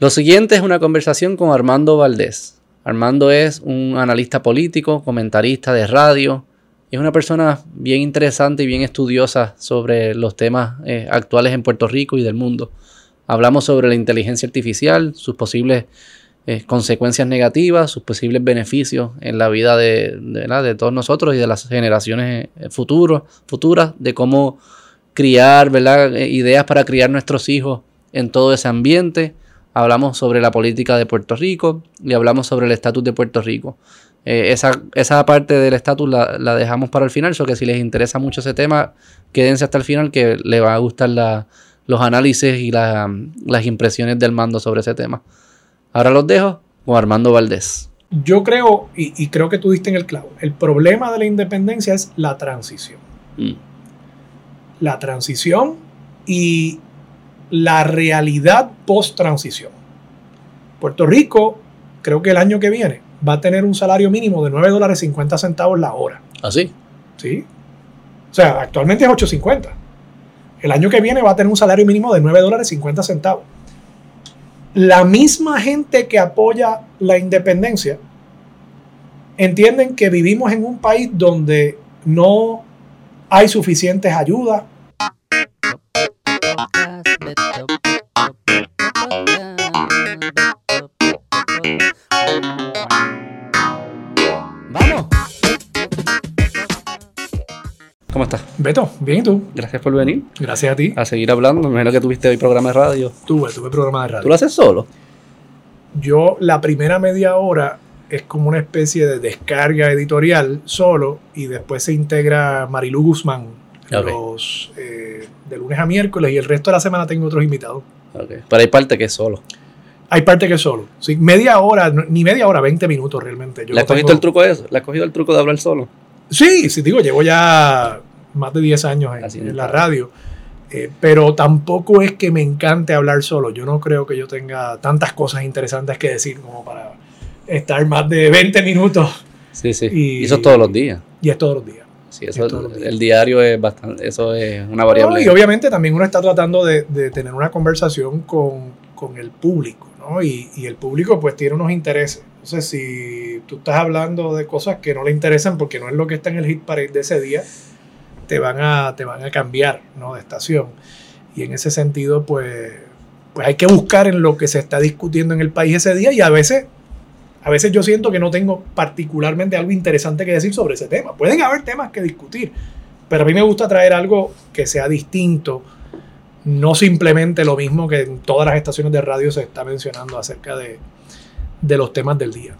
Lo siguiente es una conversación con Armando Valdés. Armando es un analista político, comentarista de radio. Es una persona bien interesante y bien estudiosa sobre los temas eh, actuales en Puerto Rico y del mundo. Hablamos sobre la inteligencia artificial, sus posibles eh, consecuencias negativas, sus posibles beneficios en la vida de, todos nosotros y de las generaciones eh, futuras, de cómo criar ideas para criar nuestros hijos en todo ese ambiente. Hablamos sobre la política de Puerto Rico y hablamos sobre el estatus de Puerto Rico. esa, esa, parte del estatus la, la, dejamos para el final, so que si les interesa mucho ese tema, quédense hasta el final que les va a gustar la, los análisis y las impresiones del mando sobre ese tema. Ahora los dejo con Armando Valdés. Yo creo, y, creo que tú diste en el clavo, el problema de la independencia es la transición. Mm. La transición y la realidad post-transición. Puerto Rico, creo que el año que viene, va a tener un salario mínimo de 9 dólares 50 centavos la hora. ¿Así? ¿Ah, sí. O sea, actualmente es 8.50. El año que viene va a tener un salario mínimo de 9 dólares 50 centavos la misma gente que apoya la independencia entienden que vivimos en un país donde no hay suficientes ayudas. ¿Cómo estás? Beto, bien y tú. Gracias por venir. Gracias a ti. A seguir hablando. Me imagino que tuviste hoy programa de radio. Tuve, tuve programa de radio. ¿Tú lo haces solo? Yo, la primera media hora es como una especie de descarga editorial solo y después se integra Marilu Guzmán los, eh, de lunes a miércoles y el resto de la semana tengo otros invitados. Okay. Pero hay parte que es solo. Hay parte que es solo. Sí, media hora, ni media hora, 20 minutos realmente. ¿Le has cogido el truco de eso? ¿Le has cogido el truco de hablar solo? Sí, sí, digo, llevo ya más de 10 años en, la radio. Eh, pero tampoco es que me encante hablar solo. Yo no creo que yo tenga tantas cosas interesantes que decir como para estar más de 20 minutos. Sí, sí. Y, eso es todos los días. Y es todos los días. Sí, eso, el diario es bastante, eso es una variable. y obviamente también uno está tratando de, tener una conversación con, con el público, ¿no? Y, y, el público pues tiene unos intereses. Entonces, si tú estás hablando de cosas que no le interesan porque no es lo que está en el hit parade de ese día, te van a, te van a cambiar ¿no? de estación. Y en ese sentido, pues, pues hay que buscar en lo que se está discutiendo en el país ese día y a veces, a veces yo siento que no tengo particularmente algo interesante que decir sobre ese tema. Pueden haber temas que discutir, pero a mí me gusta traer algo que sea distinto, no simplemente lo mismo que en todas las estaciones de radio se está mencionando acerca de, de los temas del día.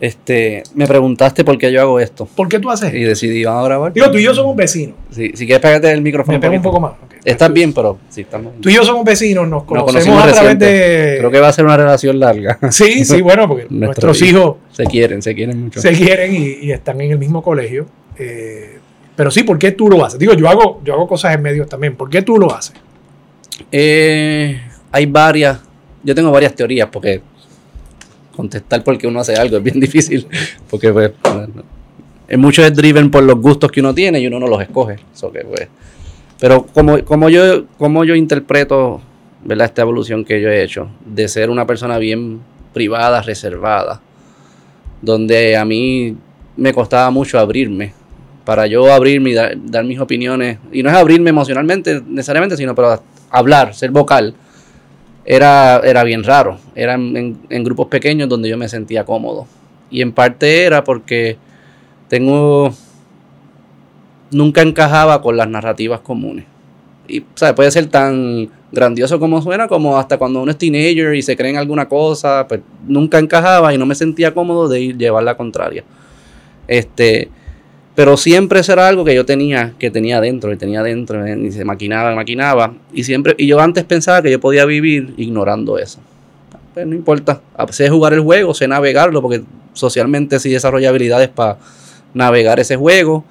Este, me preguntaste por qué yo hago esto. ¿Por qué tú haces Y decidí, vamos a grabar. Digo, tú y yo somos vecinos. si quieres pegarte el micrófono. Me pego un poco más. Estás bien, pero sí, estamos. Tú y yo somos vecinos, nos conocemos, a través de. Creo que va a ser una relación larga. Sí, sí, bueno, porque nuestros hijos. Se quieren, se quieren mucho. Se quieren y, están en el mismo colegio. Eh, pero sí, ¿por qué tú lo haces? Digo, yo hago, yo hago cosas en medios también. ¿Por qué tú lo haces? Eh, hay varias. Yo tengo varias teorías, porque contestar por qué uno hace algo es bien difícil, porque pues, mucho es driven por los gustos que uno tiene y uno no los escoge. pues, pero como, como, yo, como yo interpreto ¿verdad? esta evolución que yo he hecho, de ser una persona bien privada, reservada, donde a mí me costaba mucho abrirme, para yo abrirme y dar, dar mis opiniones, y no es abrirme emocionalmente necesariamente, sino para hablar, ser vocal era, era bien raro. Era en, grupos pequeños donde yo me sentía cómodo. Y en parte era porque tengo. Nunca encajaba con las narrativas comunes. Y, ¿sabes? Puede ser tan grandioso como suena, como hasta cuando uno es teenager y se cree en alguna cosa, pues nunca encajaba y no me sentía cómodo de ir llevar la contraria. Este. Pero siempre eso era algo que yo tenía, que tenía dentro, y tenía dentro, eh, y se maquinaba, maquinaba. Y siempre, y yo antes pensaba que yo podía vivir ignorando eso. Pues no importa. Sé jugar el juego, sé navegarlo, porque socialmente sí desarrollé habilidades para navegar ese juego.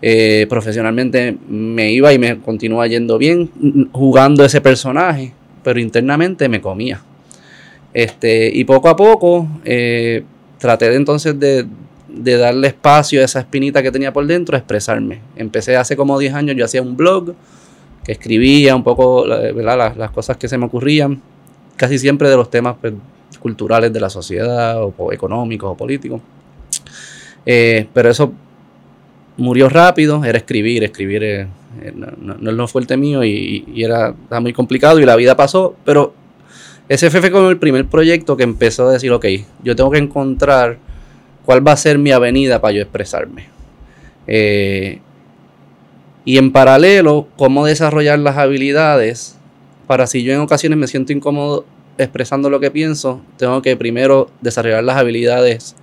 Eh, profesionalmente me iba y me continúa yendo bien jugando ese personaje, pero internamente me comía. Este, y poco a poco eh, traté de entonces de, de darle espacio a esa espinita que tenía por dentro a expresarme. Empecé hace como 10 años, yo hacía un blog que escribía un poco Las, las, cosas que se me ocurrían. casi siempre de los temas pues, culturales de la sociedad, o, económicos, o políticos. Eh, pero eso murió rápido, era escribir, escribir eh, no, es lo mío y, era, muy complicado y la vida pasó, pero ese fue como el primer proyecto que empezó a decir, ok, yo tengo que encontrar cuál va a ser mi avenida para yo expresarme. Eh, y en paralelo, cómo desarrollar las habilidades para si yo en ocasiones me siento incómodo expresando lo que pienso, tengo que primero desarrollar las habilidades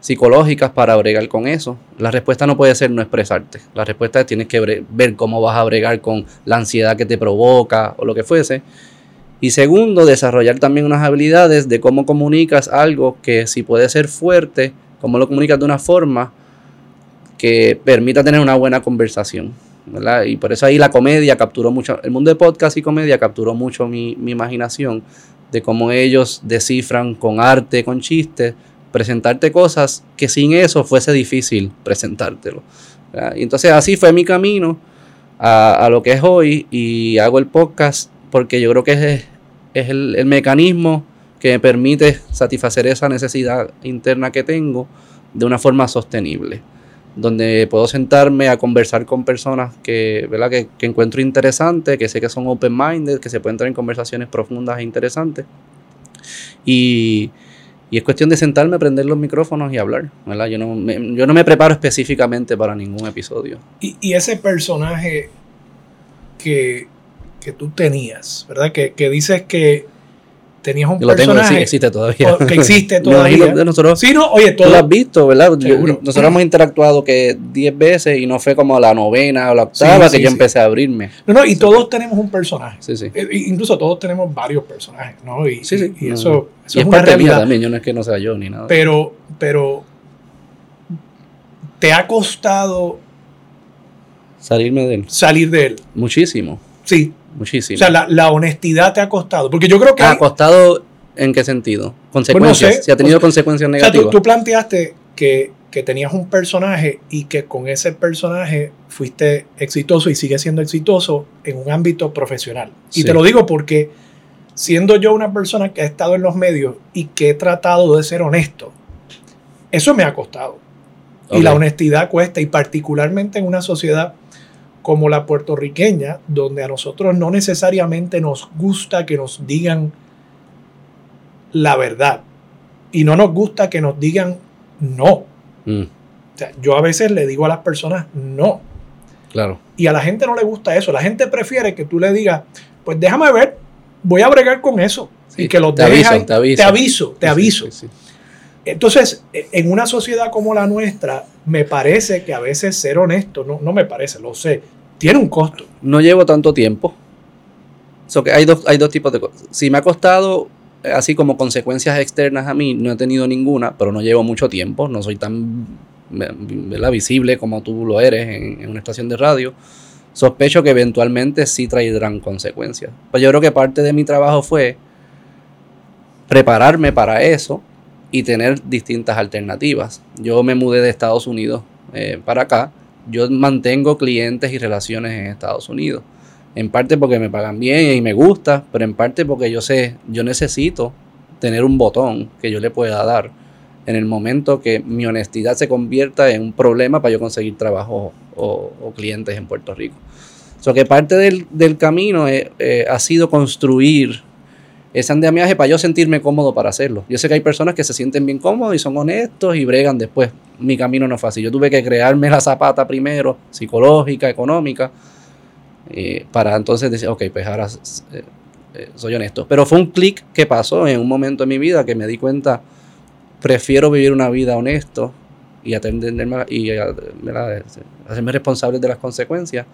psicológicas para bregar con eso. La respuesta no puede ser no expresarte. La respuesta es tienes que ver cómo vas a bregar con la ansiedad que te provoca o lo que fuese. Y segundo, desarrollar también unas habilidades de cómo comunicas algo que si puede ser fuerte, cómo lo comunicas de una forma que permita tener una buena conversación. Y por eso ahí la comedia capturó mucho, el mundo de podcast y comedia capturó mucho mi, mi imaginación de cómo ellos descifran con arte, con chistes, presentarte cosas que sin eso fuese difícil presentártelo. Y entonces así fue mi camino a, lo que es hoy y hago el podcast porque yo creo que es, es el, el, mecanismo que me permite satisfacer esa necesidad interna que tengo de una forma sostenible, donde puedo sentarme a conversar con personas que, ¿verdad? que, que encuentro interesantes, que sé que son open-minded, que se pueden entrar en conversaciones profundas e interesantes. Y, y es cuestión de sentarme, prender los micrófonos y hablar, ¿verdad? Yo no me, yo no me preparo específicamente para ningún episodio. Y, ese personaje que, tú tenías, ¿verdad? Que, que dices que tenías un personaje. Lo tengo, existe todavía. Que existe todavía. nosotros, sí, no, oye, todo, tú lo has visto, ¿verdad? nosotros hemos interactuado que 10 veces y no fue como la novena o la octava que yo empecé a abrirme. No, no, y todos tenemos un personaje. Sí, sí. Eh, incluso todos tenemos varios personajes, ¿no? Y, sí, sí. Y, eso, eso es, parte mía también, yo no es que no sea yo ni nada. Pero, pero, ¿te ha costado salirme de él? Salir de él. Muchísimo. Sí, Muchísimo. O sea, la, honestidad te ha costado. Porque yo creo que. ¿Ha costado en qué sentido? Consecuencias. si ha tenido consecuencias negativas. O sea, tú, planteaste que, tenías un personaje y que con ese personaje fuiste exitoso y sigues siendo exitoso en un ámbito profesional. Y te lo digo porque siendo yo una persona que ha estado en los medios y que he tratado de ser honesto, eso me ha costado. Y la honestidad cuesta, y particularmente en una sociedad como la puertorriqueña, donde a nosotros no necesariamente nos gusta que nos digan la verdad y no nos gusta que nos digan no. Mm. O sea, yo a veces le digo a las personas no. Claro. Y a la gente no le gusta eso. La gente prefiere que tú le digas, pues déjame ver, voy a bregar con eso. y que lo te aviso, te aviso, te aviso. Te aviso. Entonces, en una sociedad como la nuestra, me parece que a veces ser honesto, no, no me parece, lo sé, tiene un costo. No llevo tanto tiempo. So que hay, dos, hay dos tipos de cosas. Si me ha costado, eh, así como consecuencias externas a mí, no he tenido ninguna, pero no llevo mucho tiempo, no soy tan visible como tú lo eres en una estación de radio sospecho que eventualmente sí traerán consecuencias. Pues yo creo que parte de mi trabajo fue prepararme para eso y tener distintas alternativas. Yo me mudé de Estados Unidos eh, para acá. Yo mantengo clientes y relaciones en Estados Unidos. En parte porque me pagan bien y me gusta, pero en parte porque yo sé, yo necesito tener un botón que yo le pueda dar en el momento que mi honestidad se convierta en un problema para yo conseguir trabajo o, clientes en Puerto Rico. O sea que parte del, camino eh, eh, ha sido construir ese andamiaje para yo sentirme cómodo para hacerlo. Yo sé que hay personas que se sienten bien cómodos y son honestos y bregan después. Mi camino no fue así. Yo tuve que crearme la zapata primero, psicológica, económica, eh, para entonces decir, ok, pues ahora eh, eh, soy honesto. Pero fue un clic que pasó en un momento de mi vida que me di cuenta, prefiero vivir una vida honesto y atenderme y hacerme responsable de las consecuencias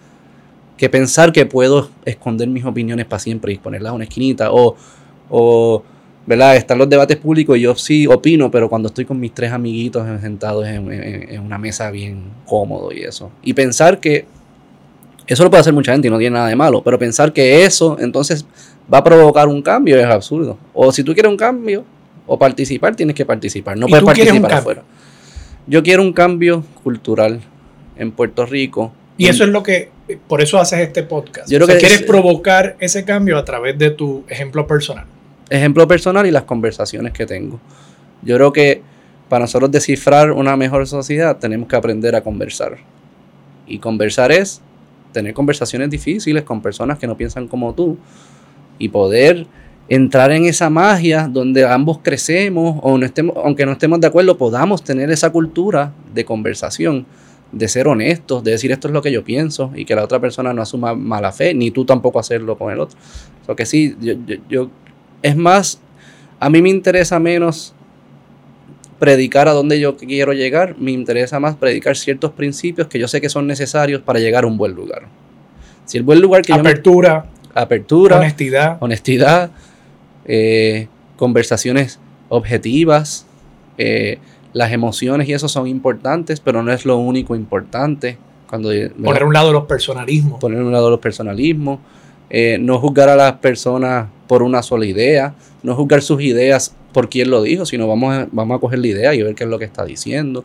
que pensar que puedo esconder mis opiniones para siempre y ponerlas en una esquinita o o, ¿verdad? Están los debates públicos y yo sí opino, pero cuando estoy con mis tres amiguitos sentados en, una mesa bien cómodo y eso. Y pensar que eso lo puede hacer mucha gente y no tiene nada de malo, pero pensar que eso entonces va a provocar un cambio es absurdo. O si tú quieres un cambio o participar, tienes que participar. No puedes participar afuera. Yo quiero un cambio cultural en Puerto Rico. Y eso es lo que, por eso haces este podcast. Yo creo que quieres provocar ese cambio a través de tu ejemplo personal ejemplo personal y las conversaciones que tengo. Yo creo que para nosotros descifrar una mejor sociedad tenemos que aprender a conversar. Y conversar es tener conversaciones difíciles con personas que no piensan como tú y poder entrar en esa magia donde ambos crecemos o no estemos, aunque no estemos de acuerdo, podamos tener esa cultura de conversación, de ser honestos, de decir esto es lo que yo pienso y que la otra persona no asuma mala fe, ni tú tampoco hacerlo con el otro. O que sí, yo, yo, es más, a mí me interesa menos predicar a donde yo quiero llegar, me interesa más predicar ciertos principios que yo sé que son necesarios para llegar a un buen lugar. Si el buen lugar que apertura, apertura, honestidad, honestidad, eh, conversaciones objetivas, eh, las emociones y eso son importantes, pero no es lo único importante. Cuando, poner a un lado los personalismos. Poner a un lado los personalismos. Eh, no juzgar a las personas por una sola idea, no juzgar sus ideas por quién lo dijo, sino vamos a, vamos a coger la idea y ver qué es lo que está diciendo.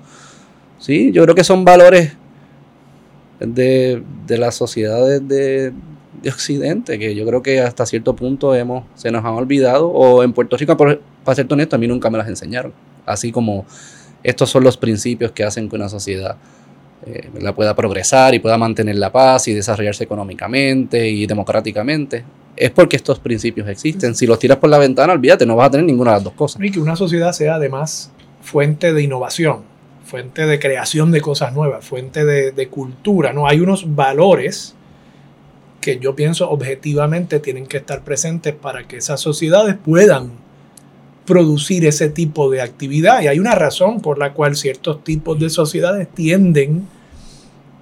Sí, yo creo que son valores de, de las sociedades de, de Occidente, que yo creo que hasta cierto punto hemos, se nos han olvidado, o en Puerto Rico, para ser honesto, a mí nunca me las enseñaron. Así como estos son los principios que hacen que una sociedad eh, la pueda progresar y pueda mantener la paz y desarrollarse económicamente y democráticamente. Es porque estos principios existen. Si los tiras por la ventana, olvídate, no vas a tener ninguna de las dos cosas. Y que una sociedad sea además fuente de innovación, fuente de creación de cosas nuevas, fuente de, de cultura. ¿no? Hay unos valores que yo pienso objetivamente tienen que estar presentes para que esas sociedades puedan producir ese tipo de actividad. Y hay una razón por la cual ciertos tipos de sociedades tienden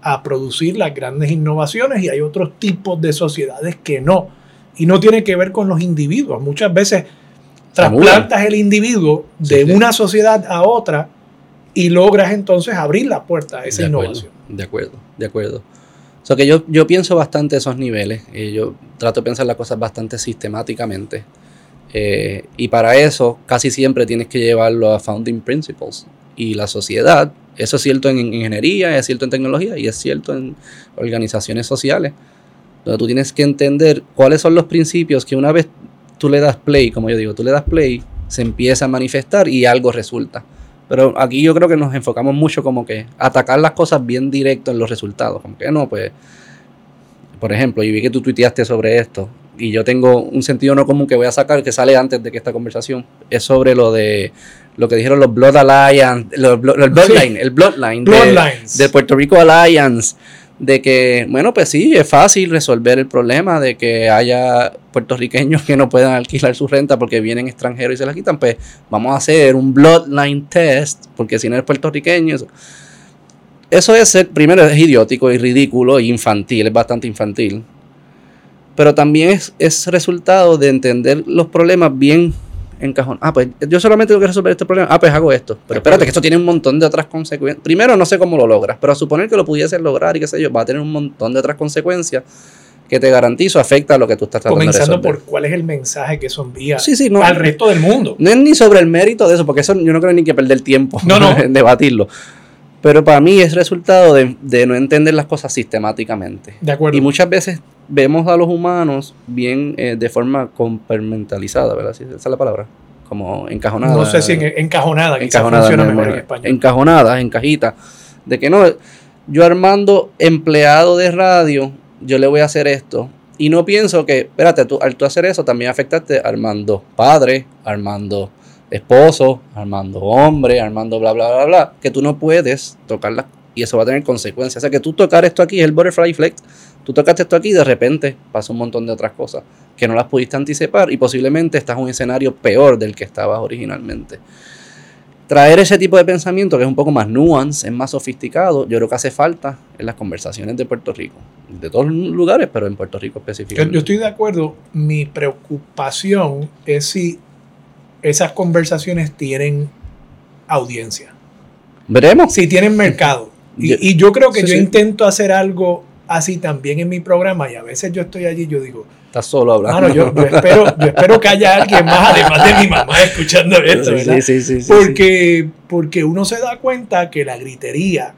a producir las grandes innovaciones y hay otros tipos de sociedades que no. Y no tiene que ver con los individuos. Muchas veces trasplantas el individuo de una sociedad a otra y logras entonces abrir la puerta a esa innovación. de acuerdo, de acuerdo. O sea que yo, yo pienso bastante esos niveles, y eh, yo trato de pensar las cosas bastante sistemáticamente. Eh, y para eso casi siempre tienes que llevarlo a Founding Principles. Y la sociedad, eso es cierto en ingeniería, es cierto en tecnología y es cierto en organizaciones sociales, donde tú tienes que entender cuáles son los principios que una vez tú le das play, como yo digo, tú le das play, se empieza a manifestar y algo resulta. Pero aquí yo creo que nos enfocamos mucho como que atacar las cosas bien directo en los resultados. Como no, pues, por ejemplo, y vi que tú tuiteaste sobre esto y yo tengo un sentido no común que voy a sacar que sale antes de que esta conversación es sobre lo de lo que dijeron los Blood Alliance, el Bloodline, el Bloodline de, Puerto Rico Alliance de que, bueno, pues sí, es fácil resolver el problema de que haya puertorriqueños que no puedan alquilar su renta porque vienen extranjeros y se la quitan, pues vamos a hacer un bloodline test, porque si no eres puertorriqueño, eso, es, primero es idiótico y ridículo e infantil, es bastante infantil, pero también es, es resultado de entender los problemas bien encajón. Ah, pues yo solamente tengo que resolver este problema. Ah, pues hago esto. Pero espérate, que esto tiene un montón de otras consecuencias. Primero, no sé cómo lo logras, pero a suponer que lo pudiese lograr y qué sé yo, va a tener un montón de otras consecuencias que te garantizo afecta a lo que tú estás tratando Comenzando de por cuál es el mensaje que eso envía al resto del mundo. No es ni sobre el mérito de eso, porque eso yo no creo ni que perder tiempo en debatirlo. Pero para mí es resultado de, de, no entender las cosas sistemáticamente. De acuerdo. Y muchas veces vemos a los humanos bien eh, de forma compartimentalizada, ¿verdad? Esa es la palabra. Como encajonada. No sé si encajonada, encajonada funciona mejor en español. Encajonada, en cajita. De que no, yo Armando, empleado de radio, yo le voy a hacer esto. Y no pienso que, espérate, tú, al tú hacer eso también afectaste a Armando padre, Armando esposo, Armando hombre, Armando bla, bla, bla, bla. Que tú no puedes tocarla y eso va a tener consecuencias. O sea, que tú tocar esto aquí es el butterfly effect Tú tocaste esto aquí y de repente pasa un montón de otras cosas que no las pudiste anticipar y posiblemente estás en un escenario peor del que estabas originalmente. Traer ese tipo de pensamiento que es un poco más nuance, es más sofisticado, yo creo que hace falta en las conversaciones de Puerto Rico. De todos los lugares, pero en Puerto Rico específicamente. Yo, estoy de acuerdo. Mi preocupación es si esas conversaciones tienen audiencia. Veremos. Si tienen mercado. Y, yo creo que yo intento hacer algo así también en mi programa y a veces yo estoy allí y yo digo, Estás solo hablando. yo, espero, yo espero que haya alguien más, además de mi mamá, escuchando esto, ¿verdad? Sí, sí, sí, porque, porque uno se da cuenta que la gritería,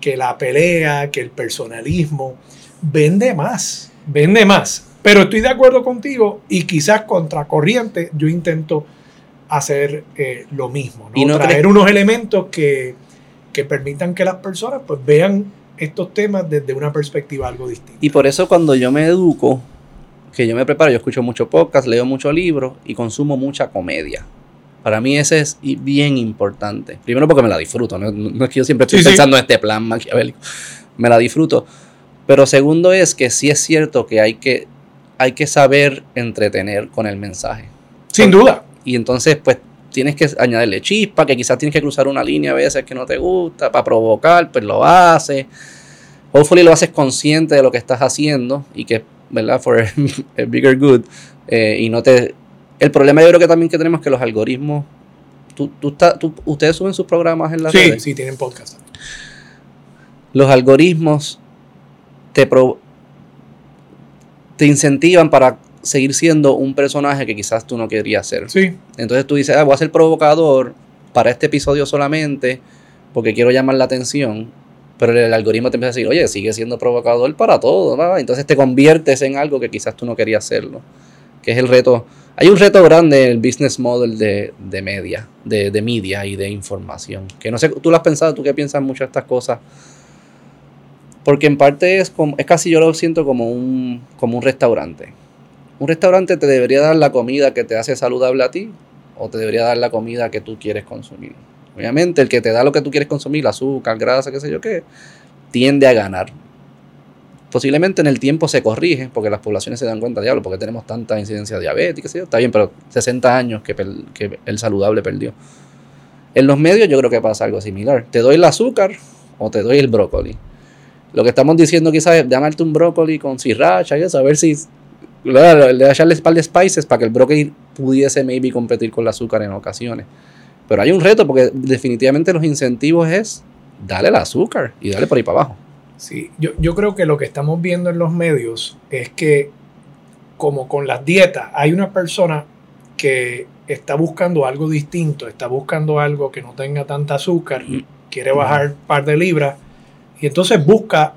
que la pelea, que el personalismo vende más, vende más. Pero estoy de acuerdo contigo y quizás contracorriente yo intento hacer eh, lo mismo, ¿no? Y no traer unos elementos que, que permitan que las personas pues vean estos temas desde una perspectiva algo distinta. Y por eso cuando yo me educo, que yo me preparo, yo escucho mucho podcast, leo muchos libros y consumo mucha comedia. Para mí ese es bien importante. Primero porque me la disfruto, no, no es que yo siempre estoy Sí, sí. pensando en este plan maquiavélico. Me la disfruto. Pero segundo es que sí es cierto que hay que, hay que saber entretener con el mensaje. Sin duda. Y entonces, pues, tienes que añadirle chispa, que quizás tienes que cruzar una línea a veces que no te gusta, para provocar, pues lo haces. Hopefully lo haces consciente de lo que estás haciendo y que, ¿verdad? For a bigger good. eh, y no te... El problema yo creo que también que tenemos es que los algoritmos... Tú, tú estás- tú- ustedes suben sus programas en las Sí, redes. sí, tienen podcast. Los algoritmos te, pro- te incentivan para seguir siendo un personaje que quizás tú no querías ser. Sí, Entonces tú dices, ah, voy a ser provocador para este episodio solamente porque quiero llamar la atención. Pero el algoritmo te empieza a decir, oye, sigue siendo provocador para todo. ¿va? Entonces te conviertes en algo que quizás tú no querías hacerlo. Que es el reto. Hay un reto grande en el business model de, de media, de, de media y de información. Que no sé, tú lo has pensado, tú que piensas mucho estas cosas. Porque en parte es como, es casi yo lo siento como un, como un restaurante. Un restaurante te debería dar la comida que te hace saludable a ti o te debería dar la comida que tú quieres consumir. Obviamente, el que te da lo que tú quieres consumir, azúcar, grasa, qué sé yo qué, tiende a ganar. Posiblemente en el tiempo se corrige porque las poblaciones se dan cuenta, diablo, porque tenemos tanta incidencia diabética, qué sé yo. Está bien, pero 60 años que, el saludable perdió. En los medios yo creo que pasa algo similar. Te doy el azúcar o te doy el brócoli. Lo que estamos diciendo quizás es llamarte un brócoli con sriracha y eso, a ver si Claro, le echarle un par de spices para que el brócoli pudiese maybe competir con el azúcar en ocasiones. Pero hay un reto porque definitivamente los incentivos es darle el azúcar y darle por ahí para abajo. Sí, yo, yo creo que lo que estamos viendo en los medios es que, como con las dietas, hay una persona que está buscando algo distinto, está buscando algo que no tenga tanta azúcar, Mm. quiere bajar un par de libras y entonces busca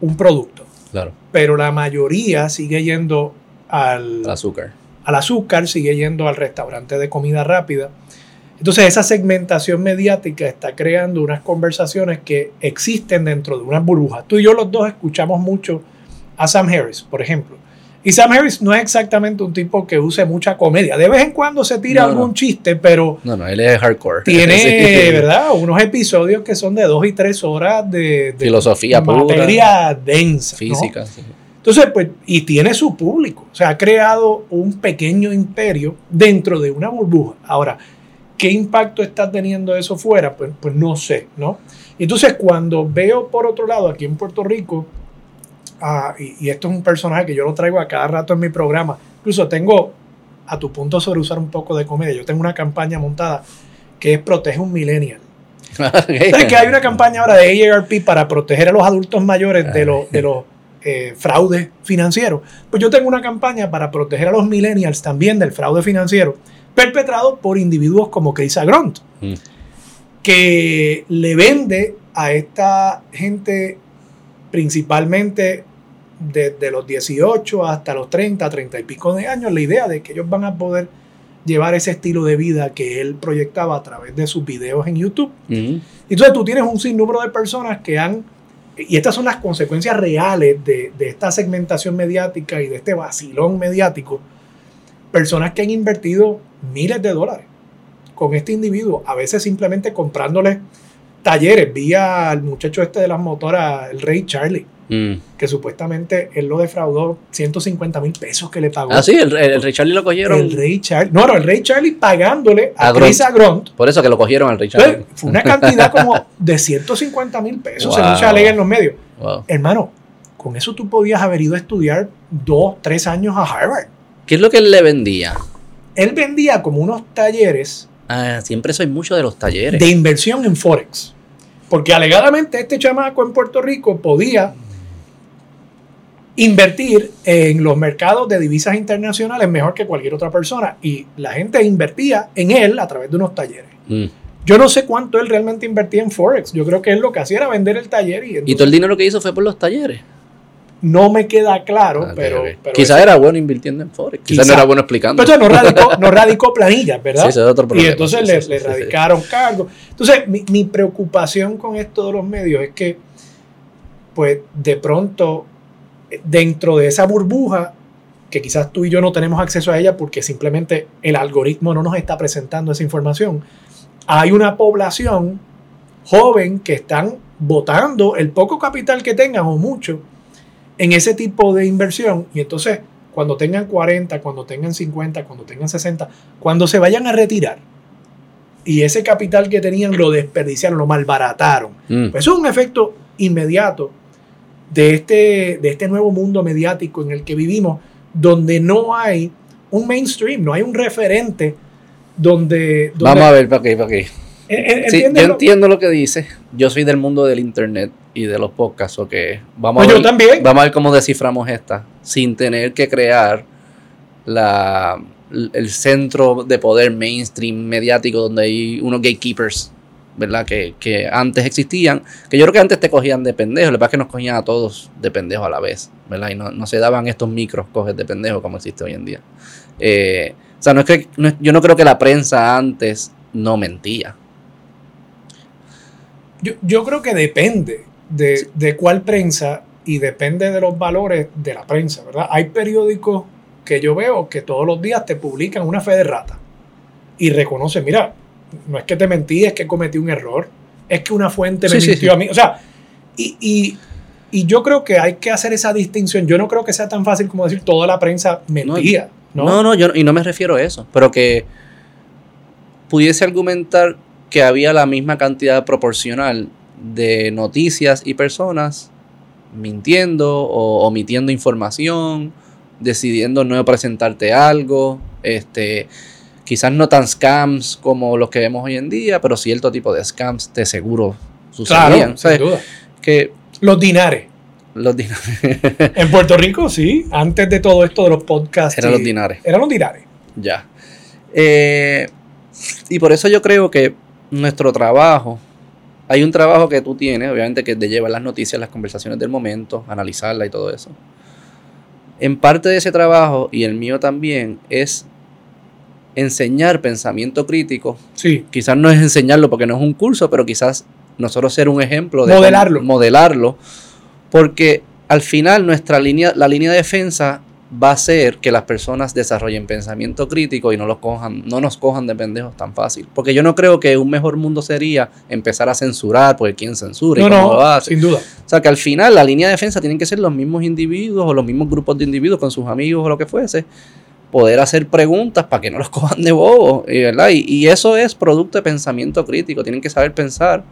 un producto. Claro. Pero la mayoría sigue yendo al, azúcar. al azúcar, sigue yendo al restaurante de comida rápida. Entonces esa segmentación mediática está creando unas conversaciones que existen dentro de unas burbujas. Tú y yo los dos escuchamos mucho a Sam Harris, por ejemplo. Y Sam Harris no es exactamente un tipo que use mucha comedia. De vez en cuando se tira No, no. algún chiste, pero No, no, él es hardcore. tiene, Sí. ¿verdad? Unos episodios que son de dos y tres horas de, de Filosofía pura. densa. ¿no? Física. sí. Entonces, pues, y tiene su público. O sea, ha creado un pequeño imperio dentro de una burbuja. Ahora, ¿qué impacto está teniendo eso fuera? Pues, pues no sé, ¿no? Entonces, cuando veo por otro lado aquí en Puerto Rico, ah, y, y esto es un personaje que yo lo traigo a cada rato en mi programa, incluso tengo, a tu punto sobre usar un poco de comedia, yo tengo una campaña montada que es Protege un Millennial. ¿Sabes que hay una campaña ahora de AARP para proteger a los adultos mayores de los, de los eh, fraudes financieros? Pues yo tengo una campaña para proteger a los millennials también del fraude financiero perpetrado por individuos como Chris Agront, Mm. que le vende a esta gente principalmente desde los 18 hasta los 30, 30 y pico de años, la idea de que ellos van a poder llevar ese estilo de vida que él proyectaba a través de sus videos en YouTube. Ujú. Entonces tú tienes un sinnúmero de personas que han, y estas son las consecuencias reales de, de esta segmentación mediática y de este vacilón mediático, personas que han invertido miles de dólares con este individuo, a veces simplemente comprándole talleres, vía al muchacho este de las motoras, el Rey Charlie, Mm. que supuestamente él lo defraudó 150 mil pesos que le pagó. Ah, sí, el, el, el Ray Charlie lo cogieron. El Rey Charlie. No, no, el Rey Charlie pagándole a, A Chris Gront. Agront Por eso que lo cogieron al Ray Charlie. entonces, fue una cantidad como de 150 mil pesos, Wow. según se en los medios. Wow. Hermano, con eso tú podías haber ido a estudiar dos, tres años a Harvard. ¿Qué es lo que él le vendía? Él vendía como unos talleres Ah, siempre soy mucho de los talleres. de inversión en Forex. Porque alegadamente este chamaco en Puerto Rico podía invertir en los mercados de divisas internacionales mejor que cualquier otra persona. Y la gente invertía en él a través de unos talleres. Mm. Yo no sé cuánto él realmente invertía en Forex. Yo creo que él lo que hacía era vender el taller y Y entonces- todo el dinero que hizo fue por los talleres. no me queda claro, Ok, pero, pero Quizás era bueno invirtiendo en Forex. Quizás Quizá. no era bueno explicando. Pero entonces no radicó, no radicó planillas, ¿verdad? Sí, ese es otro y problema. entonces Sí, le, sí, le radicaron cargos. Entonces, mi, mi preocupación con esto de los medios es que, pues, de pronto, dentro de esa burbuja, que quizás tú y yo no tenemos acceso a ella porque simplemente el algoritmo no nos está presentando esa información, hay una población joven que están votando el poco capital que tengan o mucho en ese tipo de inversión y entonces cuando tengan 40, cuando tengan 50, cuando tengan 60, cuando se vayan a retirar y ese capital que tenían lo desperdiciaron, lo malbarataron. Mm. Pues eso es un efecto inmediato de este, de este nuevo mundo mediático en el que vivimos, donde no hay un mainstream, no hay un referente donde... donde Vamos a ver, para qué, para qué. Sí, yo ¿entiendes lo- entiendo lo que dice. Yo soy del mundo del internet y de los podcasts, o que vamos, Pues a yo ver, también. vamos a ver cómo desciframos esta, sin tener que crear la, el centro de poder mainstream mediático donde hay unos gatekeepers, ¿verdad? Que, que antes existían, que yo creo que antes te cogían de pendejo, lo que pasa es que nos cogían a todos de pendejo a la vez, ¿verdad? Y no, no se daban estos micros coges de pendejo como existe hoy en día. Eh, o sea, no es que, no es- yo no creo que la prensa antes no mentía. Yo, yo creo que depende de, de cuál prensa y depende de los valores de la prensa, ¿verdad? Hay periódicos que yo veo que todos los días te publican una fe de rata y reconocen, mira, no es que te mentí, es que cometí un error, es que una fuente me Sí, mintió sí. a mí. O sea, y, y- y yo creo que hay que hacer esa distinción. Yo no creo que sea tan fácil como decir toda la prensa mentía. No, No, no, yo, y no me refiero a eso, pero que pudiese argumentar que había la misma cantidad proporcional de noticias y personas mintiendo o omitiendo información, decidiendo no presentarte algo, este, quizás no tan scams como los que vemos hoy en día, pero cierto tipo de scams de seguro sucedían. claro, sin duda. Que Los dinares. los dinares En Puerto Rico, sí, antes de todo esto de los podcasts. eran los dinares. Eran los dinares. Ya. Eh, y por eso yo creo que nuestro trabajo, hay un trabajo que tú tienes, obviamente, que es de llevar las noticias, las conversaciones del momento, analizarla y todo eso. En parte de ese trabajo, y el mío también, es enseñar pensamiento crítico. Sí. Quizás no es enseñarlo porque no es un curso, pero quizás nosotros ser un ejemplo de Modelarlo. cómo- modelarlo, porque al final nuestra línea, la línea de defensa va a ser que las personas desarrollen pensamiento crítico y no los cojan, no nos cojan de pendejos tan fácil. Porque yo no creo que un mejor mundo sería empezar a censurar, porque quién censura y No, cómo lo hace. sin duda. O sea que al final la línea de defensa tienen que ser los mismos individuos o los mismos grupos de individuos con sus amigos o lo que fuese. Poder hacer preguntas para que no los cojan de bobo, y, ¿verdad? Y, y eso es producto de pensamiento crítico. Tienen que saber pensar,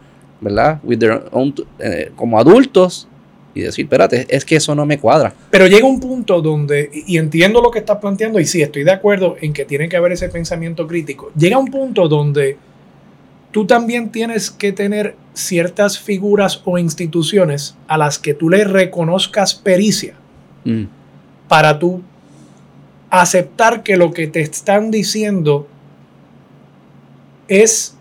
¿verdad? With their own- eh, como adultos y decir, espérate, es que eso no me cuadra. Pero llega un punto donde, y y entiendo lo que estás planteando, y sí, estoy de acuerdo en que tiene que haber ese pensamiento crítico. Llega un punto donde tú también tienes que tener ciertas figuras o instituciones a las que tú le reconozcas pericia Mm, para tú aceptar que lo que te están diciendo es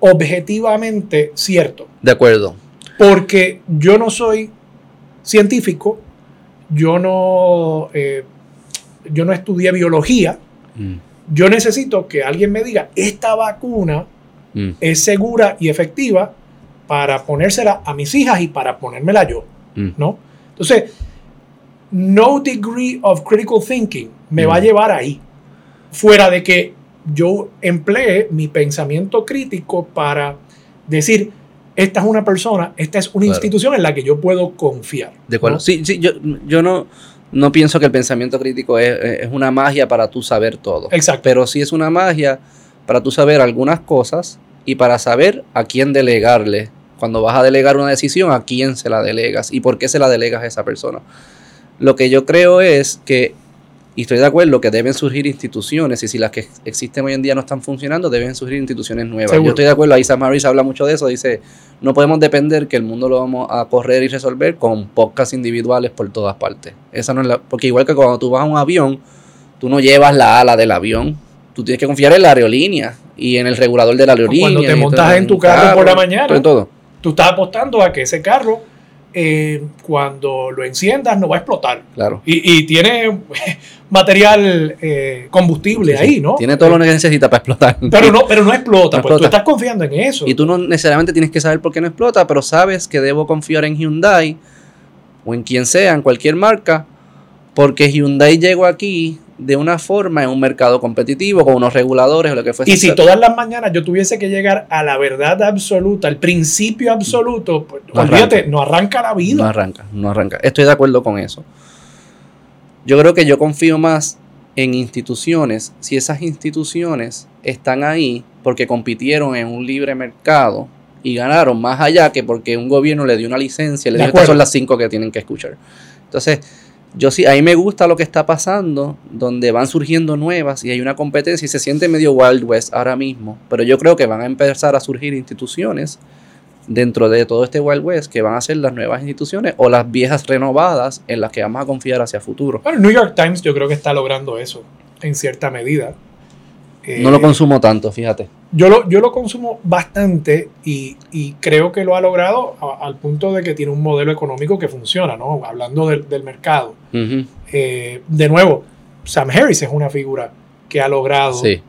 objetivamente cierto. De acuerdo. Porque yo no soy científico, yo no, eh, yo no estudié biología, Mm, yo necesito que alguien me diga, esta vacuna mm, es segura y efectiva para ponérsela a mis hijas y para ponérmela yo, mm. ¿no? Entonces, no degree of critical thinking me Mm. va a llevar ahí, fuera de que yo emplee mi pensamiento crítico para decir, esta es una persona, esta es una Claro. institución en la que yo puedo confiar. De acuerdo. ¿no? Sí, sí, yo, yo no, no pienso que el pensamiento crítico es, es una magia para tú saber todo. Exacto. pero sí es una magia para tú saber algunas cosas y para saber a quién delegarle. Cuando vas a delegar una decisión, a quién se la delegas y por qué se la delegas a esa persona. Lo que yo creo es que, y estoy de acuerdo, que deben surgir instituciones y si las que existen hoy en día no están funcionando, deben surgir instituciones nuevas. Seguro. Yo estoy de acuerdo, ahí Sam Harris habla mucho de eso, dice, no podemos depender que el mundo lo vamos a correr y resolver con podcasts individuales por todas partes. Esa no es la, porque igual que cuando tú vas a un avión, tú no llevas la ala del avión. Tú tienes que confiar en la aerolínea y en el regulador de la aerolínea. cuando te montas en tu un carro por la mañana. todo. Tú estás apostando a que ese carro eh, cuando lo enciendas no va a explotar. Claro. Y, y tiene material eh, combustible Sí, ahí, ¿no? Tiene todo lo que necesita para explotar. Pero no, pero no explota, No pues tú explota. estás confiando en eso. Y tú no necesariamente tienes que saber por qué no explota, pero sabes que debo confiar en Hyundai o en quien sea, en cualquier marca, porque Hyundai llegó aquí de una forma en un mercado competitivo con unos reguladores o lo que fuese. Y si todas las mañanas yo tuviese que llegar a la verdad absoluta, al principio absoluto, pues No olvídate, arranca. no arranca la vida. No arranca, no arranca. Estoy de acuerdo con eso. Yo creo que yo confío más en instituciones si esas instituciones están ahí porque compitieron en un libre mercado y ganaron más allá que porque un gobierno le dio una licencia y le dijo estas son las cinco que tienen que escuchar. Entonces, yo sí, a me gusta lo que está pasando, donde van surgiendo nuevas y hay una competencia y se siente medio Wild West ahora mismo, pero yo creo que van a empezar a surgir instituciones dentro de todo este Wild West que van a ser las nuevas instituciones o las viejas renovadas en las que vamos a confiar hacia futuro. Bueno, el New York Times yo creo que está logrando eso en cierta medida. Eh, No lo consumo tanto, fíjate. yo, lo, yo lo consumo bastante y, y creo que lo ha logrado a- al punto de que tiene un modelo económico que funciona, ¿no? Hablando del, del mercado. Eh, de nuevo, Sam Harris es una figura que ha logrado, Sí.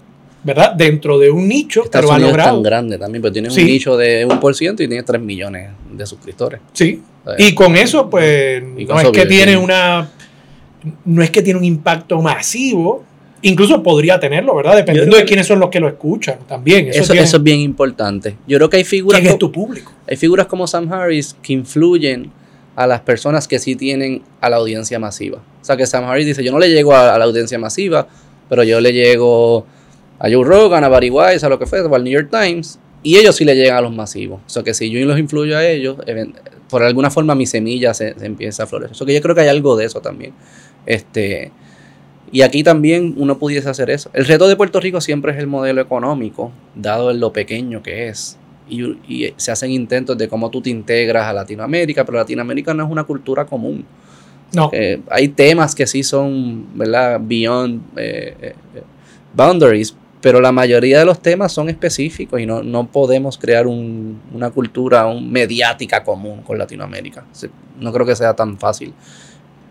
¿verdad? Dentro de un nicho, Estados pero ha Unidos es logrado. tan grande también, pero tiene Sí. un nicho de un por ciento y tiene 3 millones de suscriptores. Sí. Eh, Y con eso, pues, no es que vive, tiene una. No es que tiene un impacto masivo. Incluso podría tenerlo, ¿verdad? Dependiendo creo de quiénes son los que lo escuchan también. Eso, Eso, tiene- eso es bien importante. Yo creo que hay figuras, ¿Quién es tu público? hay figuras como Sam Harris que influyen a las personas que sí tienen a la audiencia masiva. O sea, que Sam Harris dice, yo no le llego a, a la audiencia masiva, pero yo le llego a Joe Rogan, a Barry Weiss, a lo que fue, al New York Times, y ellos sí le llegan a los masivos. O sea, que si yo los influyo a ellos, por alguna forma mi semilla se, se empieza a florecer. O sea, que yo creo que hay algo de eso también. Este, y aquí también uno pudiese hacer eso. El reto de Puerto Rico siempre es el modelo económico, dado en lo pequeño que es. Y, y se hacen intentos de cómo tú te integras a Latinoamérica, pero Latinoamérica no es una cultura común. No. Eh, hay temas que sí son, ¿verdad? Beyond eh, eh, boundaries, pero la mayoría de los temas son específicos y no, no podemos crear un- una cultura un- mediática común con Latinoamérica. No creo que sea tan fácil.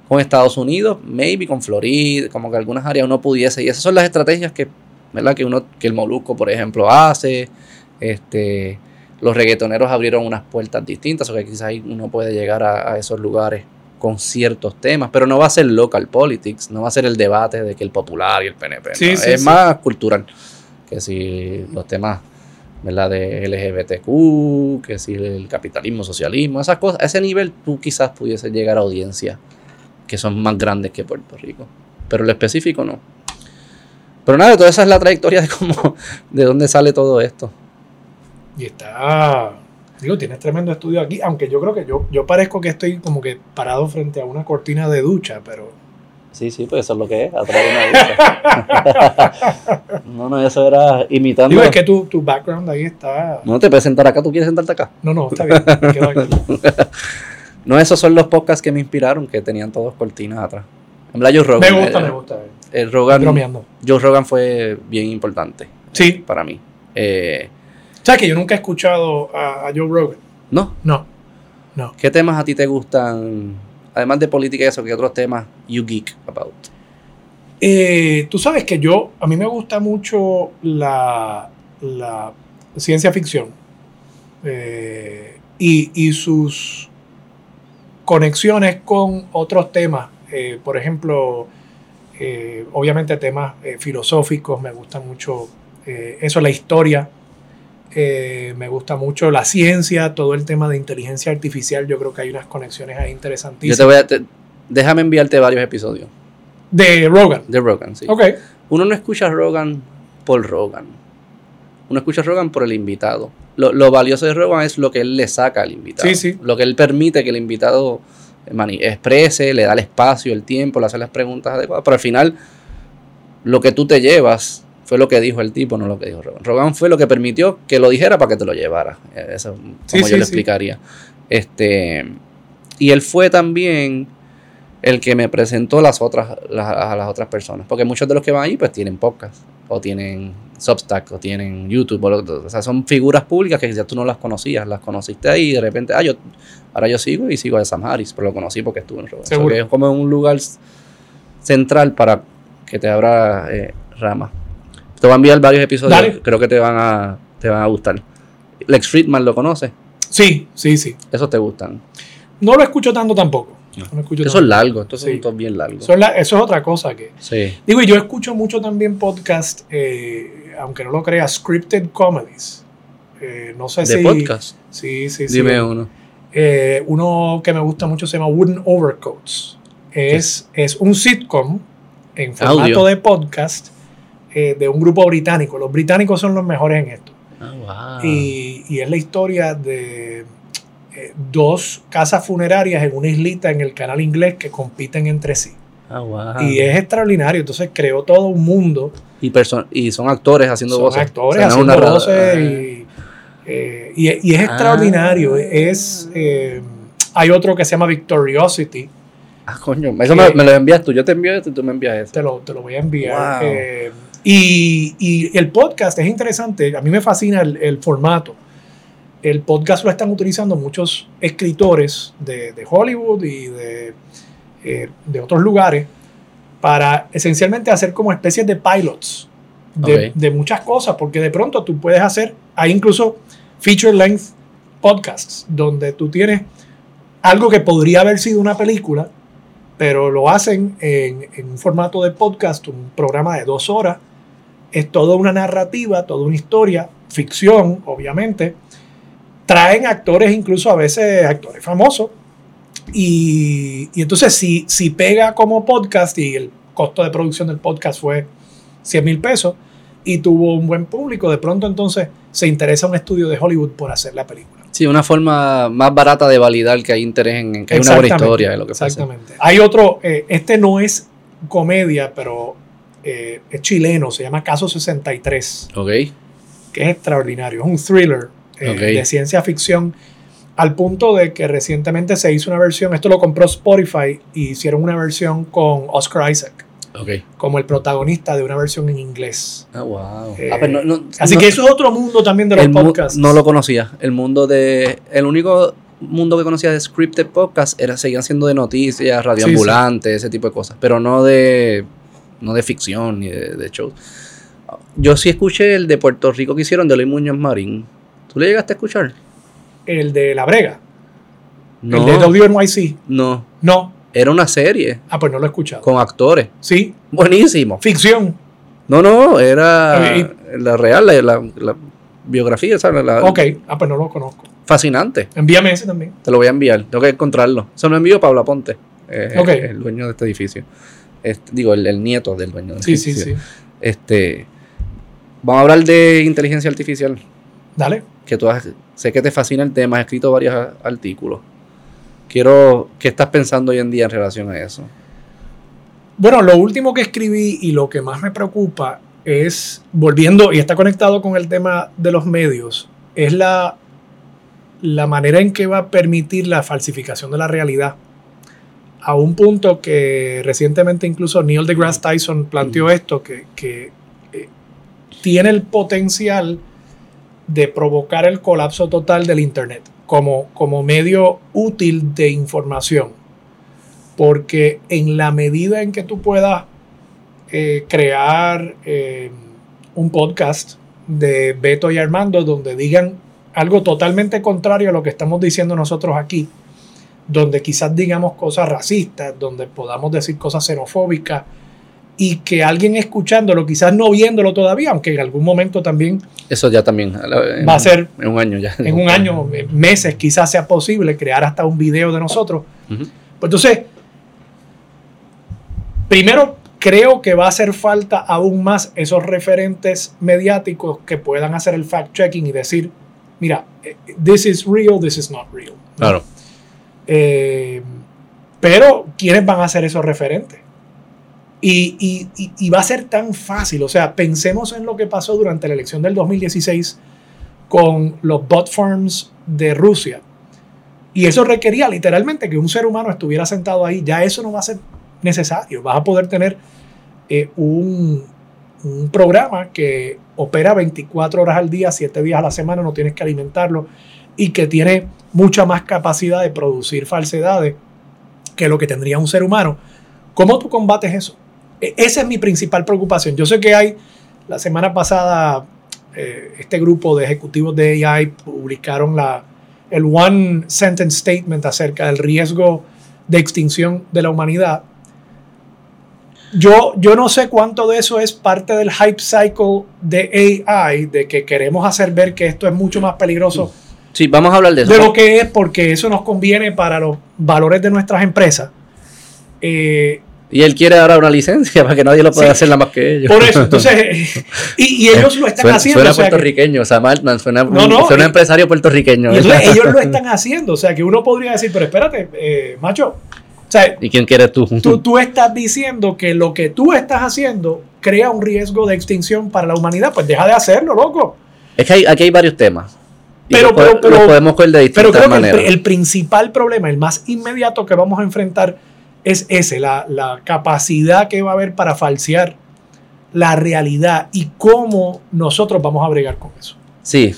Con Estados Unidos, maybe con Florida, como que algunas áreas uno pudiese. Y esas son las estrategias que, ¿verdad? que uno, que el Molusco, por ejemplo, hace. Este, los reggaetoneros abrieron unas puertas distintas, o que quizás ahí uno puede llegar a, a esos lugares con ciertos temas, pero no va a ser local politics, no va a ser el debate de que el popular y el PNP. Sí, no, sí, es sí. más cultural que si los temas ¿verdad? de LGBTQ, que si el capitalismo, socialismo, esas cosas, a ese nivel tú quizás pudiese llegar a audiencias que son más grandes que Puerto Rico, pero lo específico no. Pero nada, toda esa es la trayectoria de cómo, de dónde sale todo esto. Y está. Digo, tienes tremendo estudio aquí, aunque yo creo que yo, yo parezco que estoy como que parado frente a una cortina de ducha, pero. Sí, sí, pues eso es lo que es, atrás de una ducha. no, no, eso era imitando. Digo, es que tu, tu background ahí está. No te puedes sentar acá, tú quieres sentarte acá. No, no, está bien. me quedo aquí. No, esos son los podcasts que me inspiraron, que tenían todos cortinas atrás. En verdad, Joe Me Rogan. gusta, eh, me gusta. El Rogan. Joe Rogan fue bien importante Sí. para mí. Eh, ¿Sabes que yo nunca he escuchado a, a Joe Rogan? no, No. No. ¿qué temas a ti te gustan? Además de política y eso, ¿qué otros temas you geek about? Eh, tú sabes que yo, a mí me gusta mucho la, la ciencia ficción eh, y, y sus conexiones con otros temas. Eh, por ejemplo, eh, obviamente temas eh, filosóficos, me gusta mucho eso, la historia. me gusta mucho la ciencia, todo el tema de inteligencia artificial. Yo creo que hay unas conexiones ahí Yo interesantísimas. te voy a. te- déjame enviarte varios episodios De Rogan. de Rogan. Sí. Ok. Uno no escucha a Rogan por Rogan. Uno escucha a Rogan por el invitado. Lo, lo valioso de Rogan es lo que él le saca al invitado. Sí, sí. Lo que él permite que el invitado mani- exprese, le da el espacio, el tiempo, le hace las preguntas adecuadas. Pero al final, lo que tú te llevas fue lo que dijo el tipo, no lo que dijo Rogan. Rogan fue lo que permitió que lo dijera para que te lo llevara. Eh, Eso es como Sí, yo lo sí. explicaría. Este, y él fue también el que me presentó las otras, las, a las otras personas. Porque muchos de los que van ahí pues tienen podcast o tienen Substack o tienen YouTube. O, lo- o sea, son figuras públicas que ya tú no las conocías, las conociste ahí y de repente, ah, yo, ahora yo sigo y sigo a Sam Harris, pero lo conocí porque estuvo en. O sea, que es como un lugar central para que te abra eh, ramas. Te voy a enviar varios episodios, Dale. creo que te van a, te van a gustar. Lex Friedman lo conoces, Sí, sí, sí. esos te gustan. No lo escucho tanto tampoco. No escucho tanto. son largos, estos Sí. son todos bien largos. Son la- eso es otra cosa que... Sí. Digo, y yo escucho mucho también podcast, eh, aunque no lo creas, scripted comedies. Eh, no sé De si... podcast. Sí, sí, sí. Dime uno. Eh, uno que me gusta mucho se llama Wooden Overcoats. Es, es un sitcom en formato Audio. de podcast eh, de un grupo británico. Los británicos son los mejores en esto. Ah, wow. Y, y es la historia de eh, dos casas funerarias en una islita en el canal inglés que compiten entre sí. Ah, wow. Y es extraordinario. Entonces creó todo un mundo. Y, y son actores haciendo Son voces. actores O sea, no es haciendo voces y, eh, y- y es extraordinario. Ah. Es, eh, hay otro que se llama Victoriosity. Ah, coño. Eso me, me lo envías tú. Yo te envío esto y tú me envías eso. Te lo, te lo voy a enviar. Wow. Y, y el podcast es interesante. A mí me fascina el, el formato. El podcast lo están utilizando muchos escritores de, de Hollywood y de, eh, de otros lugares para esencialmente hacer como especies de pilots de muchas cosas, porque de pronto tú puedes hacer, hay incluso feature length podcasts, donde tú tienes algo que podría haber sido una película, pero lo hacen en, en un formato de podcast, un programa de dos horas. Es toda una narrativa, toda una historia, ficción, obviamente. Traen actores, incluso a veces actores famosos. Y, y entonces, si, si pega como podcast y el costo de producción del podcast fue 100 mil pesos y tuvo un buen público, de pronto entonces se interesa un estudio de Hollywood por hacer la película. Sí, una forma más barata de validar que hay interés en, en que hay una buena historia de lo que pasa. Exactamente. Hay otro, eh, este no es comedia, pero eh, es chileno, se llama Caso 63, Ok. que es extraordinario. Es un thriller eh, de ciencia ficción, al punto de que recientemente se hizo una versión, esto lo compró Spotify, y hicieron una versión con Oscar Isaac, como el protagonista de una versión en inglés. Ah, wow. Eh, Ah, pero no- no- Así no- que eso es otro mundo también de los podcasts. No lo conocía. El mundo de. El único mundo que conocía de scripted podcast era seguían siendo de noticias, radioambulantes, ese tipo de cosas. Pero no de. No de ficción ni de, de shows. Yo sí escuché el de Puerto Rico que hicieron de Luis Muñoz Marín. ¿Tú le llegaste a escuchar? El de La Brega, No. el de WNYC. no. No. Era una serie Ah, pues no lo he escuchado. con actores. Sí, Buenísimo. ficción. No, no, era Y- la real, la, la- la biografía, ¿sabes? La- Ok, ah, pues no lo conozco. Fascinante. Envíame ese también. Te lo voy a enviar. Tengo que encontrarlo. Se lo envío Pablo Aponte. eh. El dueño de este edificio. Este, digo, el, el nieto del dueño del Sí, sí, edificio. sí. Este, vamos a hablar de inteligencia artificial. Dale. Que tú has- sé que te fascina el tema, has escrito varios a- artículos. Quiero, ¿qué estás pensando hoy en día en relación a eso? Bueno, lo último que escribí y lo que más me preocupa es, volviendo, y está conectado con el tema de los medios, es la, la manera en que va a permitir la falsificación de la realidad. A un punto que recientemente incluso Neil deGrasse Tyson planteó esto, que, que, eh, tiene el potencial de provocar el colapso total del Internet como, como medio útil de información. Porque en la medida en que tú puedas eh, crear eh, un podcast de Beto y Armando donde digan algo totalmente contrario a lo que estamos diciendo nosotros aquí, donde quizás digamos cosas racistas, donde podamos decir cosas xenofóbicas y que alguien escuchándolo, quizás no viéndolo todavía, aunque en algún momento también Eso ya también. en- Va a ser En un año ya. en un año, meses, quizás sea posible crear hasta un video de nosotros. Pues entonces, primero creo que va a hacer falta aún más esos referentes mediáticos que puedan hacer el fact-checking y decir, mira, eh, this is real, this is not real. Claro. Eh, pero, ¿quiénes van a ser esos referentes? Y, va a ser tan fácil, o sea, pensemos en lo que pasó durante la elección del 2016 con los bot farms de Rusia. Y eso requería literalmente que un ser humano estuviera sentado ahí. Ya eso no va a ser necesario. Vas a poder tener eh, un, un programa que opera 24 horas al día, 7 días a la semana, no tienes que alimentarlo y que tiene mucha más capacidad de producir falsedades que lo que tendría un ser humano. ¿Cómo tú combates eso? E, esa es mi principal preocupación. Yo sé que hay, la semana pasada, eh, este grupo de ejecutivos de AI publicaron la, el One Sentence Statement acerca del riesgo de extinción de la humanidad. Yo, yo no sé cuánto de eso es parte del hype cycle de AI, de que queremos hacer ver que esto es mucho más peligroso. Sí, vamos a hablar de eso. De lo que es, porque eso nos conviene para los valores de nuestras empresas. Eh, y él quiere dar una licencia para que nadie lo pueda hacer nada más que ellos. Por eso, entonces, y, ellos lo están haciendo. Suena puertorriqueño, o sea, Maltman suena, no, no, suena empresario puertorriqueño. Y ellos lo están haciendo, o sea, que uno podría decir, pero espérate, eh, macho, ¿Y quién quieres tú? tú? Tú estás diciendo que lo que tú estás haciendo crea un riesgo de extinción para la humanidad. Pues deja de hacerlo, loco. Es que aquí hay varios temas. Pero, pero, pero, podemos coger de distintas pero creo Que el, principal problema, el más inmediato que vamos a enfrentar es ese, la, la capacidad que va a haber para falsear la realidad y cómo nosotros vamos a bregar con eso. Sí,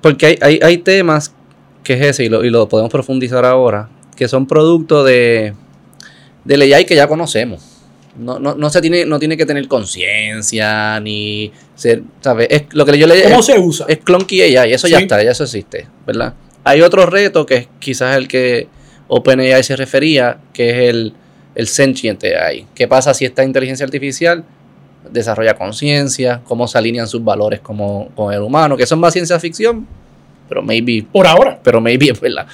porque hay, hay, hay temas que es ese y lo, y lo podemos profundizar ahora, que son producto de, de AI que ya conocemos. No, no, no, se tiene, no tiene que tener conciencia ni ser, ¿sabes? Es lo que yo le ¿Cómo se usa? Es clunky AI, eso ya está, ya eso existe, ¿verdad? Hay otro reto que es quizás el que OpenAI se refería, que es el, el sentient AI. ¿Qué pasa si esta inteligencia artificial desarrolla conciencia? ¿Cómo se alinean sus valores como, con el humano? Que son más ciencia ficción, pero maybe. Por ahora. Pero maybe es verdad.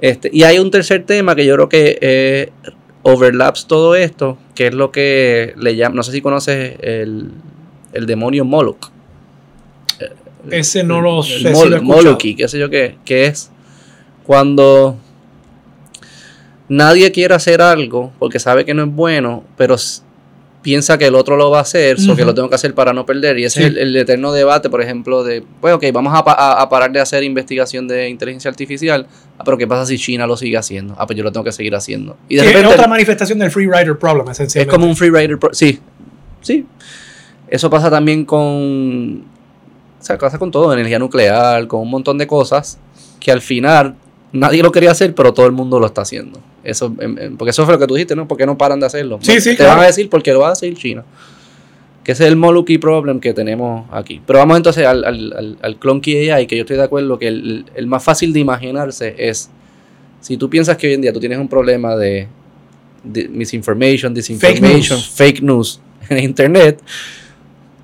Este, y hay un tercer tema que yo creo que eh, overlaps todo esto, que es lo que le llaman, no sé si conoces el, demonio Moloch. Ese no lo sé. Moloch, qué sé yo qué, que es cuando nadie quiere hacer algo porque sabe que no es bueno, pero piensa que el otro lo va a hacer, o que lo tengo que hacer para no perder. Y ese es el, eterno debate, por ejemplo, de, pues ok, vamos a, parar de hacer investigación de inteligencia artificial, ah, pero ¿qué pasa si China lo sigue haciendo? Ah, pues yo lo tengo que seguir haciendo. Y de es otra manifestación del free rider problem, esencialmente. Es como un free rider problem, sí, sí. Eso pasa también con, o sea, pasa con todo, energía nuclear, con un montón de cosas que al final nadie lo quería hacer, pero todo el mundo lo está haciendo. Eso, em, em, porque eso fue lo que tú dijiste, ¿no? ¿Por qué no paran de hacerlo? Sí, sí, Te van a decir porque lo va a hacer China. Que ese es el Moluki problem que tenemos aquí. Pero vamos entonces al, al, al, clunky AI, que yo estoy de acuerdo que el, el, más fácil de imaginarse es, si tú piensas que hoy en día tú tienes un problema de, misinformation, disinformation, fake news, en Internet,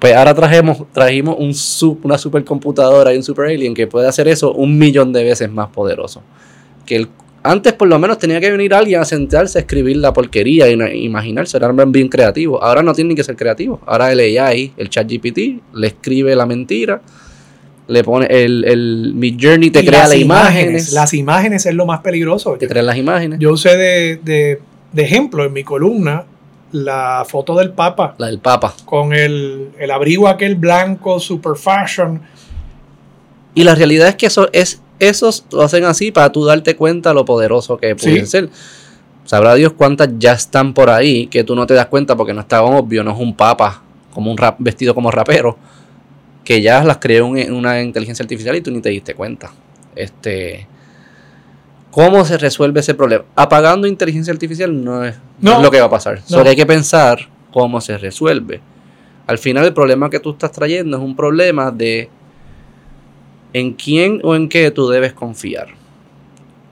pues ahora trajimos, trajimos un una supercomputadora y un super alien que puede hacer eso un millón de veces más poderoso. Que el, antes por lo menos tenía que venir alguien a sentarse a escribir la porquería y imaginarse, eran bien creativos. Ahora no tienen que ser creativos. Ahora el AI, el chat GPT, le escribe la mentira, le pone el, el mi journey te crea las imágenes, Las imágenes es lo más peligroso. Te crea las imágenes. Yo usé de, de, de ejemplo en mi columna la foto del Papa. La del Papa. Con el, abrigo aquel blanco, super fashion. Y la realidad es que eso es, esos lo hacen así para tú darte cuenta lo poderoso que pueden ser. Sabrá Dios cuántas ya están por ahí que tú no te das cuenta porque no está obvio, no es un papa como un rap, vestido como rapero, que ya las creó una inteligencia artificial y tú ni te diste cuenta. Este, ¿Cómo se resuelve ese problema? Apagando inteligencia artificial no es, lo que va a pasar. Solo hay que pensar cómo se resuelve. Al final el problema que tú estás trayendo es un problema de en quién o en qué tú debes confiar.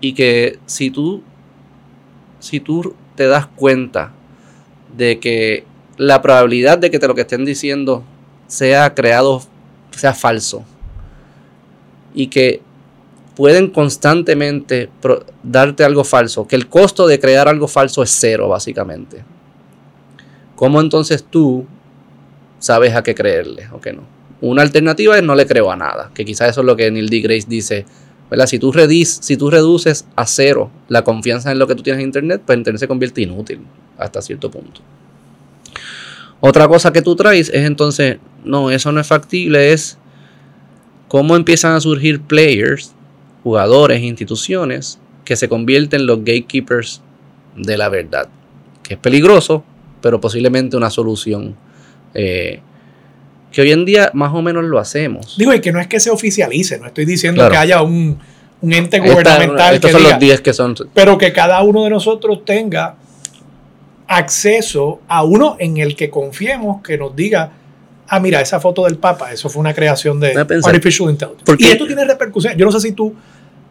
Y que si tú, si tú te das cuenta de que la probabilidad de que te lo que estén diciendo sea creado, sea falso, y que pueden constantemente darte algo falso, que el costo de crear algo falso es cero, básicamente. ¿Cómo entonces tú sabes a qué creerle o qué no? Una alternativa es no le creo a nada, que quizás eso es lo que Neil deGrasse dice. ¿verdad? Si, tú si tú reduces a cero la confianza en lo que tú tienes en Internet, pues Internet se convierte inútil hasta cierto punto. Otra cosa que tú traes es entonces, no, eso no es factible, es cómo empiezan a surgir players jugadores, instituciones que se convierten en los gatekeepers de la verdad. Que es peligroso, pero posiblemente una solución eh, que hoy en día más o menos lo hacemos. Digo, y que no es que se oficialice, no estoy diciendo Claro. que haya un, un ente Esta- gubernamental estos que son diga, los 10 que son... pero que cada uno de nosotros tenga acceso a uno en el que confiemos que nos diga, ah, mira, esa foto del Papa, eso fue una creación de. Artificial Intelligence. Y esto tiene repercusiones. Yo no sé si tú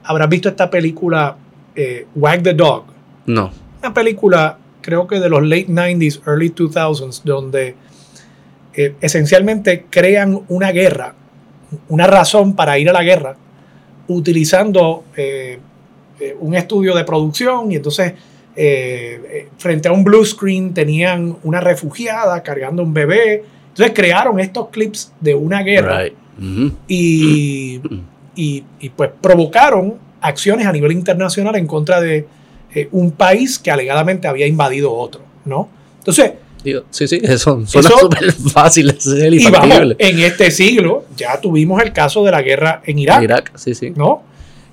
habrás visto esta película eh, Wag the Dog, No. una película creo que de los late 90s, early 2000s, donde eh, esencialmente crean una guerra, una razón para ir a la guerra, utilizando eh, un estudio de producción y entonces frente a un blue screen tenían una refugiada cargando un bebé. Entonces crearon estos clips de una guerra Right. Y, y- y, pues provocaron acciones a nivel internacional en contra de eh, un país que alegadamente había invadido otro, ¿no? Entonces, Digo, sí, sí, eso suena Eso- súper fácil. Es el y vamos, en este siglo ya tuvimos el caso de la guerra en Irak, Irak, sí, sí. ¿no?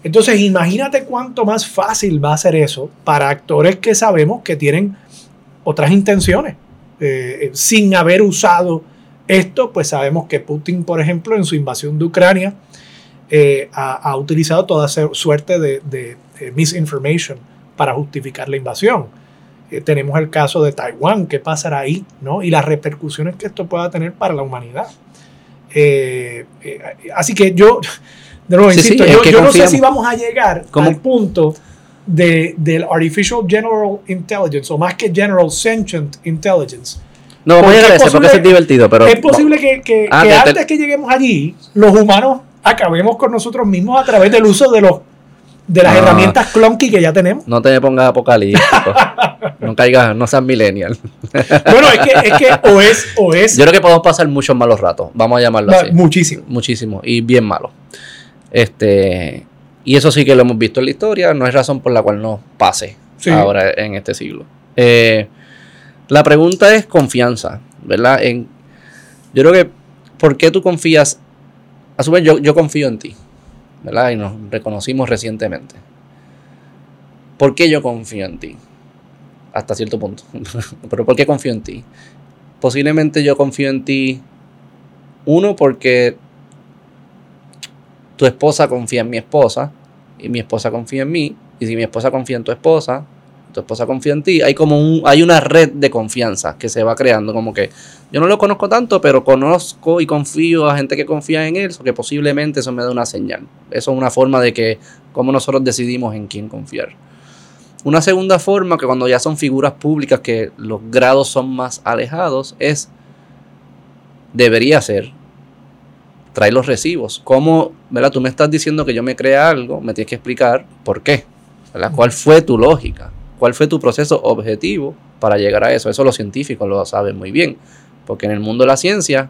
Entonces, imagínate cuánto más fácil va a ser eso para actores que sabemos que tienen otras intenciones. Eh, eh, sin haber usado esto, pues sabemos que Putin, por ejemplo, en su invasión de Ucrania, eh, ha, ha utilizado toda suerte de, de- de misinformation para justificar la invasión. Eh, tenemos el caso de Taiwán, qué pasará ahí, ¿no? Y las repercusiones que esto pueda tener para la humanidad. Eh, eh, así que yo, de nuevo, Sí, insisto, yo, no sé si vamos a llegar ¿Cómo? al punto de, del Artificial General Intelligence, o más que General Sentient Intelligence. No, vamos a llegar a es ese porque posible- es divertido, pero... es posible que, que- Ah, que te- te- antes que lleguemos allí, los humanos acabemos con nosotros mismos a través del uso de los de las Ah. herramientas clunky que ya tenemos. No te pongas apocalíptico. no caigas, no seas millennial. Bueno, es que, es que o es, o es Yo creo que podemos pasar muchos malos ratos. Vamos a llamarlo así. muchísimo. Muchísimo. Y bien malos. Este. Y eso sí que lo hemos visto en la historia. No hay razón por la cual no pase Sí. ahora en este siglo. Eh, la pregunta es confianza, ¿verdad? En, yo creo que, ¿por qué tú confías? A su vez, yo, yo confío en ti, ¿verdad? Y nos reconocimos recientemente. ¿Por qué yo confío en ti? Hasta cierto punto. Pero ¿por qué confío en ti? Posiblemente yo confío en ti, uno, porque tu esposa confía en mi esposa y mi esposa confía en mí. Y si mi esposa confía en tu esposa, tu esposa confía en ti, hay como un, hay una red de confianza que se va creando, como que yo no lo conozco tanto, pero conozco y confío a gente que confía en él, que posiblemente eso me da una señal. Eso es una forma de que, como nosotros decidimos en quién confiar. Una segunda forma, que cuando ya son figuras públicas, que los grados son más alejados, es, debería ser, trae los recibos. ¿Cómo, verdad? Tú me estás diciendo que yo me crea algo, me tienes que explicar por qué. ¿verdad? ¿Cuál fue tu lógica? ¿Cuál fue tu proceso objetivo para llegar a eso? Eso los científicos lo saben muy bien. Porque en el mundo de la ciencia,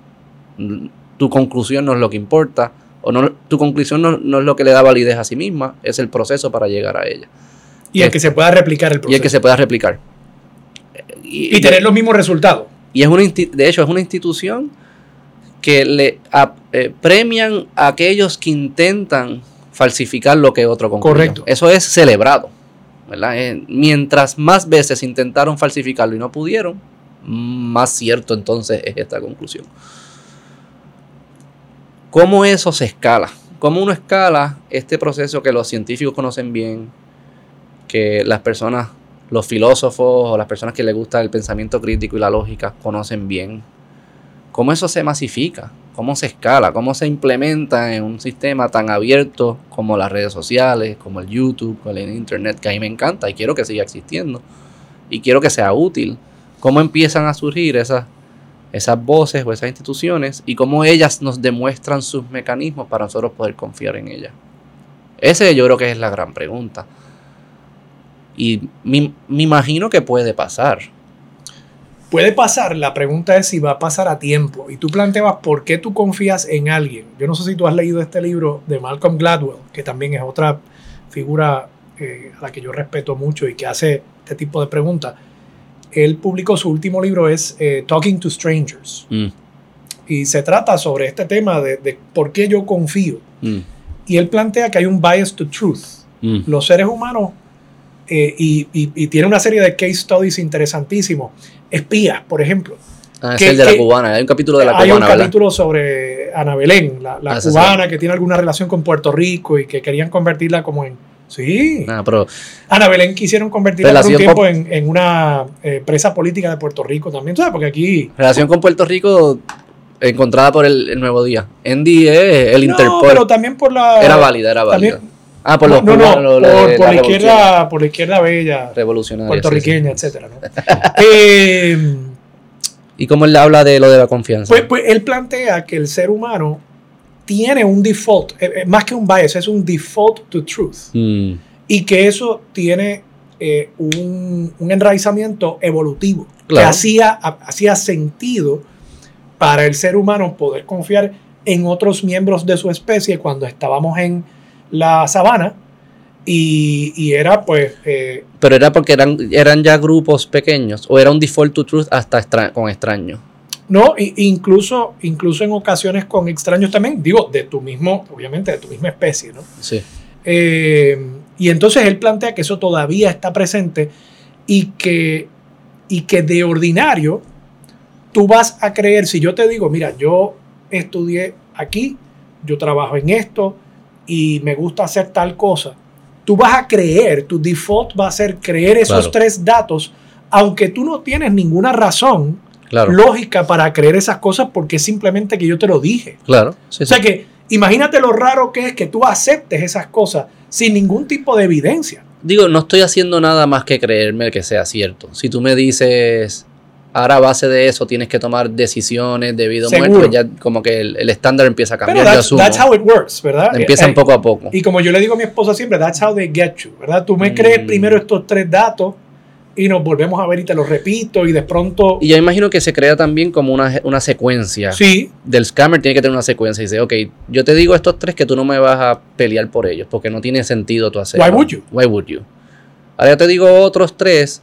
mm, tu conclusión no es lo que importa, o no, tu conclusión no, no es lo que le da validez a sí misma, es el proceso para llegar a ella. Y el que se pueda replicar el Y proceso. el que se pueda replicar. Y, y tener los mismos resultados. y es una de hecho, es una institución que le a- eh, premian a aquellos que intentan falsificar lo que otro concluyó. Correcto. Eso es celebrado. Eh, mientras más veces intentaron falsificarlo y no pudieron, más cierto entonces es esta conclusión. ¿Cómo eso se escala? ¿Cómo uno escala este proceso que los científicos conocen bien, que las personas, los filósofos o las personas que les gusta el pensamiento crítico y la lógica conocen bien? ¿Cómo eso se masifica? ¿Cómo se escala? ¿Cómo se implementa en un sistema tan abierto como las redes sociales, como el YouTube, como el Internet, que a mí me encanta y quiero que siga existiendo? Y quiero que sea útil. ¿Cómo empiezan a surgir esas, esas voces o esas instituciones y cómo ellas nos demuestran sus mecanismos para nosotros poder confiar en ellas? Ese yo creo que es la gran pregunta. Y me, me imagino que puede pasar. Puede pasar, la pregunta es si va a pasar a tiempo. Y tú planteabas por qué tú confías en alguien. Yo no sé si tú has leído este libro de Malcolm Gladwell, que también es otra figura eh, a la que yo respeto mucho y que hace este tipo de preguntas. Él publicó su último libro, es eh, Talking to Strangers. Mm, Y se trata sobre este tema de, de por qué yo confío. mm, Y él plantea que hay un bias to truth. mm. Los seres humanos, eh, y, y- y tiene una serie de case studies interesantísimos. Espías, por ejemplo. Ah, es que- el de la cubana. Hay un capítulo de la Hay un cubana, ¿verdad? capítulo sobre Ana Belén, la, la Ah, cubana que tiene alguna relación con Puerto Rico y que querían convertirla como en... Sí, Ah, pero Ana Belén quisieron convertirla por un tiempo con- en, en una eh, presa política de Puerto Rico también, ¿sabes? Porque aquí... relación con Puerto Rico encontrada por el, el Nuevo Día. Andy es el No, Interpol. pero también por la... era válida, era válida. también- ah, por los no, no, cubanos, lo- lo por, la, izquierda, por la izquierda bella, revolucionaria. puertorriqueña, sí, sí. etcétera, ¿no? Eh, ¿Y cómo él habla de lo de la confianza? Pues, pues él plantea que el ser humano tiene un default, eh, eh, más que un bias, es un default to truth. Mm, Y que eso tiene eh, un, un enraizamiento evolutivo, que hacía, ha- hacía sentido para el ser humano poder confiar en otros miembros de su especie cuando estábamos en la sabana. Y, y era pues eh, pero era porque eran, eran ya grupos pequeños o era un default to truth hasta extra- con extraños. No, incluso, incluso en ocasiones con extraños también, digo, de tu mismo, obviamente de tu misma especie, ¿no? Sí. Eh, y entonces él plantea que eso todavía está presente y que, y que de ordinario tú vas a creer, si yo te digo, mira, yo estudié aquí, yo trabajo en esto y me gusta hacer tal cosa, tú vas a creer, tu default va a ser creer esos Claro. tres datos, aunque tú no tienes ninguna razón Claro. lógica para creer esas cosas porque es simplemente que yo te lo dije. claro. Sí, O sea sí. que imagínate lo raro que es que tú aceptes esas cosas sin ningún tipo de evidencia. Digo, no estoy haciendo nada más que creerme que sea cierto. Si tú me dices, ahora a base de eso tienes que tomar decisiones debido a muerte, ya como que el, el estándar empieza a Pero cambiar. yo that's, asumo. that's how it works, ¿verdad? Empiezan Eh, poco a poco. Y como yo le digo a mi esposa siempre, that's how they get you, ¿verdad? Tú me crees Mm. primero estos tres datos y nos volvemos a ver y te los repito y de pronto... Y yo imagino que se crea también como una, una secuencia. Sí, Del scammer tiene que tener una secuencia. Y dice, ok, yo te digo estos tres que tú no me vas a pelear por ellos, porque no tiene sentido tú hacerlo. Why would you? Why would you? Ahora yo te digo otros tres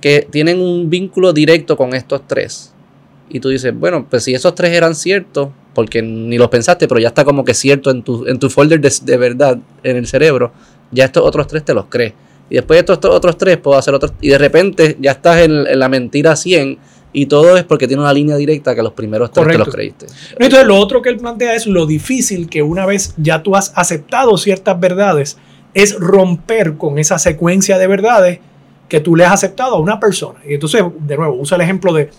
que tienen un vínculo directo con estos tres. Y tú dices, bueno, pues si esos tres eran ciertos, porque ni los pensaste, pero ya está como que cierto en tu, en tu folder de, de verdad en el cerebro, ya estos otros tres te los crees. Y después de estos to- otros tres puedo hacer otros. Y de repente ya estás en, en la mentira 100 y todo es porque tiene una línea directa que los primeros tres te Correcto. los creíste. No, Entonces, lo otro que él plantea es lo difícil que una vez ya tú has aceptado ciertas verdades, es romper con esa secuencia de verdades que tú le has aceptado a una persona. Y entonces, de nuevo, usa el ejemplo de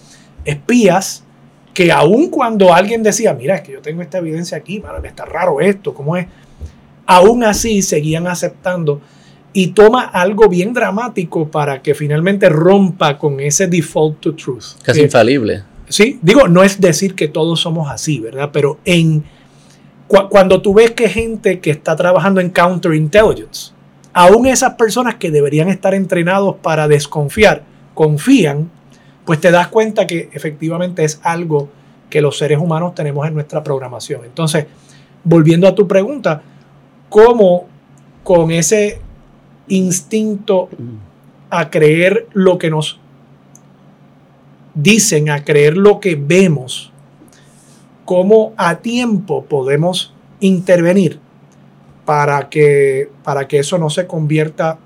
espías que aun cuando alguien decía, mira, es que yo tengo esta evidencia aquí, mano, me está raro esto, ¿cómo es? Aún así seguían aceptando y toma algo bien dramático para que finalmente rompa con ese default to truth. Casi Que- infalible. Sí, digo, no es decir que todos somos así, ¿verdad? Pero en cu- cuando tú ves que gente que está trabajando en counterintelligence, aún esas personas que deberían estar entrenados para desconfiar, confían, pues te das cuenta que efectivamente es algo que los seres humanos tenemos en nuestra programación. Entonces, volviendo a tu pregunta, ¿cómo con ese instinto a creer lo que nos dicen, a creer lo que vemos, cómo a tiempo podemos intervenir para que, para que eso no se convierta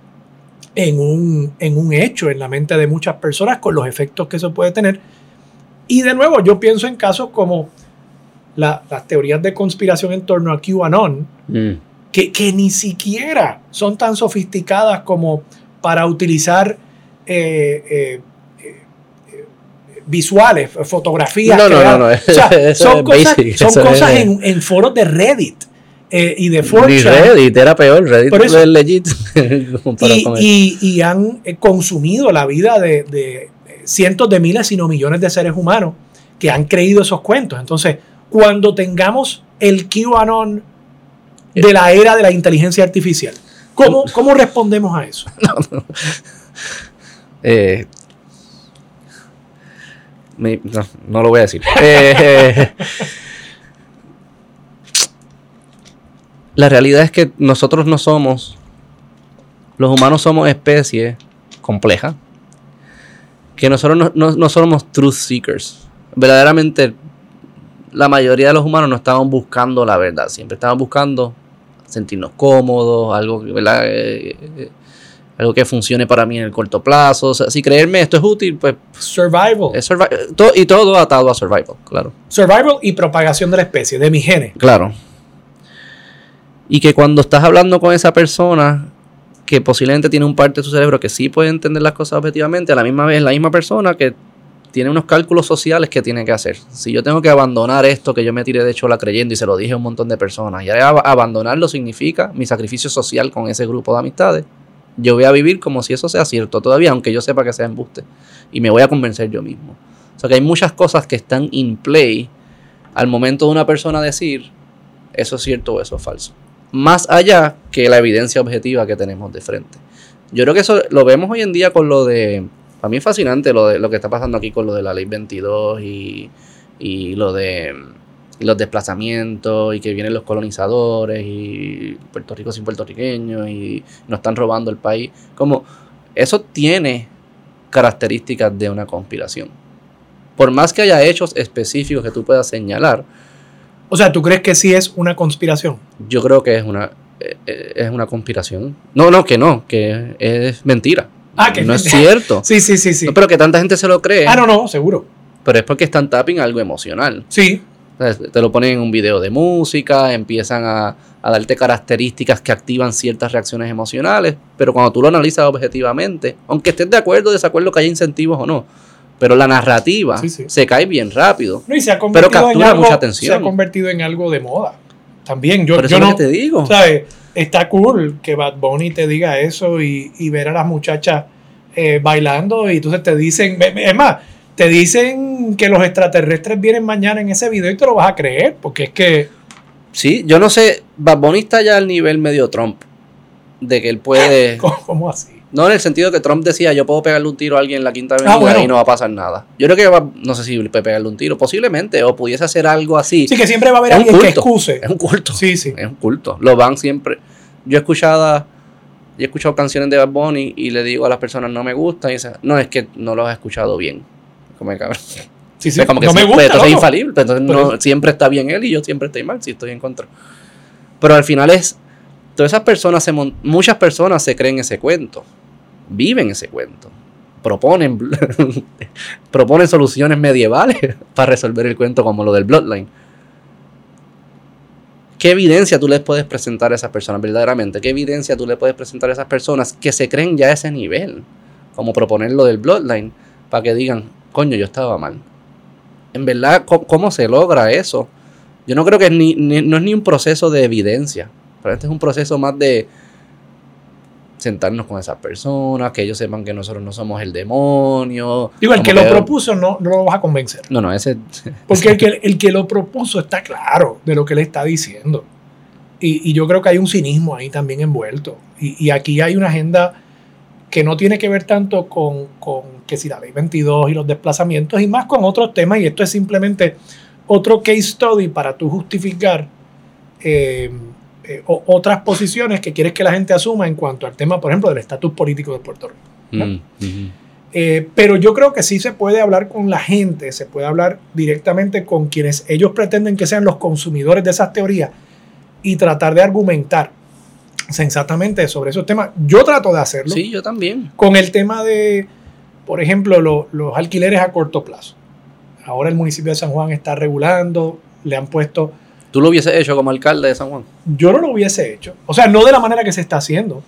en un, en un hecho en la mente de muchas personas con los efectos que eso puede tener. Y de nuevo, yo pienso en casos como la- las teorías de conspiración en torno a QAnon, Mm. que, que ni siquiera son tan sofisticadas como para utilizar eh, eh, eh, visuales, fotografías. No, no, no, no, O sea, son cosas, basic, son cosas en foros de Reddit eh, y de Ni 4chan. Reddit era peor, Reddit eso- es legit. y, y- y han eh, consumido la vida de, de cientos de miles, si no millones de seres humanos que han creído esos cuentos. Entonces, cuando tengamos el QAnon de la era de la inteligencia artificial, ¿cómo, cómo respondemos a eso? Eh, me- no, no lo voy a decir. Eh, la realidad es que nosotros no somos, los humanos somos especie compleja, que nosotros no, no- no somos truth seekers. Verdaderamente, la mayoría de los humanos no estaban buscando la verdad, siempre estaban buscando sentirnos cómodos, algo, ¿verdad? Eh, eh, algo que funcione para mí en el corto plazo. O sea, si creerme esto es útil, pues Survival. es survi- todo- y todo atado a survival, claro. Survival y propagación de la especie, de mi genes. Claro. Y que cuando estás hablando con esa persona que posiblemente tiene un parte de su cerebro que sí puede entender las cosas objetivamente, a la misma vez la misma persona que tiene unos cálculos sociales que tiene que hacer. Si yo tengo que abandonar esto que yo me tiré de chola creyendo y se lo dije a un montón de personas, y abandonarlo significa mi sacrificio social con ese grupo de amistades, yo voy a vivir como si eso sea cierto todavía, aunque yo sepa que sea embuste. Y me voy a convencer yo mismo. O sea que hay muchas cosas que están in play al momento de una persona decir eso es cierto o eso es falso. Más allá que la evidencia objetiva que tenemos de frente. Yo creo que eso lo vemos hoy en día con lo de. Para mí es fascinante lo, de, lo que está pasando aquí con lo de la ley 22 y, y lo de los desplazamientos y que vienen los colonizadores y Puerto Rico sin puertorriqueños y nos están robando el país. Como eso tiene características de una conspiración. Por más que haya hechos específicos que tú puedas señalar, O sea, ¿tú crees que sí es una conspiración? yo creo que es una eh, eh, es una conspiración. No, no, que no, que es mentira. Ah, que no es cierto. Sí, sí, sí, sí. No, pero que tanta gente se lo cree. ah, no, no, seguro. Pero es porque están tapping algo emocional. Sí, O sea, Te lo ponen en un video de música, empiezan a, a darte características que activan ciertas reacciones emocionales, pero cuando tú lo analizas objetivamente, aunque estés de acuerdo o desacuerdo que haya incentivos o no, pero la narrativa Sí, sí. se cae bien rápido. no, y se ha convertido Pero captura en algo, mucha atención. Se ha convertido en algo de moda. También yo, Por eso yo no, que te digo. ¿sabes? Está cool que Bad Bunny te diga eso y, y ver a las muchachas eh, bailando y entonces te dicen, es más, te dicen que los extraterrestres vienen mañana en ese video y te lo vas a creer, porque es que, Sí, yo no sé, Bad Bunny está ya al nivel medio Trump, de que él puede... ¿cómo, cómo así? No en el sentido que Trump decía, yo puedo pegarle un tiro a alguien en la Quinta Avenida Ah, bueno. y no va a pasar nada. Yo creo que va, no sé si puede pegarle un tiro, posiblemente, o pudiese hacer algo así. Sí, que siempre va a haber Es un alguien que culto. excuse. Es un culto. Sí, sí. Es un culto. Lo van siempre. Yo he escuchado, yo he escuchado canciones de Bad Bunny y le digo a las personas no me gustan y dicen, no, es que no los has escuchado bien. Como, que, cabrón. Sí, sí. Es como que no me gusta. entonces es infalible. entonces siempre está bien él y yo siempre estoy mal si estoy en contra. Pero al final es, todas esas personas, se muchas personas se creen ese cuento, viven ese cuento, proponen, proponen soluciones medievales para resolver el cuento como lo del Bloodline. ¿Qué evidencia tú les puedes presentar a esas personas verdaderamente? ¿Qué evidencia tú le puedes presentar a esas personas que se creen ya a ese nivel? Como proponer lo del Bloodline, para que digan, coño, yo estaba mal. En verdad, ¿cómo, se logra eso? Yo no creo que ni- no es ni un proceso de evidencia, pero este es un proceso más de sentarnos con esas personas, que ellos sepan que nosotros no somos el demonio. Digo, el que lo propuso no, no lo vas a convencer. No, no, ese... Porque el que, el que lo propuso está claro de lo que le está diciendo. Y, y yo creo que hay un cinismo ahí también envuelto. Y, y aquí hay una agenda que no tiene que ver tanto con, con que si la ley 22 y los desplazamientos y más con otros temas. Y esto es simplemente otro case study para tú justificar eh, eh, o- otras posiciones que quieres que la gente asuma en cuanto al tema, por ejemplo, del estatus político de Puerto Rico. ¿no? Mm. Eh, pero yo creo que sí se puede hablar con la gente, se puede hablar directamente con quienes ellos pretenden que sean los consumidores de esas teorías y tratar de argumentar sensatamente sobre esos temas. Yo trato de hacerlo Sí, yo también. con el tema de, por ejemplo, lo- los alquileres a corto plazo. Ahora el municipio de San Juan está regulando, le han puesto ¿Tú lo hubieses hecho como alcalde de San Juan? yo no lo hubiese hecho. O sea, no de la manera que se está haciendo.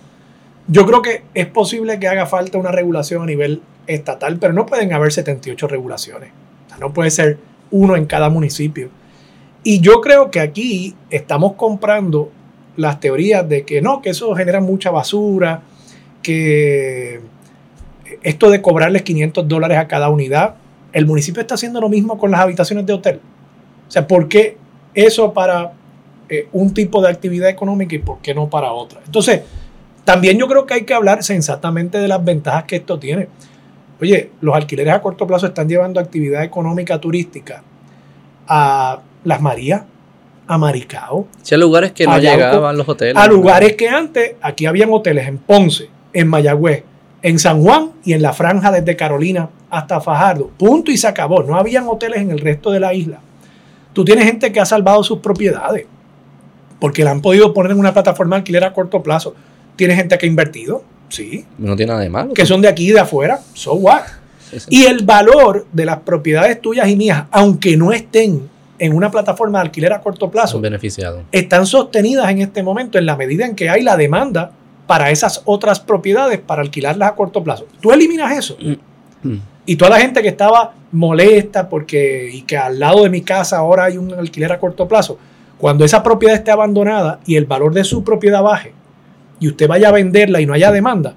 Yo creo que es posible que haga falta una regulación a nivel estatal, pero no pueden haber 78 regulaciones. O sea, no puede ser uno en cada municipio. Y yo creo que aquí estamos comprando las teorías de que no, que eso genera mucha basura, que esto de cobrarles 500 dólares a cada unidad, el municipio está haciendo lo mismo con las habitaciones de hotel. O sea, ¿por qué eso para eh, un tipo de actividad económica y por qué no para otra? Entonces, también yo creo que hay que hablar sensatamente de las ventajas que esto tiene. Oye, los alquileres a corto plazo están llevando actividad económica turística a Las Marías, a Maricao, Si hay lugares que no A llegaban los hoteles. a lugares que antes aquí habían hoteles en Ponce, en Mayagüez, en San Juan y en la franja desde Carolina hasta Fajardo. Punto y se acabó. No habían hoteles en el resto de la isla. Tú tienes gente que ha salvado sus propiedades porque la han podido poner en una plataforma de alquiler a corto plazo. Tienes gente que ha invertido. Sí. No tiene nada de malo. Que son de aquí y de afuera. So what? Y el valor de las propiedades tuyas y mías, aunque no estén en una plataforma de alquiler a corto plazo, son beneficiados. están sostenidas en este momento en la medida en que hay la demanda para esas otras propiedades para alquilarlas a corto plazo. Tú eliminas eso. Mm. Y toda la gente que estaba molesta porque y que al lado de mi casa ahora hay un alquiler a corto plazo, cuando esa propiedad esté abandonada y el valor de su propiedad baje y usted vaya a venderla y no haya demanda,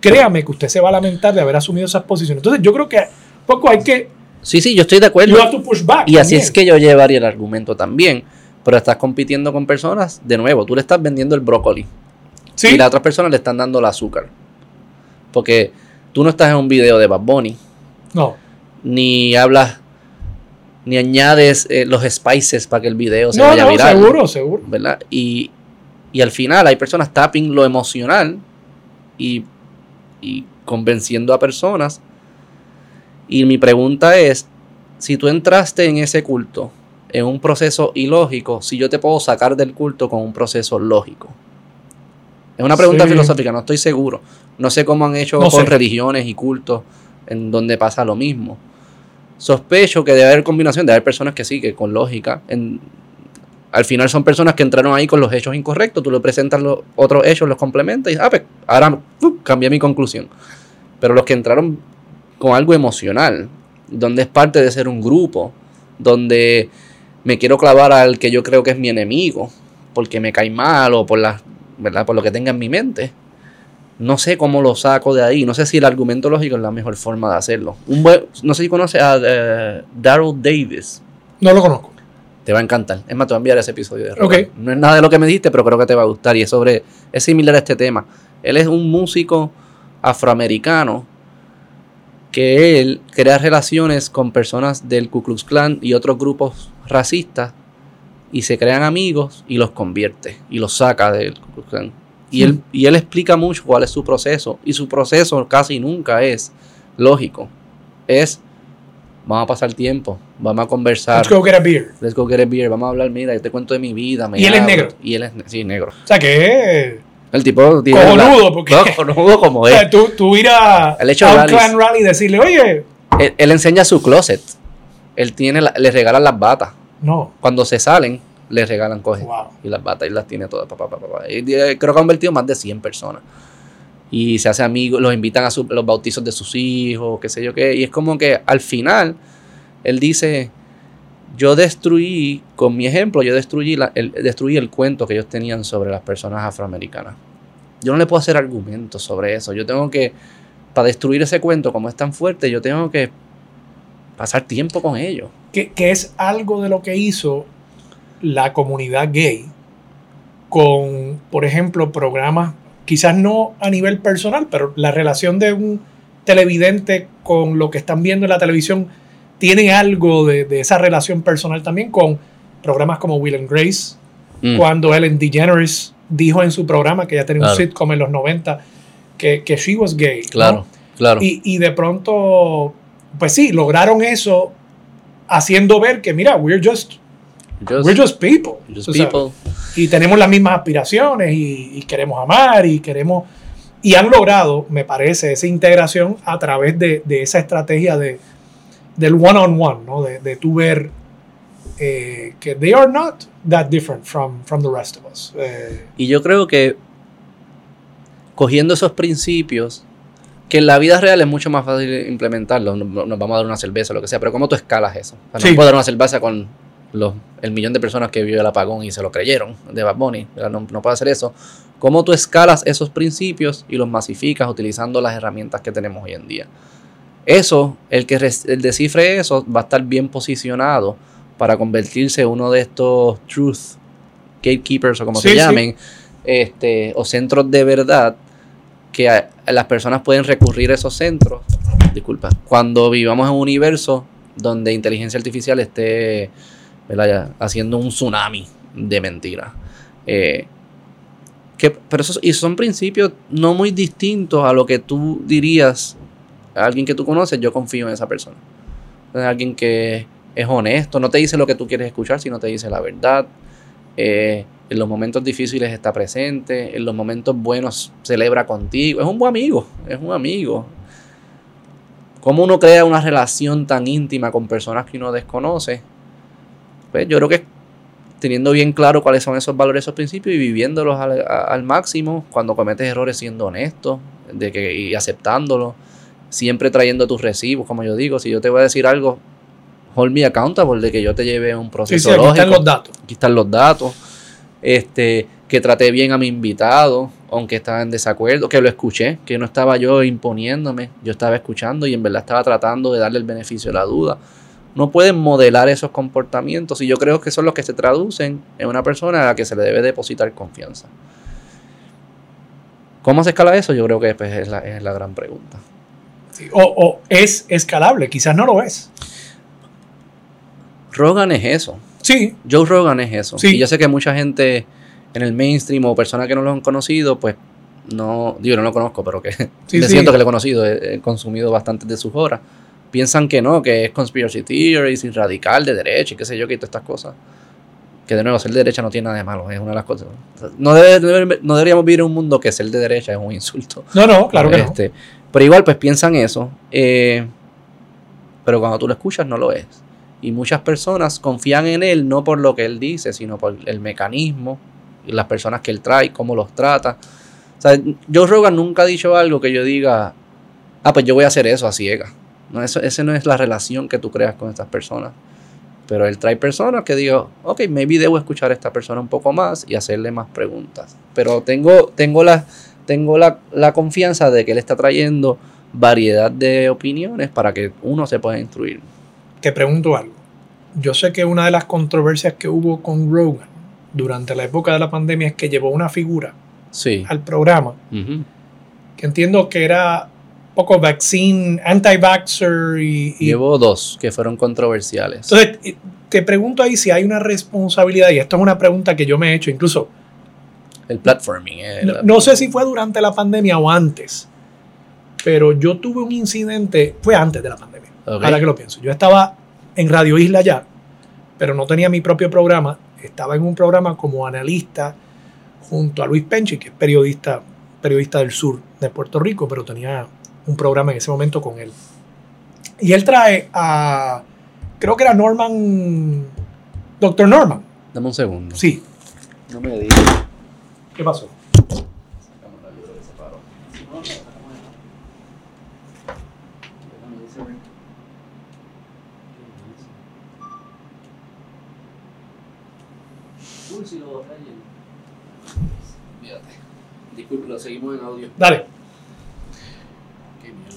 créame que usted se va a lamentar de haber asumido esas posiciones. Entonces yo creo que poco hay que Sí, sí, yo estoy de acuerdo. you have to push back. Y así también. es que yo llevaría el argumento también. Pero estás compitiendo con personas, de nuevo, tú le estás vendiendo el brócoli. Sí. Y las otras personas le están dando el azúcar. Porque tú no estás en un video de Bad Bunny, No. ni hablas, ni añades eh, los spices para que el video se No, vaya no, viral. seguro, seguro. ¿verdad? Y, y al final hay personas tapping lo emocional y, y convenciendo a personas. Y mi pregunta es, si tú entraste en ese culto en un proceso ilógico, si yo te puedo sacar del culto con un proceso lógico. Es una pregunta Sí. filosófica, no estoy seguro. No sé cómo han hecho No con sé. religiones y cultos en donde pasa lo mismo. Sospecho que debe haber combinación, debe haber personas que sí, que con lógica, en, al final son personas que entraron ahí con los hechos incorrectos, tú le presentas los otros hechos, los complementas y ah, pues, ahora ¡fup! cambié mi conclusión. Pero los que entraron con algo emocional, donde es parte de ser un grupo, donde me quiero clavar al que yo creo que es mi enemigo, porque me cae mal o por, la, ¿verdad? por lo que tenga en mi mente. No sé cómo lo saco de ahí. No sé si el argumento lógico es la mejor forma de hacerlo. Un buen- no sé si conoces a eh, Daryl Davis. No lo conozco. Te va a encantar. Es más, te voy a enviar ese episodio de Rogan. Ok. No es nada de lo que me dijiste, pero creo que te va a gustar. Y es sobre. Es similar a este tema. Él es un músico afroamericano que él crea relaciones con personas del Ku Klux Klan y otros grupos racistas y se crean amigos y los convierte y los saca del Ku Klux Klan. Y, él, y él explica mucho cuál es su proceso. Y su proceso casi nunca es lógico. Es, vamos a pasar tiempo, vamos a conversar. Let's go get a beer. Let's go get a beer. Vamos a hablar, mira, yo te cuento de mi vida. me Y él es negro. Y él es, sí, negro. O sea que El tipo tiene Cojonudo, porque- No, como o es. sea, tú, tú ir a, El hecho a un clan rally y decirle, oye, Él, él enseña su closet. Él tiene, la- le regalan las batas. no. Cuando se salen, le regalan coge. Wow. Y las batas y las tiene todas. Pa, pa, pa, pa, pa. Y, eh, creo que ha convertido más de 100 personas. Y se hace amigos, los invitan a su- los bautizos de sus hijos, qué sé yo qué. Y es como que al final, él dice, yo destruí, con mi ejemplo, yo destruí, la- el, destruí el cuento que ellos tenían sobre las personas afroamericanas. Yo no le puedo hacer argumentos sobre eso. Yo tengo que, para destruir ese cuento, como es tan fuerte, yo tengo que pasar tiempo con ellos. que, que es algo de lo que hizo la comunidad gay con, por ejemplo, programas, quizás no a nivel personal, pero la relación de un televidente con lo que están viendo en la televisión tiene algo de, de esa relación personal también con programas como Will and Grace, Mm. cuando Ellen DeGeneres dijo en su programa, que ya tenía Claro. un sitcom en los 90, que, que she was gay. ¿no? Claro, claro. Y, y de pronto, pues sí, lograron eso haciendo ver que, mira, we're just, Just- we're just people. just people. Y tenemos las mismas aspiraciones y, y queremos amar y queremos... Y han logrado, me parece, esa integración a través de, de esa estrategia de, del one-on-one, ¿no? De, de tú ver eh, que they are not that different from, from the rest of us. Eh, Y yo creo que cogiendo esos principios, que en la vida real es mucho más fácil implementarlos, no- no- nos vamos a dar una cerveza lo que sea, pero ¿cómo tú escalas eso? O sea, Sí. No puedo dar una cerveza con los, el millón de personas que vio el apagón y se lo creyeron de Bad Bunny, no, no puedo hacer eso. ¿Cómo tú escalas esos principios y los masificas utilizando las herramientas que tenemos hoy en día? Eso, el que el descifre eso va a estar bien posicionado para convertirse en uno de estos truth gatekeepers o como Sí, se sí. llamen, este, o centros de verdad que a- las personas pueden recurrir a esos centros, disculpa, cuando vivamos en un universo donde inteligencia artificial esté haciendo un tsunami de mentiras. Eh, que, pero esos y son principios no muy distintos a lo que tú dirías a alguien que tú conoces, yo confío en esa persona. Alguien que es honesto, no te dice lo que tú quieres escuchar, sino te dice la verdad. Eh, En los momentos difíciles está presente, en los momentos buenos celebra contigo. Es un buen amigo, es un amigo. ¿Cómo uno crea una relación tan íntima con personas que uno desconoce? Pues yo creo que teniendo bien claro cuáles son esos valores, esos principios y viviéndolos al, máximo, cuando cometes errores siendo honesto de que, y aceptándolo, siempre trayendo tus recibos, como yo digo, si yo te voy a decir algo, hold me accountable de que yo te lleve un proceso sí, aquí están los datos. Aquí están los datos. Este, que traté bien a mi invitado, aunque estaba en desacuerdo, que lo escuché, que no estaba yo imponiéndome, yo estaba escuchando y en verdad estaba tratando de darle el beneficio de la duda no pueden modelar esos comportamientos y yo creo que son los que se traducen en una persona a la que se le debe depositar confianza. ¿Cómo se escala eso? Yo creo que pues, es, la, gran pregunta. o, es escalable, quizás no lo es. Rogan es eso. Sí. Joe Rogan es eso. Sí. Y yo sé que mucha gente en el mainstream o personas que no lo han conocido, pues no, digo, no lo conozco, pero que me siento que lo he conocido, he, he consumido bastantes de sus horas piensan que no, que es conspiracy theories y radical de derecha y qué sé yo, que todas estas cosas. Que de nuevo, ser de derecha no tiene nada de malo, es una de las cosas. No, no deberíamos vivir en un mundo que ser de derecha es un insulto. No, no, claro que este, Pero igual, pues piensan eso. Eh, pero cuando tú lo escuchas, no lo es. Y muchas personas confían en él no por lo que él dice, sino por el mecanismo y las personas que él trae, cómo los trata. O sea, Joe Rogan nunca ha dicho algo que yo diga, ah, pues yo voy a hacer eso a ciega. No, eso, esa no es la relación que tú creas con estas personas. Pero él trae personas que digo, ok, maybe debo escuchar a esta persona un poco más y hacerle más preguntas. Pero tengo, tengo, la, tengo la, confianza de que él está trayendo variedad de opiniones para que uno se pueda instruir. Te pregunto algo. Yo sé que una de las controversias que hubo con Rogan durante la época de la pandemia es que llevó una figura al programa que entiendo que era poco vaccine, anti-vaxxer y, Llevo dos que fueron controversiales. Entonces, te pregunto ahí si hay una responsabilidad, y esto es una pregunta que yo me he hecho, incluso... El platforming. Eh, no, sé si fue durante la pandemia o antes, pero yo tuve un incidente, fue antes de la pandemia, ahora que lo pienso. Yo estaba en Radio Isla ya, pero no tenía mi propio programa, estaba en un programa como analista junto a Luis Penchi, que es periodista, periodista del sur de Puerto Rico, pero tenía un programa en ese momento con él. Y él trae a, creo que era Norman, Doctor Norman. Dame un segundo. Sí. No me digas. ¿Qué pasó? Uy, si lo Disculpe, lo seguimos en audio. Dale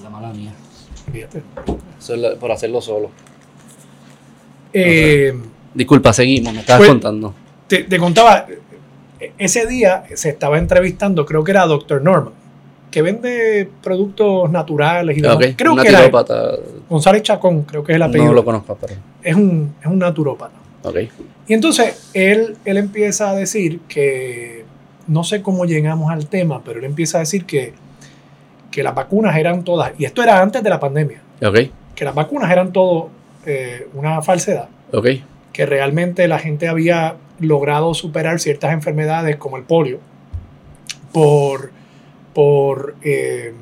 la mala mía. Fíjate. por hacerlo solo. Eh, Disculpa, seguimos, me estabas pues, contando. Te, contaba, ese día se estaba entrevistando, creo que era Dr. Norman, que vende productos naturales y demás. Creo que era González Chacón, creo que es el apellido. No lo conozco, pero. Es un, es un naturópata. Okay. Y entonces él, él empieza a decir que, no sé cómo llegamos al tema, pero él empieza a decir que que las vacunas eran todas, y esto era antes de la pandemia, que las vacunas eran todo eh, una falsedad. Que realmente la gente había logrado superar ciertas enfermedades como el polio por, por eh,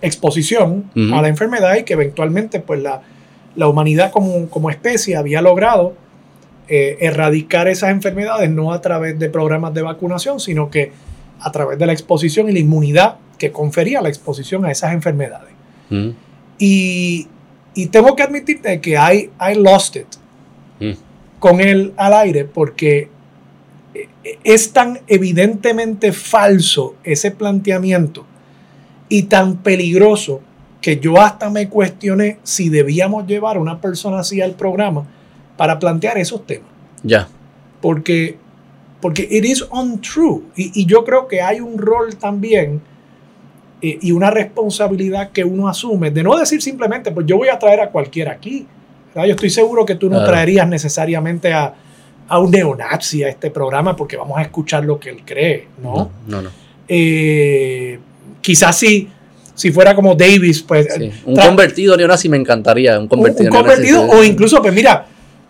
exposición a la enfermedad y que eventualmente pues la, la humanidad como, como, especie había logrado eh, erradicar esas enfermedades no a través de programas de vacunación, sino que a través de la exposición y la inmunidad que confería la exposición a esas enfermedades. Mm. Y, tengo que admitirte que I, I lost it mm. con él al aire porque es tan evidentemente falso ese planteamiento y tan peligroso que yo hasta me cuestioné si debíamos llevar a una persona así al programa para plantear esos temas. Ya. Porque, porque it is untrue. Y, y yo creo que hay un rol también eh, y una responsabilidad que uno asume de no decir simplemente, pues yo voy a traer a cualquiera aquí. Yo estoy seguro que tú no traerías necesariamente a, un neonazi a este programa porque vamos a escuchar lo que él cree, ¿no? No, no. Eh, quizás sí, si fuera como Davis, pues... Un convertido neonazi me encantaría, un convertido Un, convertido o incluso, pues mira,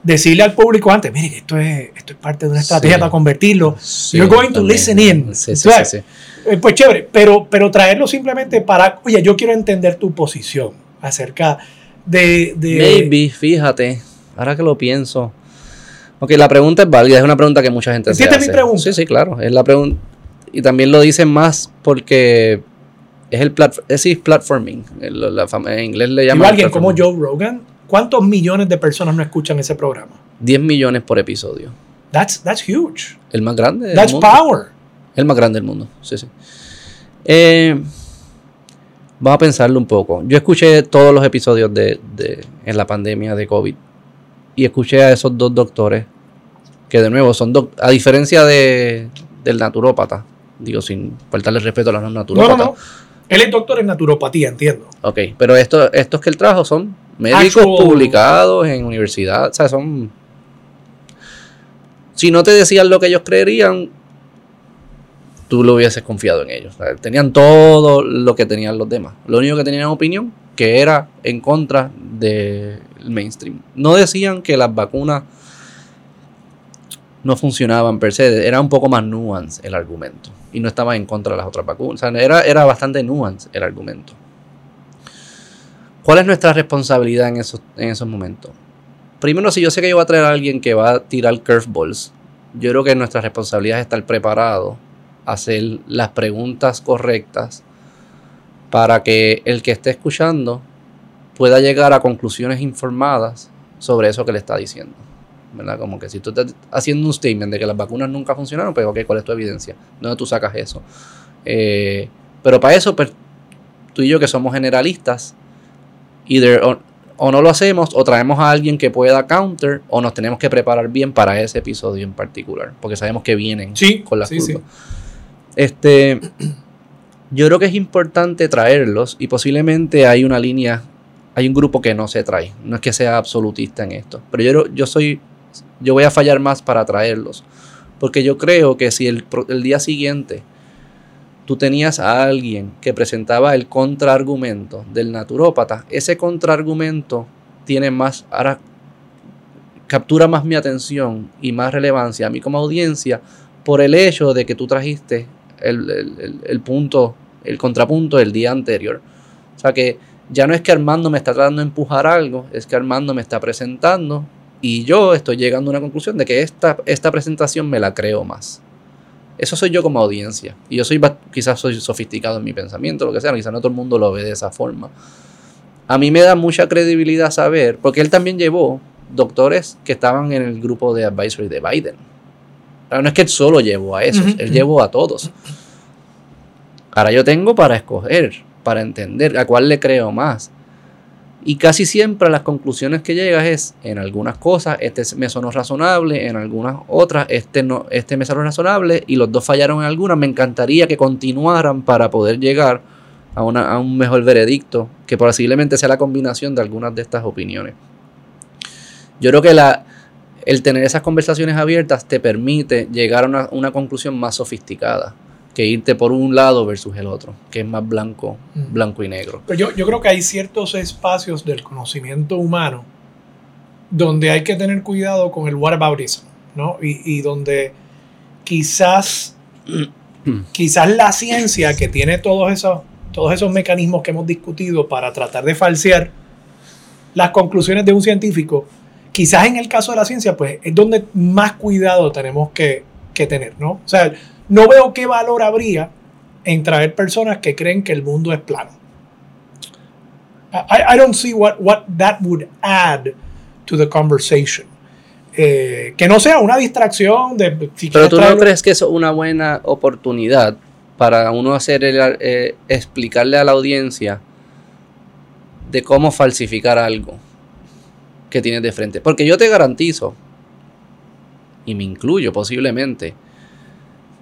decirle al público antes, mire, que esto es, esto es parte de una estrategia Sí. para convertirlo. Sí, You're going to listen in. Sí, sí, Entonces, sí, sí. eh, Pues chévere, pero, pero traerlo simplemente para, oye, yo quiero entender tu posición acerca de... de Maybe, fíjate, ahora que lo pienso. Ok, la pregunta es válida, es una pregunta que mucha gente se ¿Entiendes hace. mi pregunta? Sí, sí, claro, es la pregunta. Y también lo dicen más porque es el plat es platforming. La en inglés le llaman. alguien como. Joe Rogan, ¿cuántos millones de personas no escuchan ese programa? 10 millones por episodio. That's, that's huge. El más grande del That's mundo. power. El más grande del mundo, sí, sí. Eh, vamos a pensarlo un poco. Yo escuché todos los episodios de, de- en la pandemia de COVID y escuché a esos dos doctores que de nuevo son doc- a diferencia de, del naturópata, digo sin faltarle respeto a los no No, no, naturópatas. no. Él es doctor en naturopatía, entiendo. Ok, pero esto- estos que él trajo son médicos Actual- publicados en universidad, o sea, son... Si no te decían lo que ellos creerían, tú lo hubieses confiado en ellos. O sea, tenían todo lo que tenían los demás. Lo único que tenían opinión, que era en contra del mainstream. No decían que las vacunas no funcionaban per se, era un poco más nuance el argumento. Y no estaba en contra de las otras vacunas. O sea, era, era bastante nuance el argumento. ¿Cuál es nuestra responsabilidad en esos, en esos momentos? Primero, si yo sé que yo voy a traer a alguien que va a tirar curveballs, yo creo que nuestra responsabilidad es estar preparado, hacer las preguntas correctas para que el que esté escuchando pueda llegar a conclusiones informadas sobre eso que le está diciendo. ¿Verdad? Como que si tú estás haciendo un statement de que las vacunas nunca funcionaron, pues ok, ¿cuál es tu evidencia? ¿Dónde tú sacas eso? Eh, pero para eso, pues, tú y yo que somos generalistas, either o, o no lo hacemos o traemos a alguien que pueda counter o nos tenemos que preparar bien para ese episodio en particular, porque sabemos que vienen Sí, con las sí, sí. curvas. Este, yo creo que es importante traerlos y posiblemente hay una línea, hay un grupo que no se trae. No es que sea absolutista en esto, pero yo, yo soy, yo voy a fallar más para traerlos, porque yo creo que si el, el día siguiente tú tenías a alguien que presentaba el contraargumento del naturópata, ese contraargumento tiene más, ahora captura más mi atención y más relevancia a mí como audiencia por el hecho de que tú trajiste el, el- el- punto, el contrapunto del día anterior. O sea que ya no es que Armando me está tratando de empujar algo, es que Armando me está presentando y yo estoy llegando a una conclusión de que esta, esta presentación me la creo más. Eso soy yo como audiencia. Y yo soy quizás soy sofisticado en mi pensamiento, lo que sea, quizás no todo el mundo lo ve de esa forma. A mí me da mucha credibilidad saber, porque él también llevó doctores que estaban en el grupo de advisory de Biden. Ahora, no es que él solo llevó a esos, él llevó a todos. Ahora yo tengo para escoger, para entender a cuál le creo más. Y casi siempre las conclusiones que llegas es, en algunas cosas, este me sonó razonable, en algunas otras, este, no, este me sonó razonable, y los dos fallaron en algunas. Me encantaría que continuaran para poder llegar a, una- a un mejor veredicto, que posiblemente sea la combinación de algunas de estas opiniones. Yo creo que la, el tener esas conversaciones abiertas te permite llegar a una, una conclusión más sofisticada que irte por un lado versus el otro, que es más blanco, Mm. blanco y negro. Pero yo, yo creo que hay ciertos espacios del conocimiento humano donde hay que tener cuidado con el whataboutism, ¿no? Y, y donde quizás, quizás la ciencia que tiene todos esos, todos esos mecanismos que hemos discutido para tratar de falsear las conclusiones de un científico, quizás en el caso de la ciencia, pues es donde más cuidado tenemos que, que tener, ¿no? O sea, no veo qué valor habría en traer personas que creen que el mundo es plano. I, I don't see what, what that would add to the conversation. Eh, que no sea una distracción de... si Pero tú no crees que es una buena oportunidad para uno hacer el, eh, explicarle a la audiencia de cómo falsificar algo que tienes de frente. Porque yo te garantizo, y me incluyo posiblemente,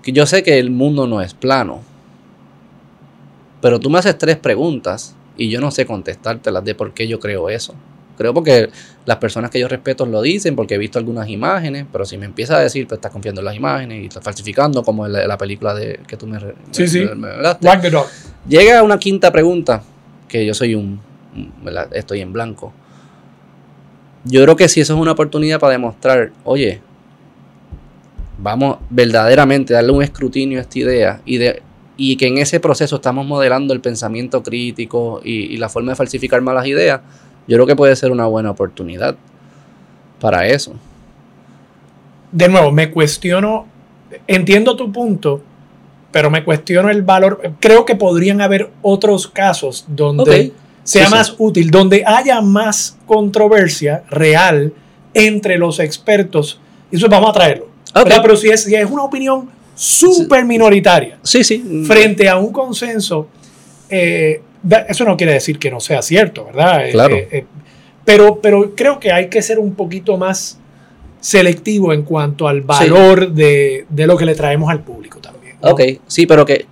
que yo sé que el mundo no es plano. Pero tú me haces tres preguntas y yo no sé contestártelas de por qué yo creo eso. Creo porque las personas que yo respeto lo dicen, porque he visto algunas imágenes, pero si me empiezas a decir, pues estás confiando en las imágenes y estás falsificando, como en la, la película de que tú me, Sí, me- sí. me- dog. Llega una quinta pregunta, que yo soy un, un- ¿verdad? estoy en blanco. yo creo que si eso es una oportunidad para demostrar, oye, vamos verdaderamente a darle un escrutinio a esta idea y, de, y que en ese proceso estamos modelando el pensamiento crítico y, la forma de falsificar malas ideas, yo creo que puede ser una buena oportunidad para eso. De nuevo, me cuestiono, entiendo tu punto, pero me cuestiono el valor. Creo que podrían haber otros casos donde sea más útil, donde haya más controversia real entre los expertos. Y eso vamos a traerlo. Pero si es, es, una opinión súper minoritaria sí, sí. frente a un consenso, eh, eso no quiere decir que no sea cierto, ¿verdad? Eh, claro. Eh, pero, pero creo que hay que ser un poquito más selectivo en cuanto al valor de, lo que le traemos al público también. Ok, sí, pero que,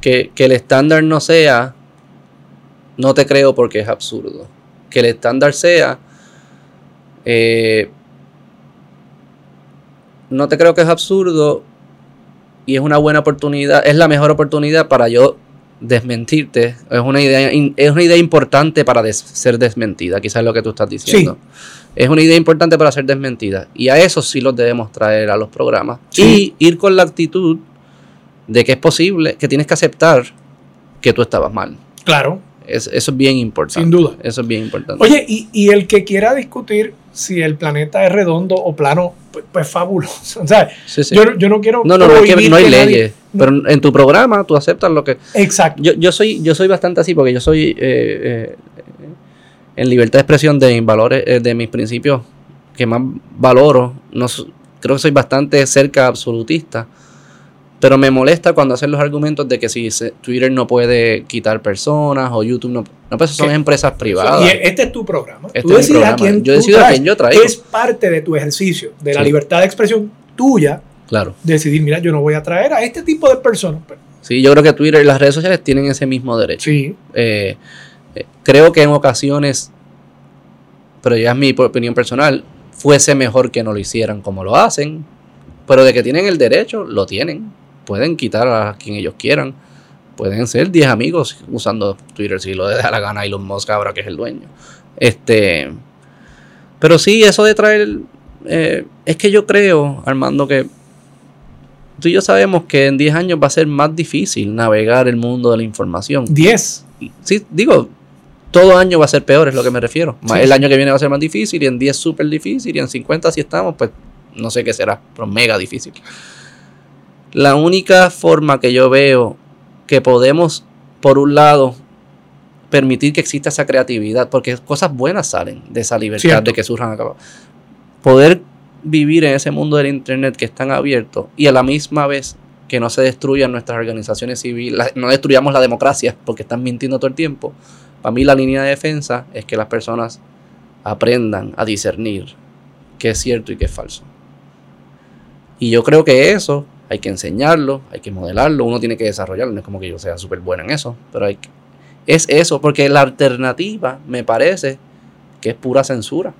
que el estándar no sea no te creo porque es absurdo. Que el estándar sea, eh, no te creo que es absurdo y es una buena oportunidad, es la mejor oportunidad para yo desmentirte. Es una idea, es una idea importante para ser desmentida, quizás es lo que tú estás diciendo. Es una idea importante para ser desmentida. Y a eso sí los debemos traer a los programas. Y ir con la actitud de que es posible, que tienes que aceptar que tú estabas mal. Claro eso es bien importante. Sin duda. Eso es bien importante. Oye, y, el que quiera discutir si el planeta es redondo o plano, pues, pues fabuloso. O sea, Yo, no quiero. No, no, no, hay, leyes. Pero en tu programa tú aceptas lo que. Exacto. Yo, yo, soy, yo soy bastante así porque yo soy eh, eh, en libertad de expresión de mis valores, eh, de mis principios que más valoro. No, creo que soy bastante cerca absolutista pero me molesta cuando hacen los argumentos de que si Twitter no puede quitar personas o YouTube no. No, pues son empresas privadas. Y este es tu programa. Este tú decides a quién yo decido a quién yo traigo. Es parte de tu ejercicio, de la libertad de expresión tuya. Claro. Decidir, mira, yo no voy a traer a este tipo de personas. Sí, yo creo que Twitter y las redes sociales tienen ese mismo derecho. Sí. Eh, eh, creo que en ocasiones, pero ya es mi opinión personal, fuese mejor que no lo hicieran como lo hacen, pero de que tienen el derecho, lo tienen pueden quitar a quien ellos quieran. Pueden ser 10 amigos usando Twitter si lo da la gana Elon Musk ahora que es el dueño. Este, pero sí, eso de traer... Eh, es que yo creo, Armando, que tú y yo sabemos que en 10 años va a ser más difícil navegar el mundo de la información. 10. Sí, digo, todo año va a ser peor, es lo que me refiero. El año que viene va a ser más difícil y en 10 súper difícil y en 50 si estamos, pues no sé qué será, pero mega difícil. La única forma que yo veo que podemos, por un lado, permitir que exista esa creatividad, porque cosas buenas salen de esa libertad de que surjan acá. Poder vivir en ese mundo del Internet que es tan abierto y a la misma vez que no se destruyan nuestras organizaciones civiles, no destruyamos la democracia porque están mintiendo todo el tiempo. Para mí la línea de defensa es que las personas aprendan a discernir qué es cierto y qué es falso. Y yo creo que eso hay que enseñarlo, hay que modelarlo, uno tiene que desarrollarlo, no es como que yo sea súper bueno en eso, pero hay es eso, porque la alternativa me parece que es pura censura.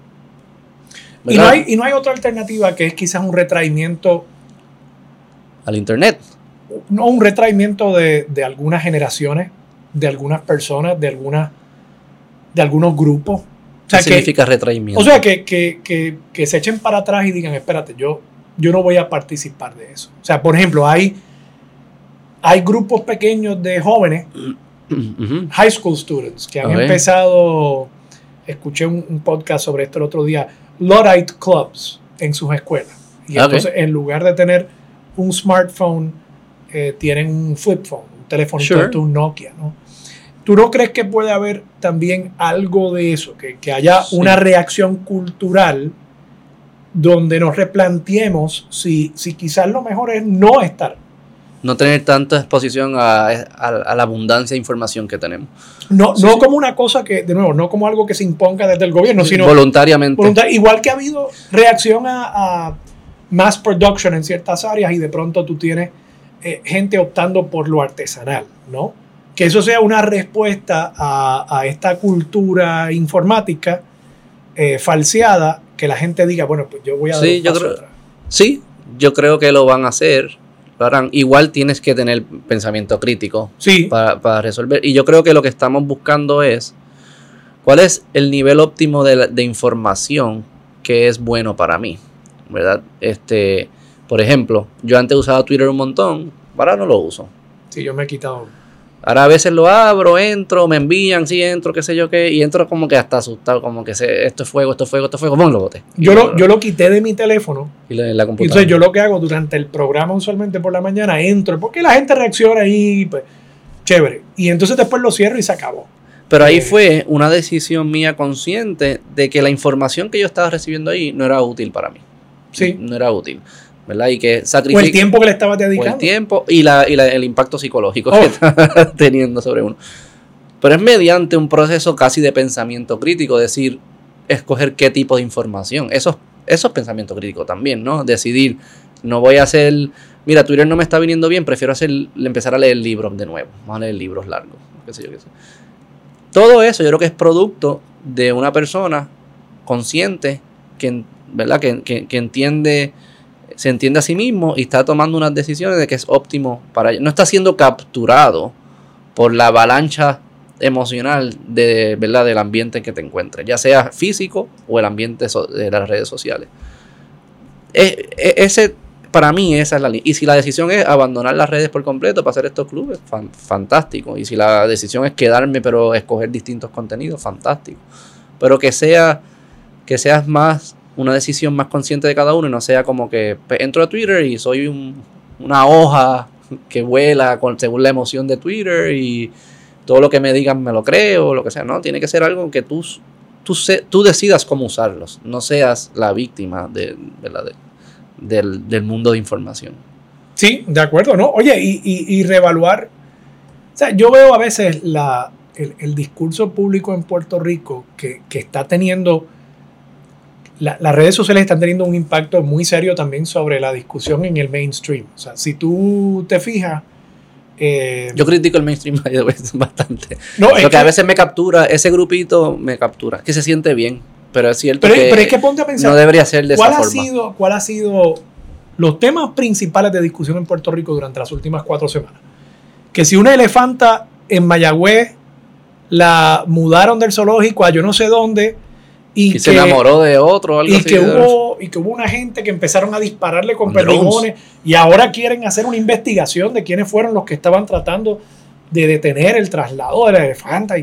Y no, hay, y no hay otra alternativa que es quizás un retraimiento al Internet. No, un retraimiento de, algunas generaciones, de algunas personas, de, algunas, de algunos grupos. ¿Qué significa retraimiento? O sea, que, que se echen para atrás y digan, espérate, yo yo no voy a participar de eso. O sea, por ejemplo, hay, hay grupos pequeños de jóvenes, high school students, que han empezado, escuché un, podcast sobre esto el otro día, Luddite Clubs en sus escuelas. Y entonces, en lugar de tener un smartphone, eh, tienen un flip phone, un teléfono, un Nokia, ¿no? ¿Tú no crees que puede haber también algo de eso? Que, que haya una reacción cultural donde nos replanteemos si, si quizás lo mejor es no estar. No tener tanta exposición a, la abundancia de información que tenemos. No, no como una cosa que, de nuevo, no como algo que se imponga desde el gobierno, sino voluntariamente. igual que ha habido reacción a, mass production en ciertas áreas y de pronto tú tienes eh, gente optando por lo artesanal, ¿no? Que eso sea una respuesta a, esta cultura informática eh, falseada que la gente diga, bueno, pues yo voy a sí, yo creo, Sí, yo creo que lo van a hacer. Igual tienes que tener pensamiento crítico sí. para, resolver. Y yo creo que lo que estamos buscando es, ¿Cuál es el nivel óptimo de, de información que es bueno para mí? ¿Verdad? Este, por ejemplo, yo antes usaba Twitter un montón, ahora no lo uso. Sí, yo me he quitado. Ahora a veces lo abro, entro, me envían, sí entro, qué sé yo qué, y entro como que hasta asustado, como que sé, esto es fuego, esto es fuego, esto es fuego, ¡pum! lo boté. Yo lo, yo lo quité de mi teléfono. Y la, computadora. entonces yo lo que hago durante el programa usualmente por la mañana entro, porque la gente reacciona ahí, pues, chévere. Y entonces después lo cierro y se acabó. Pero ahí Eh, fue una decisión mía consciente de que la información que yo estaba recibiendo ahí no era útil para mí. Sí. No era útil. ¿Verdad? Y que O sacrificar el tiempo que le estabas o el dedicando. tiempo y, la, y la- el impacto psicológico Oh. que está teniendo sobre uno. Pero es mediante un proceso casi de pensamiento crítico, decir, escoger qué tipo de información. Eso, eso es pensamiento crítico también, ¿no? Decidir, no voy a hacer, mira, Twitter no me está viniendo bien, prefiero hacer, empezar a leer libros de nuevo, vamos a leer libros largos, qué sé yo, qué sé. Todo eso yo creo que es producto de una persona consciente que, ¿verdad? que, que- que entiende se entiende a sí mismo y está tomando unas decisiones de que es óptimo para ellos. No está siendo capturado por la avalancha emocional de, ¿verdad? del ambiente en que te encuentres, ya sea físico o el ambiente de las redes sociales. E- ese, para mí, esa es la línea. Y si la decisión es abandonar las redes por completo para hacer estos clubes, fan- fantástico. Y si la decisión es quedarme pero escoger distintos contenidos, fantástico. Pero que sea que seas más una decisión más consciente de cada uno y no sea como que pues, entro a Twitter y soy un- una hoja que vuela con, según la emoción de Twitter y todo lo que me digan me lo creo, lo que sea. No, tiene que ser algo que tú, tú, tú decidas cómo usarlos, no seas la víctima del, del mundo de información. Sí, de acuerdo, ¿no? Oye, y, y, y reevaluar. O sea, yo veo a veces la, el, el discurso público en Puerto Rico que, que está teniendo. La- las redes sociales están teniendo un impacto muy serio también sobre la discusión en el mainstream. O sea, si tú te fijas. eh, Yo critico el mainstream bastante. no, es Porque que- a veces me captura, ese grupito me captura, que se siente bien, pero es cierto pero, que, pero es que ponte a pensar. no debería ser de esa ¿Cuál ha, forma. sido, ¿Cuál ha sido los temas principales de discusión en Puerto Rico durante las últimas cuatro semanas? Que si una elefanta en Mayagüez la mudaron del zoológico a yo no sé dónde y, que, se enamoró de otro algo y, así. que hubo, y que hubo una gente que empezaron a dispararle con Con perdigones y ahora quieren hacer una investigación de quiénes fueron los que estaban tratando de detener el traslado de la elefanta. Y,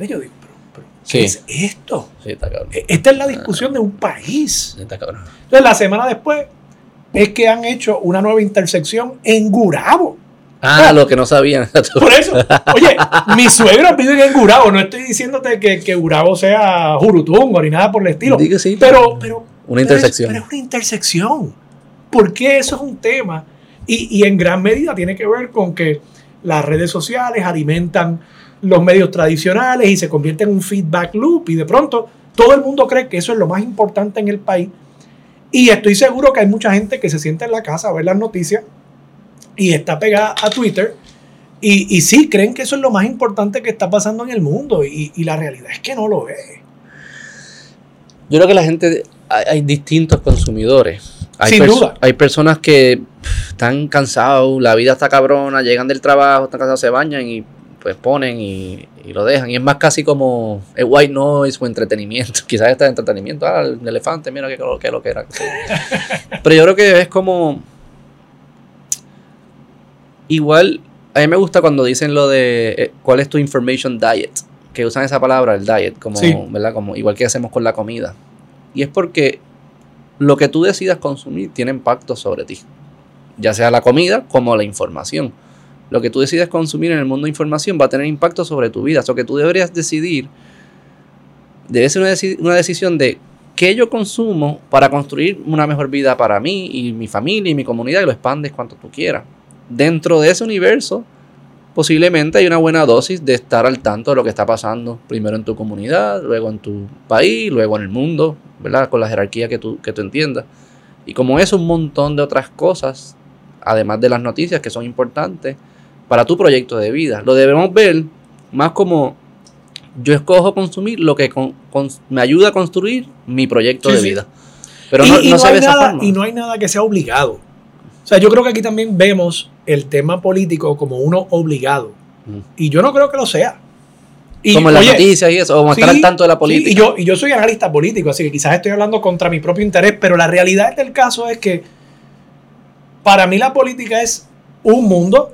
y yo digo, pero, pero ¿qué Sí. es esto? Sí, está cabrón. E- Esta es la discusión de un país. Está. Entonces, la semana después es que han hecho una nueva intersección en Gurabo. Ah, lo que no sabían. Por eso, oye, mis suegros viven en Gurabo. No estoy diciéndote que, que Gurabo sea Jurutungo ni nada por el estilo. Di que sí. Pero, pero. Una intersección. Pero es, pero es una intersección. ¿Por qué eso es un tema? Y, y en gran medida tiene que ver con que las redes sociales alimentan los medios tradicionales y se convierte en un feedback loop. Y de pronto todo el mundo cree que eso es lo más importante en el país. Y estoy seguro que hay mucha gente que se sienta en la casa a ver las noticias y está pegada a Twitter. Y, y sí, creen que eso es lo más importante que está pasando en el mundo. Y, y la realidad es que no lo es. Yo creo que la gente, hay, hay distintos consumidores. Hay Sin duda. Hay personas que pff, están cansados, la vida está cabrona, llegan del trabajo, están cansados, se bañan y pues ponen y, y lo dejan. Y es más casi como el white noise o entretenimiento. Quizás está entretenimiento. Ah, el elefante, mira qué, qué lo que era. Pero yo creo que es como... Igual, a mí me gusta cuando dicen lo de eh, cuál es tu information diet, que usan esa palabra, el diet, como, Sí. ¿verdad? Como igual que hacemos con la comida. Y es porque lo que tú decidas consumir tiene impacto sobre ti, ya sea la comida como la información. Lo que tú decides consumir en el mundo de información va a tener impacto sobre tu vida. Eso que tú deberías decidir, debe ser una, deci- una decisión de qué yo consumo para construir una mejor vida para mí y mi familia y mi comunidad y lo expandes cuanto tú quieras. Dentro de ese universo, posiblemente hay una buena dosis de estar al tanto de lo que está pasando, primero en tu comunidad, luego en tu país, luego en el mundo, ¿verdad? Con la jerarquía que tú, que tú entiendas. Y como eso, un montón de otras cosas, además de las noticias que son importantes para tu proyecto de vida. Lo debemos ver más como yo escojo consumir lo que con- con- me ayuda a construir mi proyecto Sí, de sí. vida. Pero y, no, y no no se hay ve esa nada, forma. y no hay nada que sea obligado. O sea, yo creo que aquí también vemos el tema político como uno obligado. Mm. Y yo no creo que lo sea. Y, como en las oye, noticias y eso, o estar sí, al tanto de la sí, política. y, yo, y yo soy analista político, así que quizás estoy hablando contra mi propio interés, pero la realidad del caso es que para mí la política es un mundo,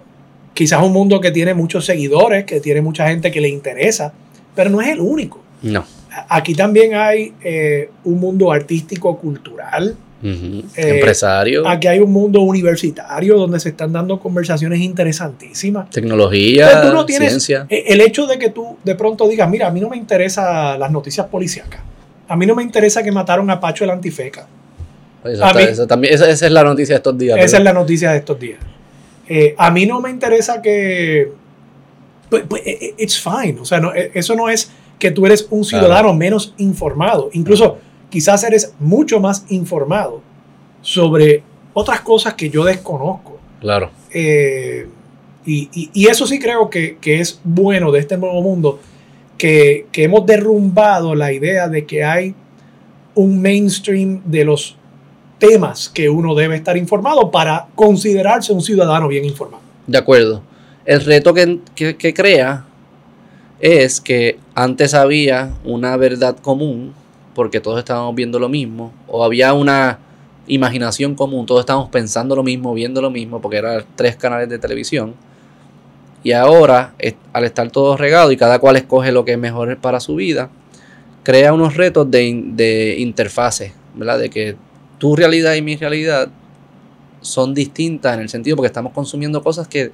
quizás un mundo que tiene muchos seguidores, que tiene mucha gente que le interesa, pero no es el único. No. Aquí también hay eh, un mundo artístico, cultural, Eh, Empresario, aquí hay un mundo universitario donde se están dando conversaciones interesantísimas. tecnología, Entonces, tú no tienes- ciencia. Eh, El hecho de que tú de pronto digas, mira, a mí no me interesan las noticias policíacas. A mí no me interesa que mataron a Pacho el Antifeca. Eso a está- mí- eso también, esa, esa es la noticia de estos días. Esa es la noticia de estos días. Eh, a mí no me interesa que... Pues, pues, eh, eh, it's fine. O sea, no, eso no es que tú eres un ciudadano menos informado. Incluso quizás eres mucho más informado sobre otras cosas que yo desconozco. Claro. Eh, y, y- y eso sí creo que, que es bueno de este nuevo mundo, que, que hemos derrumbado la idea de que hay un mainstream de los temas que uno debe estar informado para considerarse un ciudadano bien informado. De acuerdo. El reto que, que- que crea es que antes había una verdad común, porque todos estábamos viendo lo mismo, o había una imaginación común, todos estábamos pensando lo mismo, viendo lo mismo, porque eran tres canales de televisión. Y ahora, al estar todo regado y cada cual escoge lo que es mejor para su vida, crea unos retos de, de interfase, ¿verdad? De que tu realidad y mi realidad son distintas en el sentido porque estamos consumiendo cosas que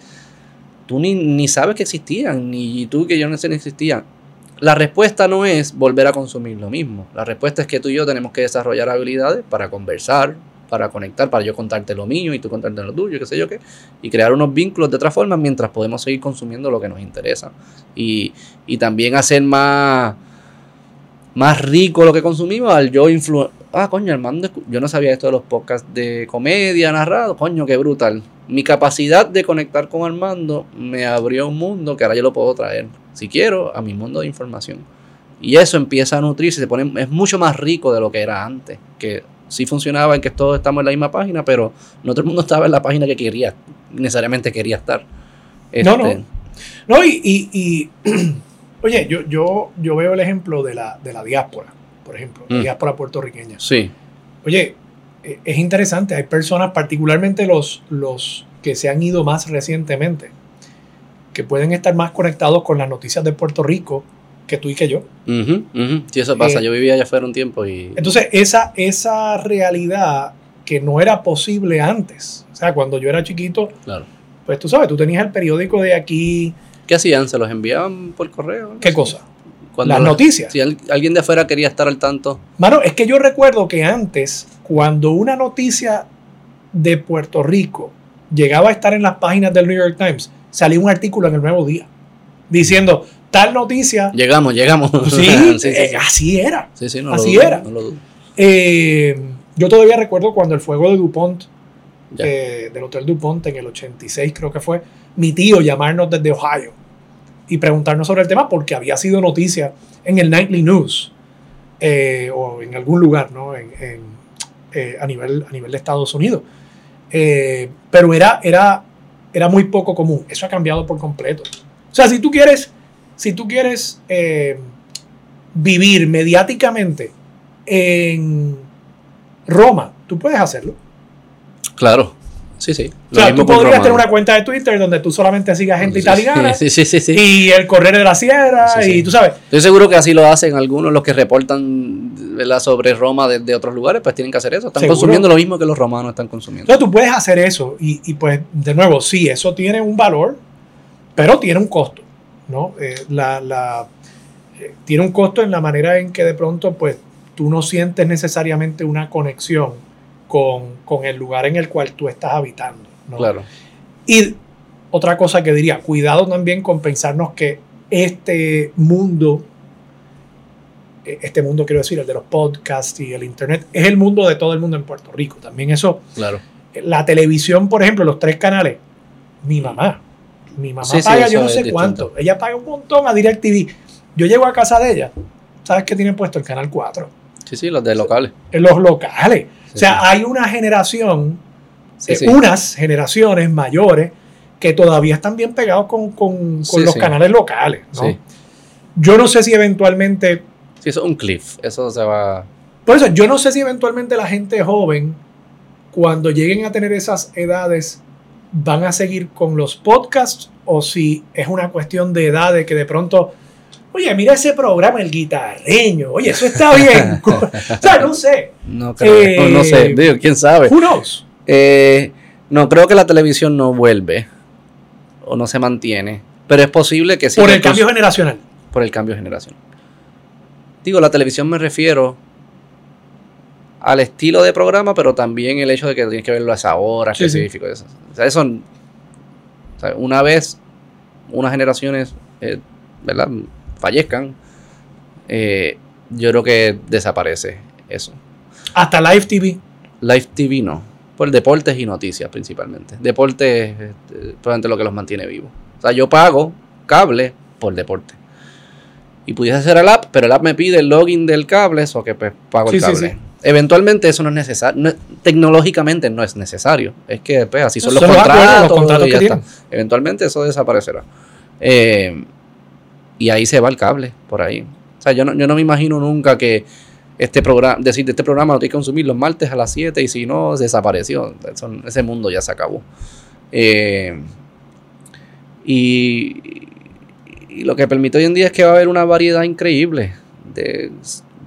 tú ni, ni sabes que existían, ni tú que yo no sé ni existían. La respuesta no es volver a consumir lo mismo. La respuesta es que tú y yo tenemos que desarrollar habilidades para conversar, para conectar, para yo contarte lo mío y tú contarte lo tuyo, qué sé yo qué, y crear unos vínculos de otra forma mientras podemos seguir consumiendo lo que nos interesa. Y, y también hacer más, más rico lo que consumimos al yo influ Ah, coño, Armando, yo no sabía esto de los podcasts de comedia narrado, coño, qué brutal. Mi capacidad de conectar con Armando me abrió un mundo que ahora yo lo puedo traer, si quiero, a mi mundo de información. Y eso empieza a nutrirse, se pone, es mucho más rico de lo que era antes, que sí funcionaba en que todos estamos en la misma página, pero no todo el mundo estaba en la página que quería, necesariamente quería estar. No, no. Este, No, y, y- y, oye, yo, yo, yo veo el ejemplo de la, de la diáspora, por ejemplo, la Mm. diáspora puertorriqueña. Sí, Oye, es interesante, hay personas, particularmente los, los que se han ido más recientemente, que pueden estar más conectados con las noticias de Puerto Rico que tú y que yo. sí, eso pasa. Eh, yo vivía allá afuera un tiempo y... Entonces, esa, esa realidad que no era posible antes, o sea, cuando yo era chiquito, Claro. pues tú sabes, tú tenías el periódico de aquí, ¿Qué hacían? ¿Se los enviaban por correo? ¿qué cosa? Cuando Las la- noticias. Si al- alguien de afuera quería estar al tanto. Mano, es que yo recuerdo que antes, cuando una noticia de Puerto Rico llegaba a estar en las páginas del New York Times, salía un artículo en el Nuevo Día diciendo tal noticia. Llegamos, llegamos. Sí, sí, sí, eh, sí. así era. Sí, sí, no así lo dudo, era. no lo dudo. Eh, yo todavía recuerdo cuando el fuego de DuPont, eh, del Hotel DuPont en el 86 creo que fue, mi tío llamarnos desde Ohio y preguntarnos sobre el tema porque había sido noticia en el Nightly News eh, o en algún lugar ¿no? en, en, eh, a, nivel, a nivel de Estados Unidos. Eh, pero era, era, era muy poco común. Eso ha cambiado por completo. O sea, si tú quieres, si tú quieres eh, vivir mediáticamente en Roma, tú puedes hacerlo. Claro. Sí, sí. O sea, tú podrías tener una cuenta de Twitter donde tú solamente sigas gente Sí, italiana Sí, sí, sí, sí. y el Correo de la Sierra y tú sabes. Estoy seguro que así lo hacen algunos los que reportan ¿verdad? sobre Roma desde otros lugares, pues tienen que hacer eso. Están Seguro. consumiendo lo mismo que los romanos están consumiendo. Entonces tú puedes hacer eso y, y, pues de nuevo, sí, eso tiene un valor, pero tiene un costo, ¿no? Eh, la, la- eh, tiene un costo en la manera en que de pronto pues tú no sientes necesariamente una conexión con, con el lugar en el cual tú estás habitando, ¿no? Claro. Y otra cosa que diría, cuidado también con pensarnos que este mundo, eh, este mundo quiero decir, el de los podcasts y el internet, es el mundo de todo el mundo en Puerto Rico. También eso, Claro. la televisión, por ejemplo, los tres canales, mi mamá, mi mamá Sí, paga yo no sé distinto. cuánto, ella paga un montón a DirecTV. Yo llego a casa de ella, ¿sabes qué tiene puesto? El canal 4, Sí, sí, los de locales. en los locales. O sea, hay una generación eh, unas generaciones mayores que todavía están bien pegados con, con- los canales locales. ¿no? Sí. Yo no sé si eventualmente. Sí, eso es un cliff. Eso se va. Por eso, yo no sé si eventualmente la gente joven, cuando lleguen a tener esas edades, van a seguir con los podcasts o si es una cuestión de edad de que de pronto. Oye, mira ese programa, el guitarreño. Oye, eso está bien. o sea, no sé. No creo. no sé. Eh, Digo, quién sabe. Who knows? Eh, no, creo que la televisión no vuelve o no se mantiene, pero es posible que sí. Por el cambio generacional. por el cambio de generación. Digo, la televisión me refiero al estilo de programa, pero también el hecho de que tienes que verlo a esa hora Sí, sí. específico. Eso. O sea, eso, o sea, una vez unas generaciones, eh, ¿verdad? Fallezcan, eh, yo creo que desaparece eso. Hasta Live TV. Live TV no. Por deportes y noticias principalmente. Deportes es este, probablemente lo que los mantiene vivos. O sea, yo pago cable por deporte. Y pudiese hacer el app, pero el app me pide el login del cable, eso que pues pago Sí, el sí, cable. sí. Eventualmente eso no es necesario. no es- tecnológicamente no es necesario. Es que pues, así son los contratos. los contratos y que ya tienen. está. Eventualmente eso desaparecerá. Eh, y ahí se va el cable, por ahí. O sea, yo no, yo no me imagino nunca que este programa, decir, de este programa lo tienes que consumir los martes a las 7 y si no, desapareció. Ese mundo ya se acabó. Eh, y, y lo que permite hoy en día es que va a haber una variedad increíble de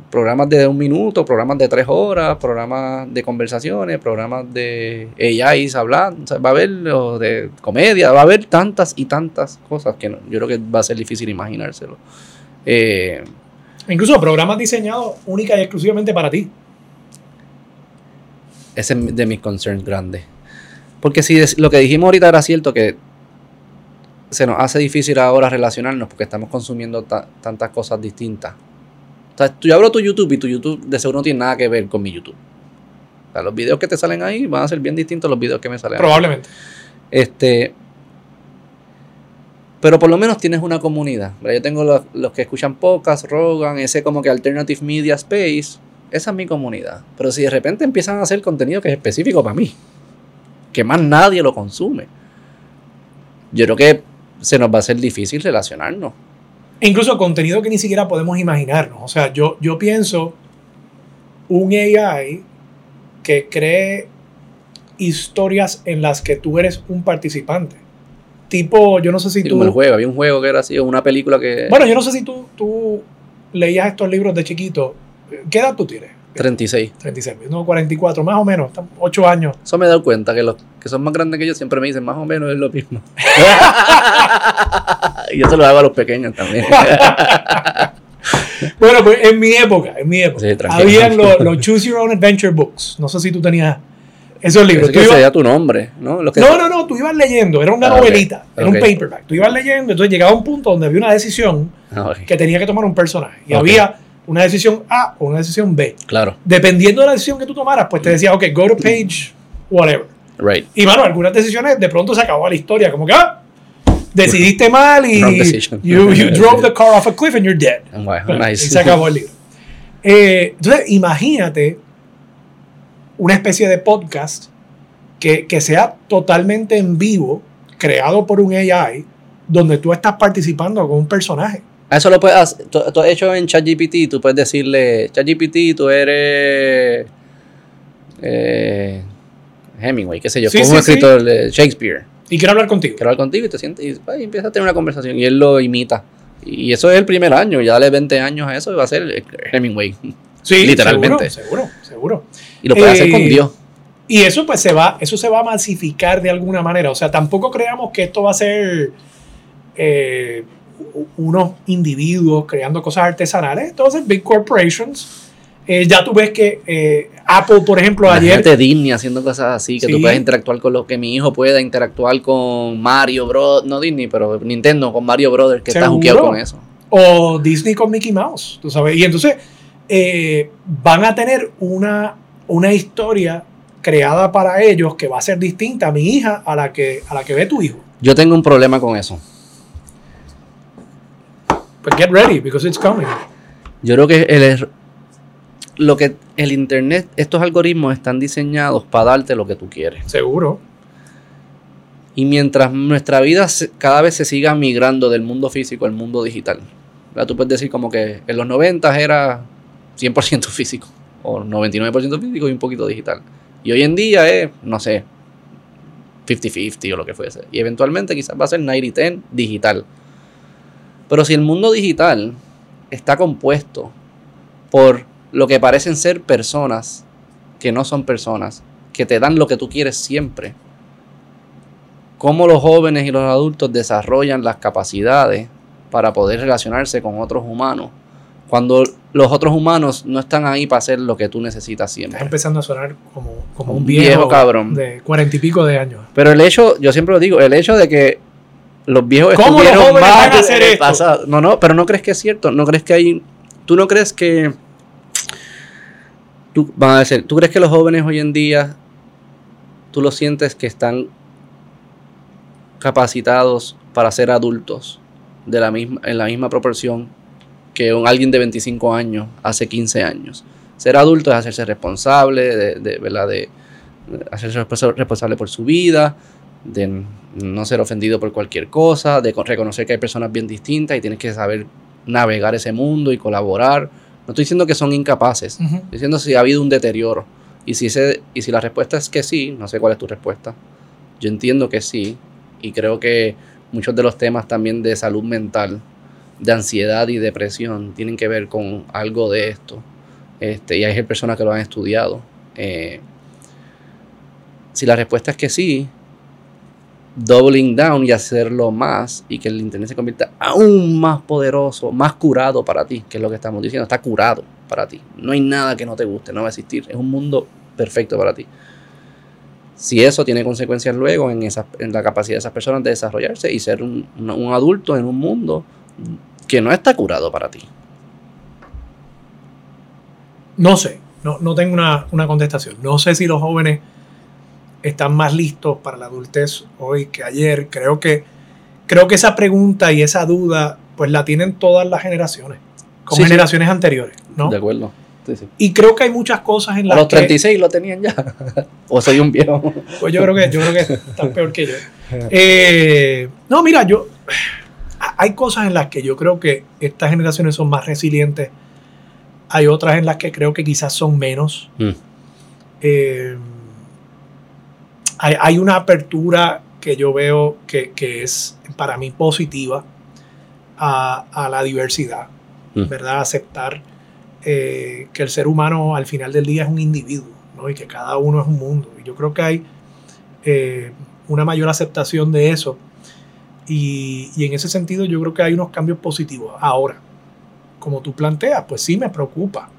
programas de un minuto, programas de tres horas, programas de conversaciones, programas de AIs hablando, o sea, va a haber o de comedia, va a haber tantas y tantas cosas que no- yo creo que va a ser difícil imaginárselo. Eh, Incluso programas diseñados única y exclusivamente para ti. ese es de mis concerns grandes. Porque si es- lo que dijimos ahorita era cierto que se nos hace difícil ahora relacionarnos porque estamos consumiendo ta- tantas cosas distintas. O sea, yo abro tu YouTube y tu YouTube de seguro no tiene nada que ver con mi YouTube. O sea, los videos que te salen ahí van a ser bien distintos a los videos que me salen. Probablemente. Este, pero por lo menos tienes una comunidad. ¿verdad? Yo tengo los, los que escuchan podcast, Rogan, ese como que Alternative Media Space. Esa es mi comunidad. Pero si de repente empiezan a hacer contenido que es específico para mí, que más nadie lo consume, yo creo que se nos va a hacer difícil relacionarnos. E incluso contenido que ni siquiera podemos imaginarnos. O sea, yo, yo pienso un AI que cree historias en las que tú eres un participante. Tipo, yo no sé si Sí, tú... como el juego, había un juego que era así, una película que... Bueno, yo no sé si tú, tú leías estos libros de chiquito. ¿Qué edad tú tienes? 36. 36, no, 44, más o menos, 8 años. Eso me he dado cuenta que los que son más grandes que yo siempre me dicen más o menos es lo mismo. y yo se lo hago a los pequeños también. Bueno, pues en mi época, en mi época, Sí, habían los, los Choose Your Own Adventure Books. No sé si tú tenías esos libros. Eso que ibas- tu nombre, ¿no? Los que- no, no, no, tú ibas leyendo, era una Ah, novelita, era un paperback. Tú ibas leyendo, entonces llegaba un punto donde había una decisión Ah, ok. que tenía que tomar un personaje. Y había una decisión A o una decisión B. Claro, Dependiendo de la decisión que tú tomaras, pues te decía, ok, go to page, whatever. right. Y mano, algunas decisiones de pronto se acabó la historia, como que ah, decidiste mal y you, you drove the car off a cliff and you're dead. Wow, nice. Y se acabó el libro. Eh, entonces, imagínate una especie de podcast que, que sea totalmente en vivo, creado por un AI, donde tú estás participando con un personaje. Eso lo puedes hacer. Tú, hecho en ChatGPT, tú puedes decirle, ChatGPT, tú eres eh, Hemingway, qué sé yo, Sí, como un sí, sí. escritor de Shakespeare. Y quiero hablar contigo. Quiero hablar contigo y te sientes y, pues, y empieza a tener una conversación y él lo imita. Y eso es el primer año, ya dale 20 años a eso y va a ser Hemingway. Sí, literalmente. Seguro, seguro, seguro. Y lo puede hacer Eh, con Dios. Y eso pues se va, eso se va a masificar de alguna manera. O sea, tampoco creamos que esto va a ser eh, unos individuos creando cosas artesanales. Entonces, big corporations. Eh, ya tú ves que eh, Apple, por ejemplo, ayer. Imagínate Disney haciendo cosas así, que tú Sí. puedas interactuar con lo que mi hijo pueda interactuar con Mario Bros. No Disney, pero Nintendo con Mario Brothers, que está Seguro. juqueado con eso. O Disney con Mickey Mouse, tú sabes. Y entonces eh, van a tener una, una historia creada para ellos que va a ser distinta a mi hija a la que, a la que ve tu hijo. Yo tengo un problema con eso. Pues get ready, because it's coming. Yo creo que el, er- lo que el internet, estos algoritmos están diseñados para darte lo que tú quieres. Seguro. Y mientras nuestra vida cada vez se siga migrando del mundo físico al mundo digital, ¿verdad? Tú puedes decir como que en los 90 era 100% físico, o 99% físico y un poquito digital. Y hoy en día es, no sé, 50-50 o lo que fuese. Y eventualmente quizás va a ser 90-10 digital. Pero si el mundo digital está compuesto por lo que parecen ser personas que no son personas, que te dan lo que tú quieres siempre, cómo los jóvenes y los adultos desarrollan las capacidades para poder relacionarse con otros humanos, cuando los otros humanos no están ahí para hacer lo que tú necesitas siempre. Estás empezando a sonar como, como un viejo, cabrón. de cuarenta y pico de años. Pero el hecho, yo siempre lo digo, el hecho de que los viejos ¿Cómo los jóvenes van a hacer esto? pasado- No, no, pero no crees que es cierto, no crees que hay, tú no crees que, tú, van a decir, tú crees que los jóvenes hoy en día, tú lo sientes que están capacitados para ser adultos de la misma, en la misma proporción que un, alguien de 25 años hace 15 años. Ser adulto es hacerse responsable, de, de, ¿verdad? de hacerse responsa- responsable por su vida, de no ser ofendido por cualquier cosa, de co- reconocer que hay personas bien distintas y tienes que saber navegar ese mundo y colaborar. No estoy diciendo que son incapaces, estoy diciendo si ha habido un deterioro. Y si, ese, y si la respuesta es que sí, no sé cuál es tu respuesta. Yo entiendo que sí. Y creo que muchos de los temas también de salud mental, de ansiedad y depresión, tienen que ver con algo de esto. Este, y hay personas que lo han estudiado. Eh, si la respuesta es que sí, doubling down y hacerlo más y que el internet se convierta aún más poderoso, más curado para ti, que es lo que estamos diciendo, está curado para ti. No hay nada que no te guste, no va a existir. Es un mundo perfecto para ti. Si eso tiene consecuencias luego en, esa, en la capacidad de esas personas de desarrollarse y ser un, un- adulto en un mundo que no está curado para ti. No sé, no, no tengo una, una contestación. No sé si los jóvenes están más listos para la adultez hoy que ayer. Creo que, creo que esa pregunta y esa duda, pues la tienen todas las generaciones, con Sí, sí. generaciones anteriores, ¿no? De acuerdo. Sí. Y creo que hay muchas cosas en A las los que, 36 lo tenían ya. o soy un viejo. pues yo creo que, yo creo que están peor que yo. Eh, no, mira, yo hay cosas en las que yo creo que estas generaciones son más resilientes. Hay otras en las que creo que quizás son menos. Mm. Eh, hay, hay una apertura que yo veo que, que es para mí positiva a, a la diversidad, Mm. ¿verdad? Aceptar eh, que el ser humano al final del día es un individuo, ¿no? Y que cada uno es un mundo. Y yo creo que hay eh, una mayor aceptación de eso. Y, y en ese sentido yo creo que hay unos cambios positivos. Ahora, como tú planteas, pues sí me preocupa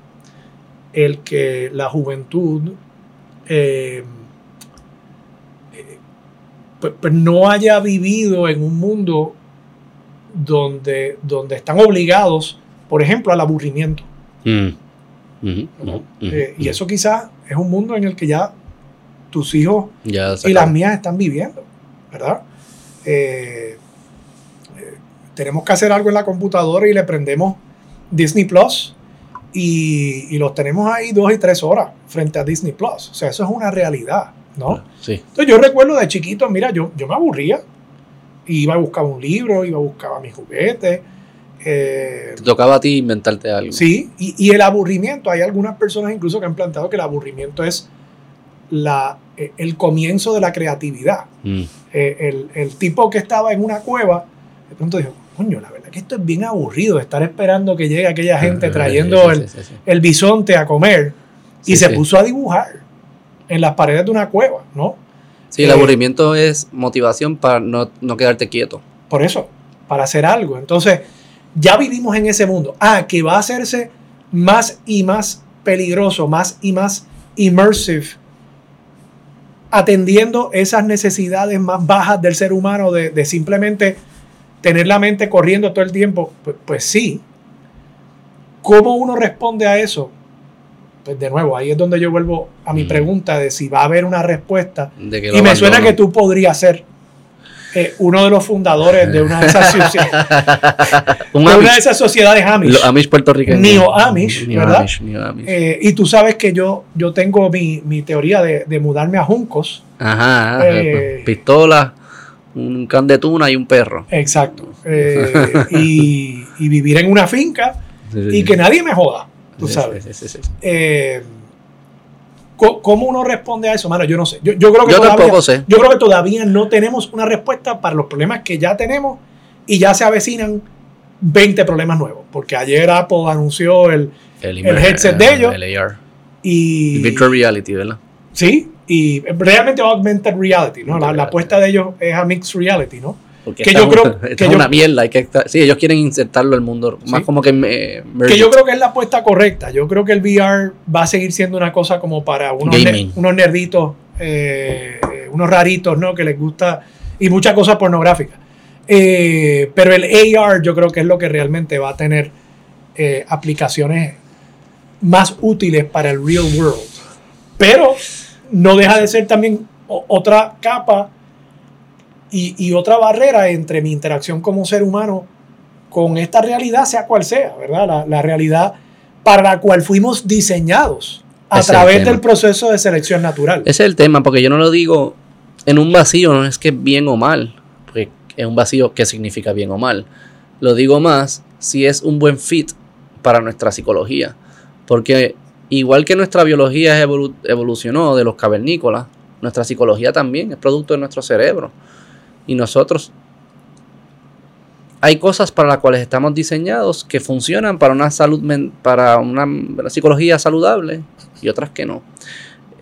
el que la juventud eh, eh, pues, pues no haya vivido en un mundo donde, donde están obligados, por ejemplo, al aburrimiento. Mm. Eh, y eso quizás es un mundo en el que ya tus hijos ya y las mías están viviendo, ¿verdad? Eh, eh, tenemos que hacer algo en la computadora y le prendemos Disney Plus y, y los tenemos ahí dos y tres horas frente a Disney Plus. O sea, eso es una realidad, ¿no? Sí. Entonces yo recuerdo de chiquito, mira, yo, yo me aburría. Iba a buscar un libro, iba a buscar mis juguetes. eh, Te tocaba a ti inventarte algo. Sí, y, y el aburrimiento, hay algunas personas incluso que han planteado que el aburrimiento es la, eh, el comienzo de la creatividad. Mm. Eh, el, el tipo que estaba en una cueva, de pronto dijo, coño, la verdad que esto es bien aburrido, estar esperando que llegue aquella gente Sí, trayendo sí, el, sí, sí, sí. el bisonte a comer, y se puso a dibujar en las paredes de una cueva, ¿no? Sí, el Eh, aburrimiento es motivación para no, no quedarte quieto. Por eso, para hacer algo. Entonces, ya vivimos en ese mundo. Ah, que va a hacerse más y más peligroso, más y más immersive, atendiendo esas necesidades más bajas del ser humano de, de simplemente tener la mente corriendo todo el tiempo. Pues, pues sí. ¿Cómo uno responde a eso? Pues de nuevo, ahí es donde yo vuelvo a mi Mm. pregunta de si va a haber una respuesta. De que Y me suena que tú podrías ser eh, uno de los fundadores de una de esas, Un de una de esas sociedades Amish. Los Amish puertorriqueños. Neo Amish, Neo ¿verdad? Amish, Neo Amish. Eh, y tú sabes que yo, yo tengo mi, mi teoría de, de mudarme a Juncos. Ajá. eh, Pistola, Un can de tuna y un perro. Exacto. Eh, y, y vivir en una finca y que nadie me joda, tú sabes. sí, sí, sí. Eh, ¿Cómo uno responde a eso, mano? Yo no sé. Yo, yo creo que Yo todavía, tampoco sé. Yo creo que todavía no tenemos una respuesta para los problemas que ya tenemos y ya se avecinan 20 problemas nuevos. Porque ayer Apple anunció el El, El headset de ellos. El AR. y Virtual Reality, ¿verdad? sí y realmente augmented reality, ¿no? La, la apuesta de ellos es a mixed reality, ¿no? Porque Que yo creo- que es yo- una mierda. Hay que, estar- sí, ellos quieren insertarlo al mundo. Más Sí. como que eh, Que yo creo que es la apuesta correcta. Yo creo que el VR va a seguir siendo una cosa como para unos, ne- unos nerditos, eh, unos raritos, ¿no? Que les gusta y muchas cosas pornográficas. Eh, pero el AR yo creo que es lo que realmente va a tener aplicaciones más útiles para el real world. Pero no deja de ser también otra capa y, y otra barrera entre mi interacción como ser humano con esta realidad, sea cual sea, ¿verdad? La, la realidad para la cual fuimos diseñados a es través del proceso de selección natural. Ese es el tema, porque yo no lo digo en un vacío, no es que es bien o mal, porque es un vacío que significa bien o mal. Lo digo más si es un buen fit para nuestra psicología, porque igual que nuestra biología evolu- evolucionó de los cavernícolas, nuestra psicología también es producto de nuestro cerebro. Y nosotros hay cosas para las cuales estamos diseñados que funcionan para una salud para una, psicología saludable y otras que no.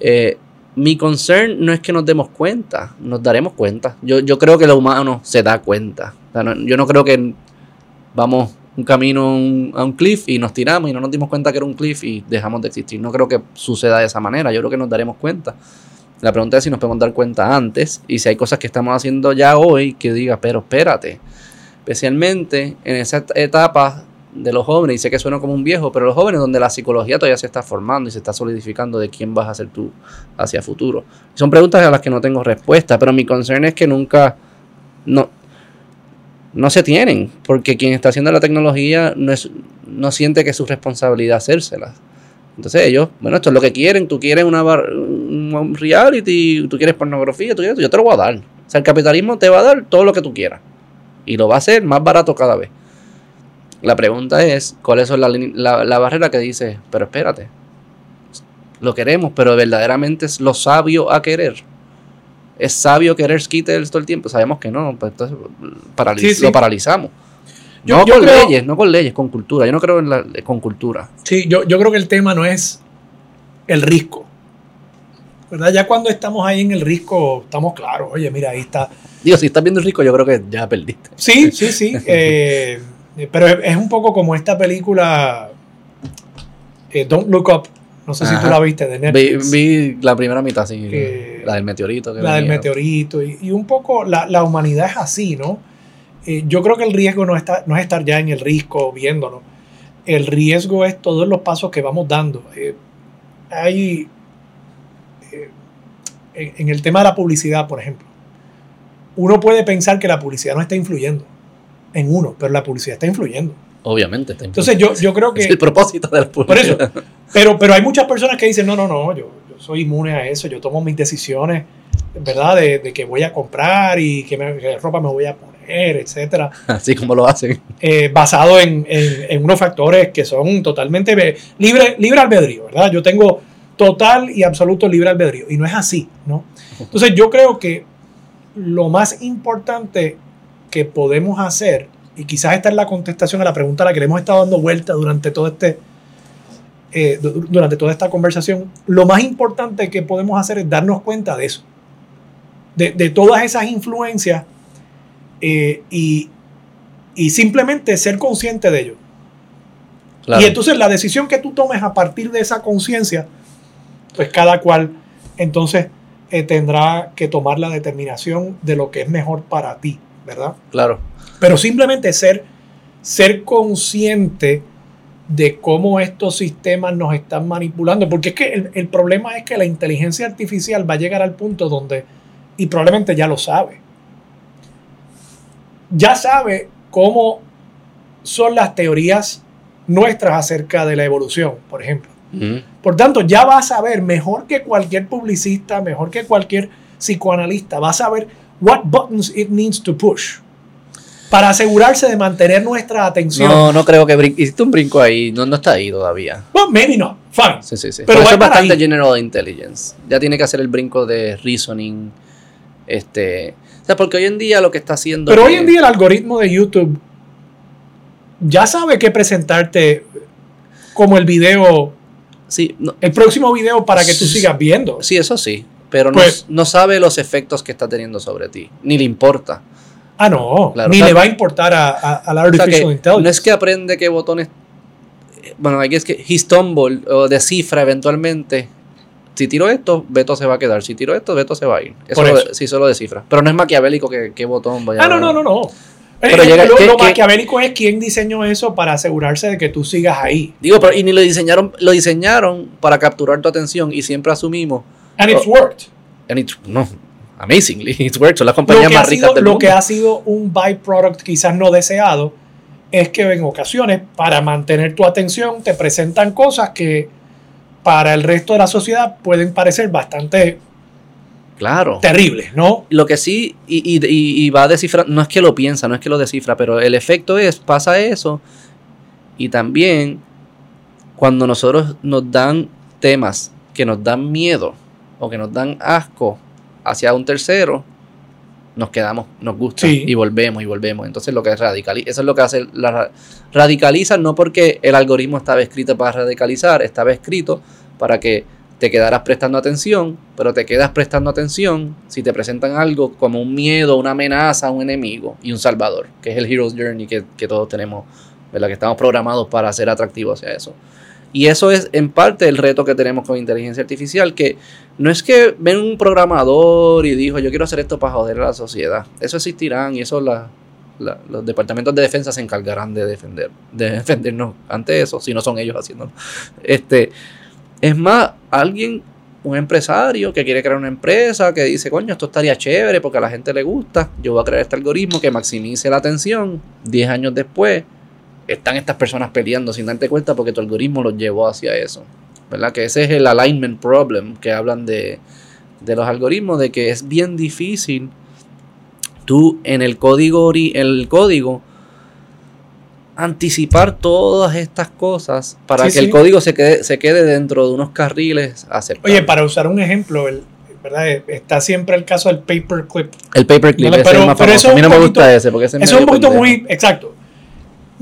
Eh, mi concern no es que nos demos cuenta, nos daremos cuenta. Yo, yo creo que el humano se da cuenta. Yo no creo que vamos un camino a un cliff y nos tiramos y no nos dimos cuenta que era un cliff y dejamos de existir. No creo que suceda de esa manera. Yo creo que nos daremos cuenta. La pregunta es si nos podemos dar cuenta antes y si hay cosas que estamos haciendo ya hoy que diga, pero espérate. Especialmente en esa et- etapa de los jóvenes, y sé que suena como un viejo, pero los jóvenes donde la psicología todavía se está formando y se está solidificando de quién vas a ser tú hacia futuro. Son preguntas a las que no tengo respuesta, pero mi concern es que nunca no, no se tienen, porque quien está haciendo la tecnología no, es, no siente que es su responsabilidad hacérselas. Entonces ellos, bueno, esto es lo que quieren, tú quieres una bar- un reality, tú quieres pornografía, tú quieres, yo te lo voy a dar. O sea, el capitalismo te va a dar todo lo que tú quieras. Y lo va a hacer más barato cada vez. La pregunta es, ¿cuál es la, la, la barrera que dice, pero espérate, lo queremos, pero verdaderamente es lo sabio a querer? ¿Es sabio querer skittles todo el tiempo? Sabemos que no, pues entonces paraliz- Sí, sí. lo paralizamos. Yo- no yo con creo- leyes, no con leyes, con cultura. Yo no creo en la, con cultura. Sí, yo, yo creo que el tema no es el risco. ¿Verdad? Ya cuando estamos ahí en el risco, estamos claros. Oye, mira, ahí está. Digo, si estás viendo el rico, yo creo que ya perdiste. Sí, sí, sí. eh, pero es, un poco como esta película eh, Don't Look Up. No sé si tú la viste de Vi, Netflix. vi la primera mitad, sí. La del meteorito. que la del meteorito. Y, y un poco la, la humanidad es así, ¿no? Eh, yo creo que el riesgo no, está, no es estar ya en el risco viéndolo. El riesgo es todos los pasos que vamos dando. Eh, hay. eh, en, el tema de la publicidad, por ejemplo, uno puede pensar que la publicidad no está influyendo en uno, pero la publicidad está influyendo. Obviamente. está Entonces yo, yo creo es que... el propósito de la Por eso. publicidad. Pero, pero hay muchas personas que dicen, no, no, no, yo, yo soy inmune a eso, yo tomo mis decisiones, ¿verdad? De, de que voy a comprar y qué ropa me voy a poner, etcétera, Así como lo hacen. eh, basado en, en- en unos factores que son totalmente libre, libre albedrío, ¿verdad? Yo tengo total y absoluto libre albedrío y no es así, ¿no? Entonces yo creo que lo más importante que podemos hacer, y quizás esta es la contestación a la pregunta a la que le hemos estado dando vuelta durante todo este eh, du- durante toda esta conversación, lo más importante que podemos hacer es darnos cuenta de eso, de, de todas esas influencias eh, y, y simplemente ser consciente de ello. Claro. Y entonces la decisión que tú tomes a partir de esa conciencia, pues cada cual entonces eh, tendrá que tomar la determinación de lo que es mejor para ti, ¿verdad? claro. Pero simplemente ser, ser consciente de cómo estos sistemas nos están manipulando. Porque es que el, el problema es que la inteligencia artificial va a llegar al punto donde, y probablemente ya lo sabe, ya sabe cómo son las teorías nuestras acerca de la evolución, por ejemplo. Por tanto, ya va a saber mejor que cualquier publicista, mejor que cualquier psicoanalista, va a saber what buttons it needs to push para asegurarse de mantener nuestra atención. No, no creo que hiciste un brinco ahí. No, no está ahí todavía. Well, maybe not. Fine. Sí, sí, sí. Pero eso es bastante ahí. general intelligence. Ya tiene que hacer el brinco de reasoning. Este. Sea, porque hoy en día lo que está haciendo. Pero hoy en día el algoritmo de YouTube ya sabe qué presentarte como el video, Sí, no- el próximo video para que tú sigas viendo. sí, eso sí. Pero no- Pues- no, sabe los efectos que está teniendo sobre ti. Ni le importa. Ah, no, Claro, ni o sea- le va a importar a, a- a la O sea, artificial intelligence. no es que aprende qué botones. eh, Bueno, aquí es que he stumble o descifra eventualmente. Si tiro esto, Beto se va a quedar. Si tiro esto, Beto se va a ir. Eso, lo- eso. sí, solo descifra. Pero no es maquiavélico que botón vaya Ah, no, no, no, no. Pero Eh, llega- lo, ¿qué- lo maquiavélico es quién diseñó eso para asegurarse de que tú sigas ahí. Digo, pero y ni lo diseñaron, lo diseñaron para capturar tu atención y siempre asumimos. And it's Oh. worked. And it- no, amazingly, it's worked. Son las Lo compañías que, más ricas sido, del lo mundo. que ha sido un byproduct quizás no deseado es que en ocasiones para mantener tu atención te presentan cosas que para el resto de la sociedad pueden parecer bastante Claro. terribles, ¿no? Lo que sí, y, y- y- va a descifrar, no es que lo piensa, no es que lo descifra, pero el efecto es, pasa eso, y también cuando nosotros nos dan temas que nos dan miedo o que nos dan asco hacia un tercero, nos quedamos, nos gusta Sí. y volvemos y volvemos. Entonces lo que es radicaliza, eso es lo que hace, la ra- radicaliza no porque el algoritmo estaba escrito para radicalizar, estaba escrito para que te quedarás prestando atención, pero te quedas prestando atención si te presentan algo como un miedo, una amenaza, un enemigo y un salvador, que es el Hero's Journey que, que todos tenemos, ¿verdad? que estamos programados para ser atractivos hacia eso. Y eso es en parte el reto que tenemos con inteligencia artificial, que no es que ven un programador y dijo yo quiero hacer esto para joder a la sociedad. Eso existirán y eso los departamentos de defensa se encargarán de defender, de defendernos ante eso, si no son ellos haciéndolo. Este, es más, alguien, un empresario que quiere crear una empresa, que dice, coño, esto estaría chévere porque a la gente le gusta, yo voy a crear este algoritmo que maximice la atención, 10 años después, están estas personas peleando sin darte cuenta porque tu algoritmo los llevó hacia eso. ¿Verdad? Que ese es el alignment problem que hablan de, de los algoritmos, de que es bien difícil tú en el código, el código anticipar todas estas cosas para Sí, que sí. el código se quede, se quede dentro de unos carriles aceptables. Oye, para usar un ejemplo, el, ¿verdad? está siempre el caso del paperclip. el paperclip No, pero- es el más pero famoso. eso A mí no me gusta ese porque ese Eso es un poquito pendejo. muy exacto.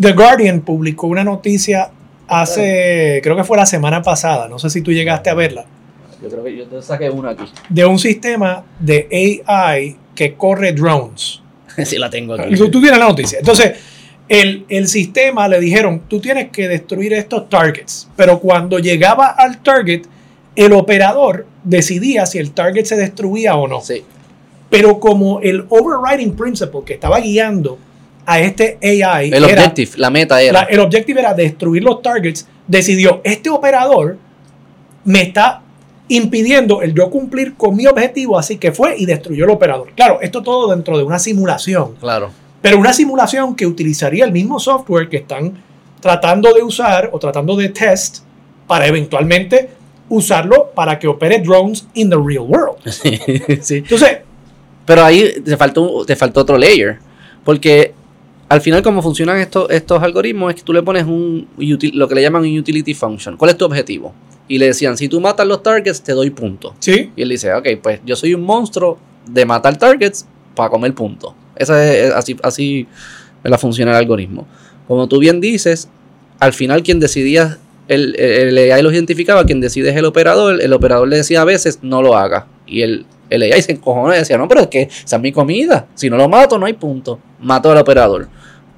The Guardian publicó una noticia hace, creo que fue la semana pasada, no sé si tú llegaste a verla, Yo creo que yo te saqué una aquí. de un sistema de AI que corre drones. sí la tengo aquí. Tú, tú tienes la noticia. Entonces, el, el sistema le dijeron, tú tienes que destruir estos targets. Pero cuando llegaba al target, el operador decidía si el target se destruía o no. Sí. Pero como el overriding principle que estaba guiando a este AI El era, objective, la meta era. la- el objective era destruir los targets, decidió, este operador me está impidiendo el yo cumplir con mi objetivo, así que fue y destruyó el operador. Claro, esto todo dentro de una simulación. Claro. Pero una simulación que utilizaría el mismo software que están tratando de usar o tratando de test para eventualmente usarlo para que opere drones in the real world. sí. Entonces, Pero ahí te faltó, te faltó otro layer. Porque al final, como funcionan estos, estos algoritmos, es que tú le pones un util- lo que le llaman un utility function. ¿Cuál es tu objetivo? Y le decían, si tú matas los targets, te doy puntos. sí, Y él dice, ok, pues yo soy un monstruo de matar targets para comer puntos. Esa es, así, así la funciona el algoritmo. Como tú bien dices, al final quien decidía, el, el AI lo identificaba, quien decide es el operador, el operador le decía a veces, no lo haga. Y el, el AI se encojonó y decía, no, pero es que esa es mi comida, si no lo mato no hay punto. Mato al operador.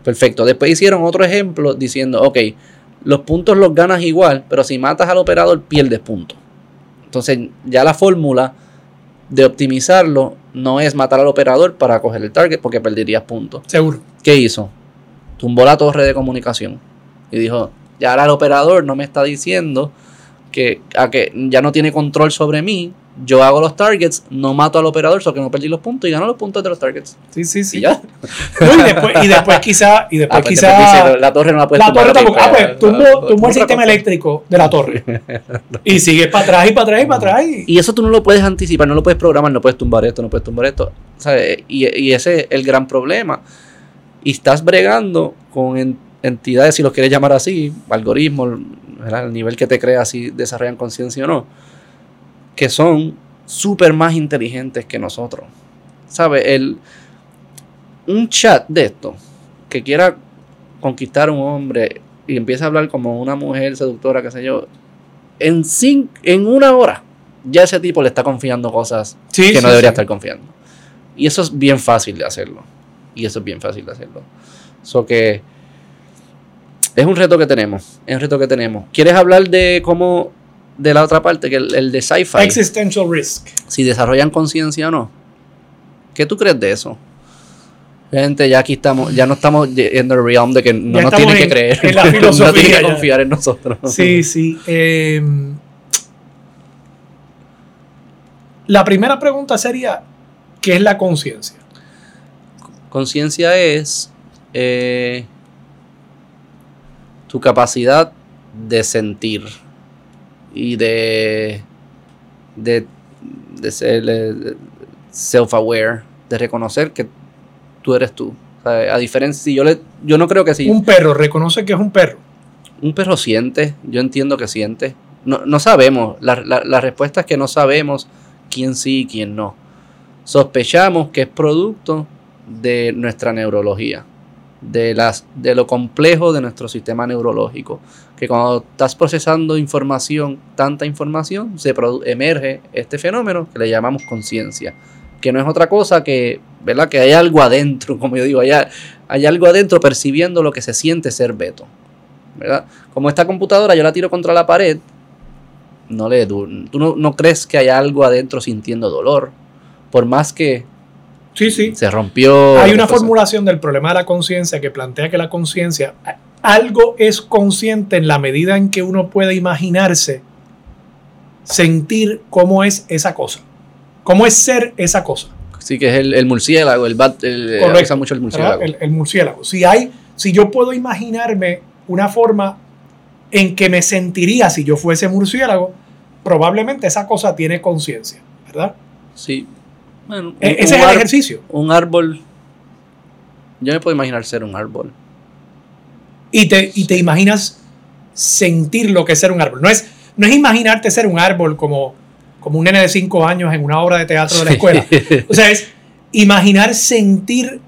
Perfecto. Después hicieron otro ejemplo diciendo, ok, los puntos los ganas igual, pero si matas al operador pierdes puntos. Entonces ya la fórmula de optimizarlo no es matar al operador para coger el target porque perderías puntos. seguro. ¿Qué hizo? Tumbó la torre de comunicación y dijo, ya ahora el operador no me está diciendo que, a que ya no tiene control sobre mí, yo hago los targets, no mato al operador, solo que no perdí los puntos y gano los puntos de los targets. Sí, sí, sí. Y ya. No, y, después, y después quizá, y después Ah, pues quizá después dice, la torre no la puedes la torre tampoco. Ah, pues tumbo, no, tumbo el sistema cosa. eléctrico de la torre. Y sigues para atrás y para atrás y para atrás. Y, Y eso tú no lo puedes anticipar, no lo puedes programar, no puedes tumbar esto, no puedes tumbar esto. ¿sabes? Y, y ese es el gran problema. Y estás bregando con en- entidades, si los quieres llamar así, algoritmos, ¿verdad? el nivel que te creas si desarrollan conciencia o no, que son súper más inteligentes que nosotros. ¿Sabes? Un chat de esto que quiera conquistar a un hombre y empieza a hablar como una mujer seductora, qué sé yo, en, cin- en una hora ya ese tipo le está confiando cosas Sí, que no sí, debería sí. estar confiando. Y eso es bien fácil de hacerlo. Y eso es bien fácil de hacerlo. So que es un reto que tenemos. Es un reto que tenemos. ¿Quieres hablar de cómo, de la otra parte, que el, el de sci-fi, existential risk. si desarrollan conciencia o no? ¿Qué tú crees de eso? Gente, ya aquí estamos, ya no estamos en el realm de que no Ya nos tienen que creer. en la no filosofía tienen que confiar en nosotros. Sí, sí. eh, la primera pregunta sería, ¿qué es la conciencia? Conciencia es eh, tu capacidad de sentir y de, de, de ser self-aware, de reconocer que tú eres tú. O sea, a diferencia, si yo, le, yo no creo que si Un perro, reconoce que es un perro. un perro siente, yo entiendo que siente. No, no sabemos, la, la- la respuesta es que no sabemos quién sí y quién no. Sospechamos que es producto de nuestra neurología, de, las, de lo complejo de nuestro sistema neurológico, que cuando estás procesando información, tanta información, se emerge este fenómeno que le llamamos conciencia, que no es otra cosa que, ¿verdad? Que hay algo adentro, como yo digo, hay, hay algo adentro percibiendo lo que se siente ser Beto. ¿verdad? Como esta computadora yo la tiro contra la pared, no le tú no, no crees que hay algo adentro sintiendo dolor, por más que Sí, sí. se rompió. Hay una formulación del problema de la conciencia que plantea que la conciencia, algo es consciente en la medida en que uno puede imaginarse, sentir cómo es esa cosa, cómo es ser esa cosa. Sí, que es el, el murciélago, el bat, el, eh, Correcto. mucho el murciélago. El, el murciélago. Si hay, si yo puedo imaginarme una forma en que me sentiría si yo fuese murciélago, probablemente esa cosa tiene conciencia, ¿verdad? Sí. Bueno, E- ese es el ejercicio. Un árbol. Yo me puedo imaginar ser un árbol. y te, y te imaginas sentir lo que es ser un árbol. No es, no es imaginarte ser un árbol como, como un nene de 5 años en una obra de teatro de la escuela. O sea, es imaginar sentir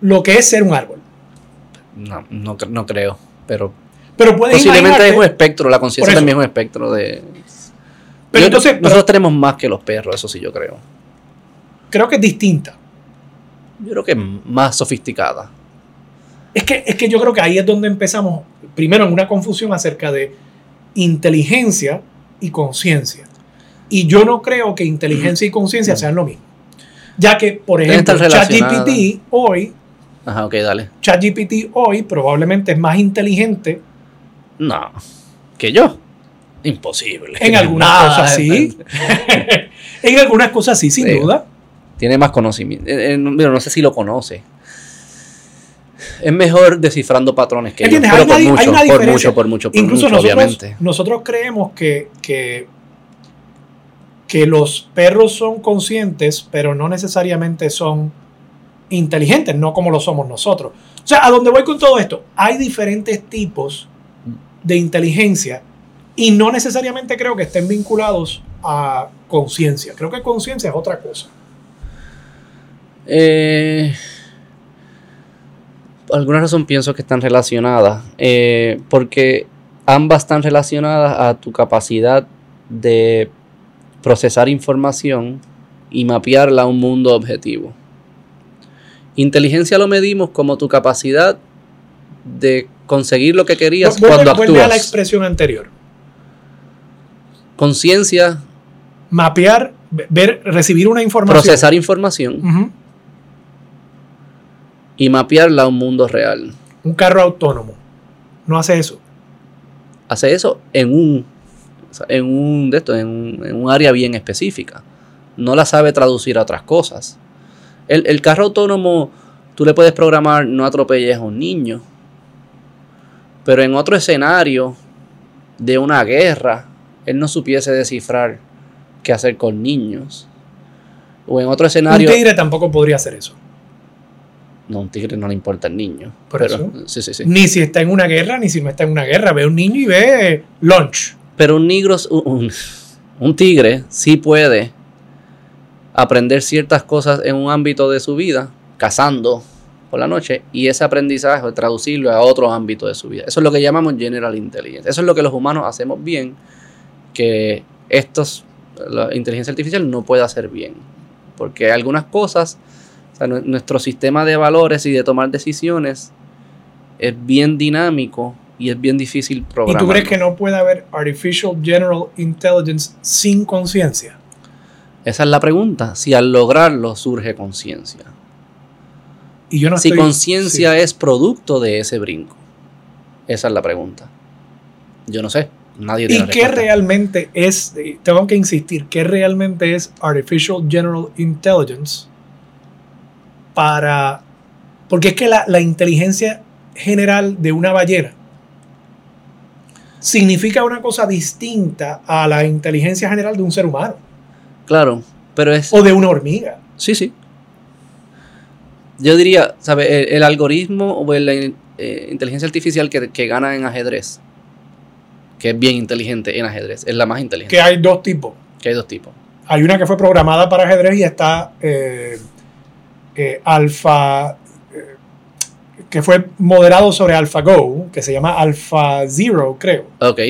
lo que es ser un árbol. no, no, no creo. Pero Pero posiblemente es un espectro. La conciencia también es un espectro de. pero Yo- entonces pero nosotros tenemos más que los perros, eso sí yo creo. Creo que es distinta. Yo creo que es más sofisticada. Es que, es que yo creo que ahí es donde empezamos, primero en una confusión acerca de inteligencia y conciencia. Y yo no creo que inteligencia y conciencia sean lo mismo. Ya que, por ejemplo. ChatGPT hoy Ajá, ok, dale. ChatGPT hoy probablemente es más inteligente No. ¿Que yo? Imposible. en algunas Nada. cosas sí. en algunas cosas sí, sin duda. Tiene más conocimiento. Eh, eh, no, sé si lo conoce. Es mejor descifrando patrones que. Pero Hay por una di- hay mucho, una por mucho, por mucho, por Incluso mucho, nosotros, obviamente. nosotros creemos que, que, que los perros son conscientes, pero no necesariamente son inteligentes, no como lo somos nosotros. O sea, a dónde voy con todo esto, hay diferentes tipos de inteligencia y no necesariamente creo que estén vinculados a conciencia. Creo que conciencia es otra cosa. Eh, por alguna razón pienso que están relacionadas. eh, porque ambas están relacionadas a tu capacidad de procesar información y mapearla a un mundo objetivo. Inteligencia lo medimos como tu capacidad de conseguir lo que querías Vuelve- cuando vuelve a la actúas. expresión anterior. Conciencia, Mapear, ver, recibir una información. procesar información. Y mapearla a un mundo real. Un carro autónomo no hace eso. Hace eso en un en un, de esto, en, un, en un área bien específica. No la sabe traducir a otras cosas. El, el carro autónomo, tú le puedes programar no atropelles a un niño. Pero en otro escenario de una guerra, él no supiese descifrar qué hacer con niños. O en otro escenario. Un tigre tampoco podría hacer eso. No, un tigre no le importa el niño. Por pero, eso. Sí, sí, sí. Ni si está en una guerra, ni si no está en una guerra. Ve un niño y ve lunch. Pero un negro, un, un- tigre sí puede aprender ciertas cosas en un ámbito de su vida, cazando por la noche, y ese aprendizaje traducirlo a otro ámbito de su vida. Eso es lo que llamamos general intelligence. Eso es lo que los humanos hacemos bien, que estos, la inteligencia artificial no puede hacer bien. Porque hay algunas cosas, o sea, nu- nuestro sistema de valores y de tomar decisiones es bien dinámico y es bien difícil ¿Y programar. tú crees que no puede haber Artificial General Intelligence sin conciencia? Esa es la pregunta. Si al lograrlo surge conciencia. Y yo no si conciencia sí. es producto de ese brinco. Esa es la pregunta. Yo no sé. Nadie ¿Y qué respuesta. realmente es, eh, tengo que insistir, qué realmente es Artificial General Intelligence para, porque es que la, la inteligencia general de una ballena significa una cosa distinta a la inteligencia general de un ser humano Claro, pero es. o de una hormiga. Sí, sí. Yo diría, ¿sabes? El, el algoritmo o la eh, inteligencia artificial que, que gana en ajedrez, que es bien inteligente en ajedrez, es la más inteligente. Que hay dos tipos. Que hay dos tipos. Hay una que fue programada para ajedrez y está eh, eh, Alpha, eh, que fue moderado sobre AlphaGo, que se llama Alpha Zero, creo. Ok.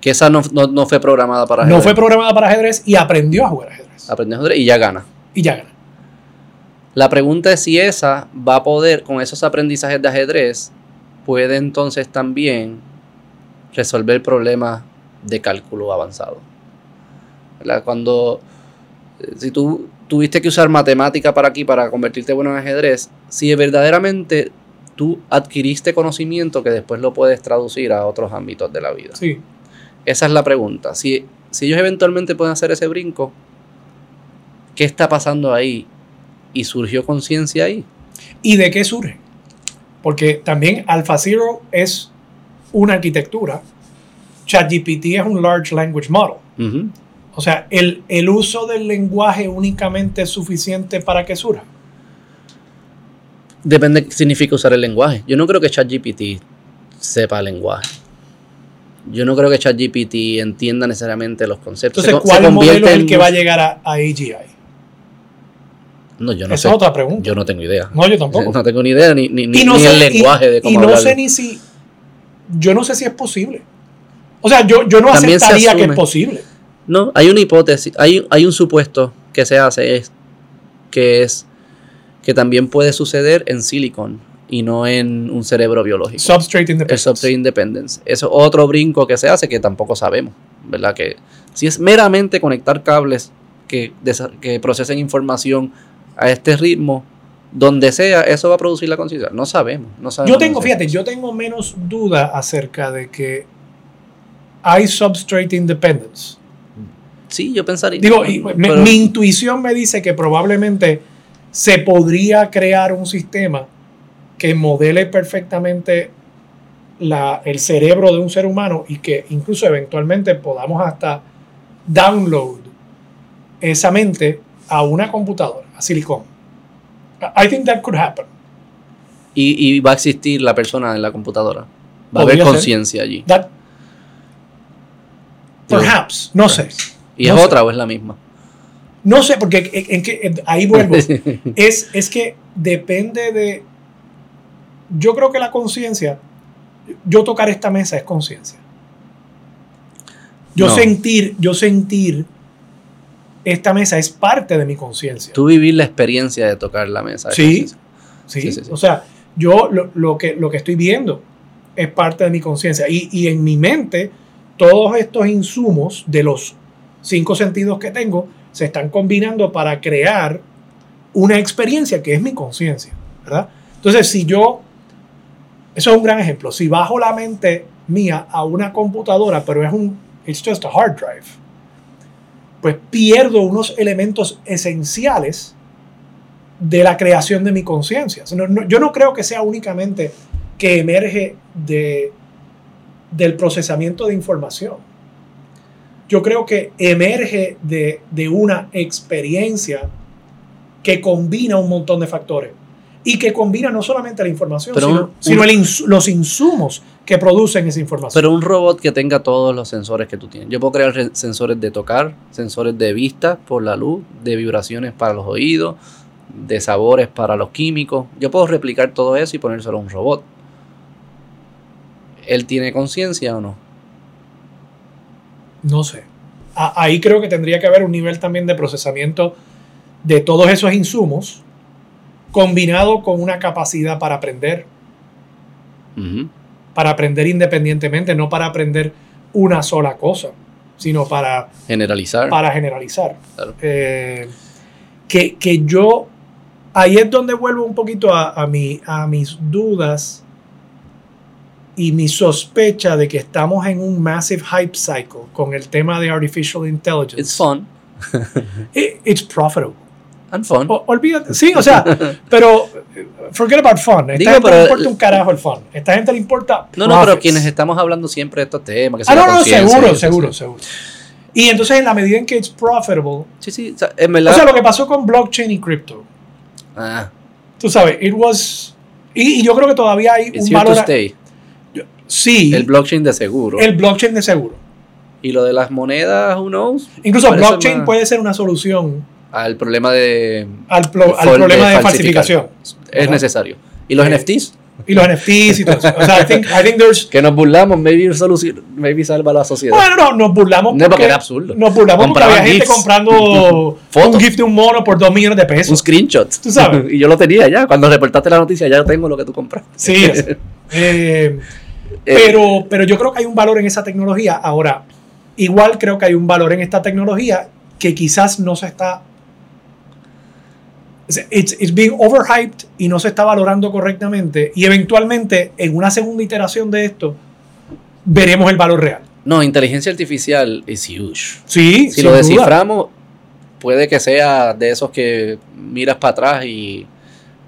Que esa no, no- no fue programada para No ajedrez. fue programada para ajedrez y aprendió a jugar ajedrez. Aprendió ajedrez y ya gana. Y ya gana. La pregunta es si esa va a poder, con esos aprendizajes de ajedrez, puede entonces también resolver problemas de cálculo avanzado. ¿Verdad? Cuando, eh, si tú tuviste que usar matemática para aquí para convertirte bueno en ajedrez, si verdaderamente tú adquiriste conocimiento que después lo puedes traducir a otros ámbitos de la vida. Sí. Esa es la pregunta. Si, si ellos eventualmente pueden hacer ese brinco, ¿qué está pasando ahí? ¿Y surgió conciencia ahí? ¿Y de qué surge? Porque también AlphaZero es una arquitectura. ChatGPT es un Large Language Model. Ujú. O sea, el, el uso del lenguaje únicamente es suficiente para que surja. Depende de qué significa usar el lenguaje. Yo no creo que ChatGPT sepa lenguaje. Yo no creo que ChatGPT entienda necesariamente los conceptos. Entonces, se ¿cuál modelo es el en que va a llegar a, a AGI? No, yo no Esa sé. es otra pregunta. Yo no tengo idea. No, yo tampoco. No tengo ni idea ni, ni, y no ni sé, el lenguaje y- de y cómo no hablarlo. sé ni si. Yo no sé si es posible. O sea, yo, yo no También se aceptaría que es posible. No, hay una hipótesis, hay, hay un supuesto que se hace es que es que también puede suceder en silicon y no en un cerebro biológico. Substrate el independence. substrate independence. Eso es otro brinco que se hace que tampoco sabemos, ¿verdad? Que si es meramente conectar cables que, procesen información a este ritmo, donde sea, eso va a producir la conciencia. No sabemos, no sabemos. Yo tengo, fíjate, yo tengo menos duda acerca de que hay substrate independence. Sí, yo pensaría. Digo, y me- pero- mi intuición me dice que probablemente se podría crear un sistema que modele perfectamente la- el cerebro de un ser humano y que incluso eventualmente podamos hasta download esa mente a una computadora, a silicón. I think that could happen. y, y va a existir la persona en la computadora. Va a haber conciencia allí. That, perhaps, no sé. ¿Y no es sé. otra o es la misma? No sé, porque en, en que- en- ahí vuelvo. es, es que depende de. Yo creo que la conciencia. Yo tocar esta mesa es conciencia. Yo No. sentir, yo sentir esta mesa es parte de mi conciencia. Tú vivir la experiencia de tocar la mesa. ¿sí? sí, sí, sí. O sea, yo lo, lo que, lo que estoy viendo es parte de mi conciencia. Y, y en mi mente, todos estos insumos de los cinco sentidos que tengo se están combinando para crear una experiencia que es mi conciencia, ¿verdad? Entonces, si yo, eso es un gran ejemplo, si bajo la mente mía a una computadora, pero es un it's just a hard drive, pues pierdo unos elementos esenciales de la creación de mi conciencia. No, no, yo no creo que sea únicamente que emerge de, del procesamiento de información. Yo creo que emerge de, de una experiencia que combina un montón de factores y que combina no solamente la información, Pero sino, un- sino un- el ins- los insumos que producen esa información. Pero un robot que tenga todos los sensores que tú tienes. Yo puedo crear re- sensores de tocar, sensores de vista por la luz, de vibraciones para los oídos, de sabores para los químicos. Yo puedo replicar todo eso y ponérselo a un robot. ¿Él tiene conciencia o no? No sé. A- ahí creo que tendría que haber un nivel también de procesamiento de todos esos insumos combinado con una capacidad para aprender, para aprender independientemente, no para aprender una sola cosa, sino para, Generalizar. para generalizar. Claro. Eh, que, que yo, ahí es donde vuelvo un poquito a, a, mi- a mis dudas y mi sospecha de que estamos en un massive hype cycle con el tema de artificial intelligence. It's fun. It- it's profitable. And fun. O- olvídate, sí, o sea, pero eh, forget about fun. Esta Digo, gente pero- le importa un carajo el fun. Esta gente le importa. No, no, pero quienes estamos hablando siempre de estos temas, que Ah, no, no, seguro, eso, seguro, sí. seguro. Y entonces, en la medida en que it's profitable, Sí, sí, o sea, en verdad. o sea, lo que pasó con blockchain y crypto, ah, tú sabes, it was. Y, y yo creo que todavía hay it's un valor. Sí, El blockchain de seguro. el blockchain de seguro. Y lo de las monedas, who knows, Incluso blockchain puede ser una solución al problema de. al, problema de, falsificación. Es necesario. Y los Eh, NFTs, Y los NFTs y todo eso. O sea, I think, I think there's. que nos burlamos, maybe, maybe salva la sociedad. Bueno, no, nos burlamos No, porque era absurdo. Nos burlamos porque Compraban había gente comprando Fotos. un gift de un mono por dos millones de un pesos. screenshot. Tú sabes. y yo lo tenía ya. Cuando reportaste la noticia, ya tengo lo que tú compras. Sí, es- eh, pero, pero yo creo que hay un valor en esa tecnología. Ahora, igual creo que hay un valor en esta tecnología que quizás no se está. It's, it's being overhyped y no se está valorando correctamente. Y eventualmente, en una segunda iteración de esto, veremos el valor real. No, inteligencia artificial es huge. Sí, Si lo duda. desciframos, puede que sea de esos que miras para atrás y.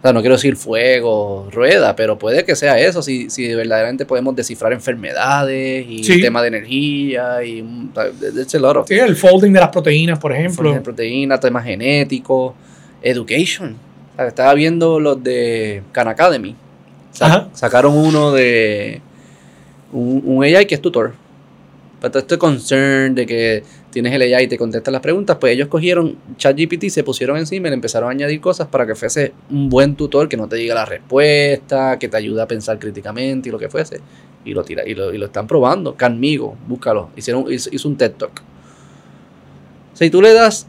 O sea, no quiero decir fuego, rueda, pero puede que sea eso, si, si verdaderamente podemos descifrar enfermedades y Sí. tema de energía y sea, it's a lot of Sí, el folding de las proteínas, por ejemplo. de proteína, temas genéticos, education. O sea, estaba viendo los de Khan Academy. Sa- Ajá. sacaron uno de un, un AI que es tutor. Pero todo este concern de que tienes el AI y te contesta las preguntas, pues ellos cogieron ChatGPT, se pusieron encima y le empezaron a añadir cosas para que fuese un buen tutor que no te diga la respuesta, que te ayude a pensar críticamente y lo que fuese. Y lo tira, y lo, están probando. Canmigo, búscalo. Hicieron, hizo, hizo un TED Talk. Y tú le das.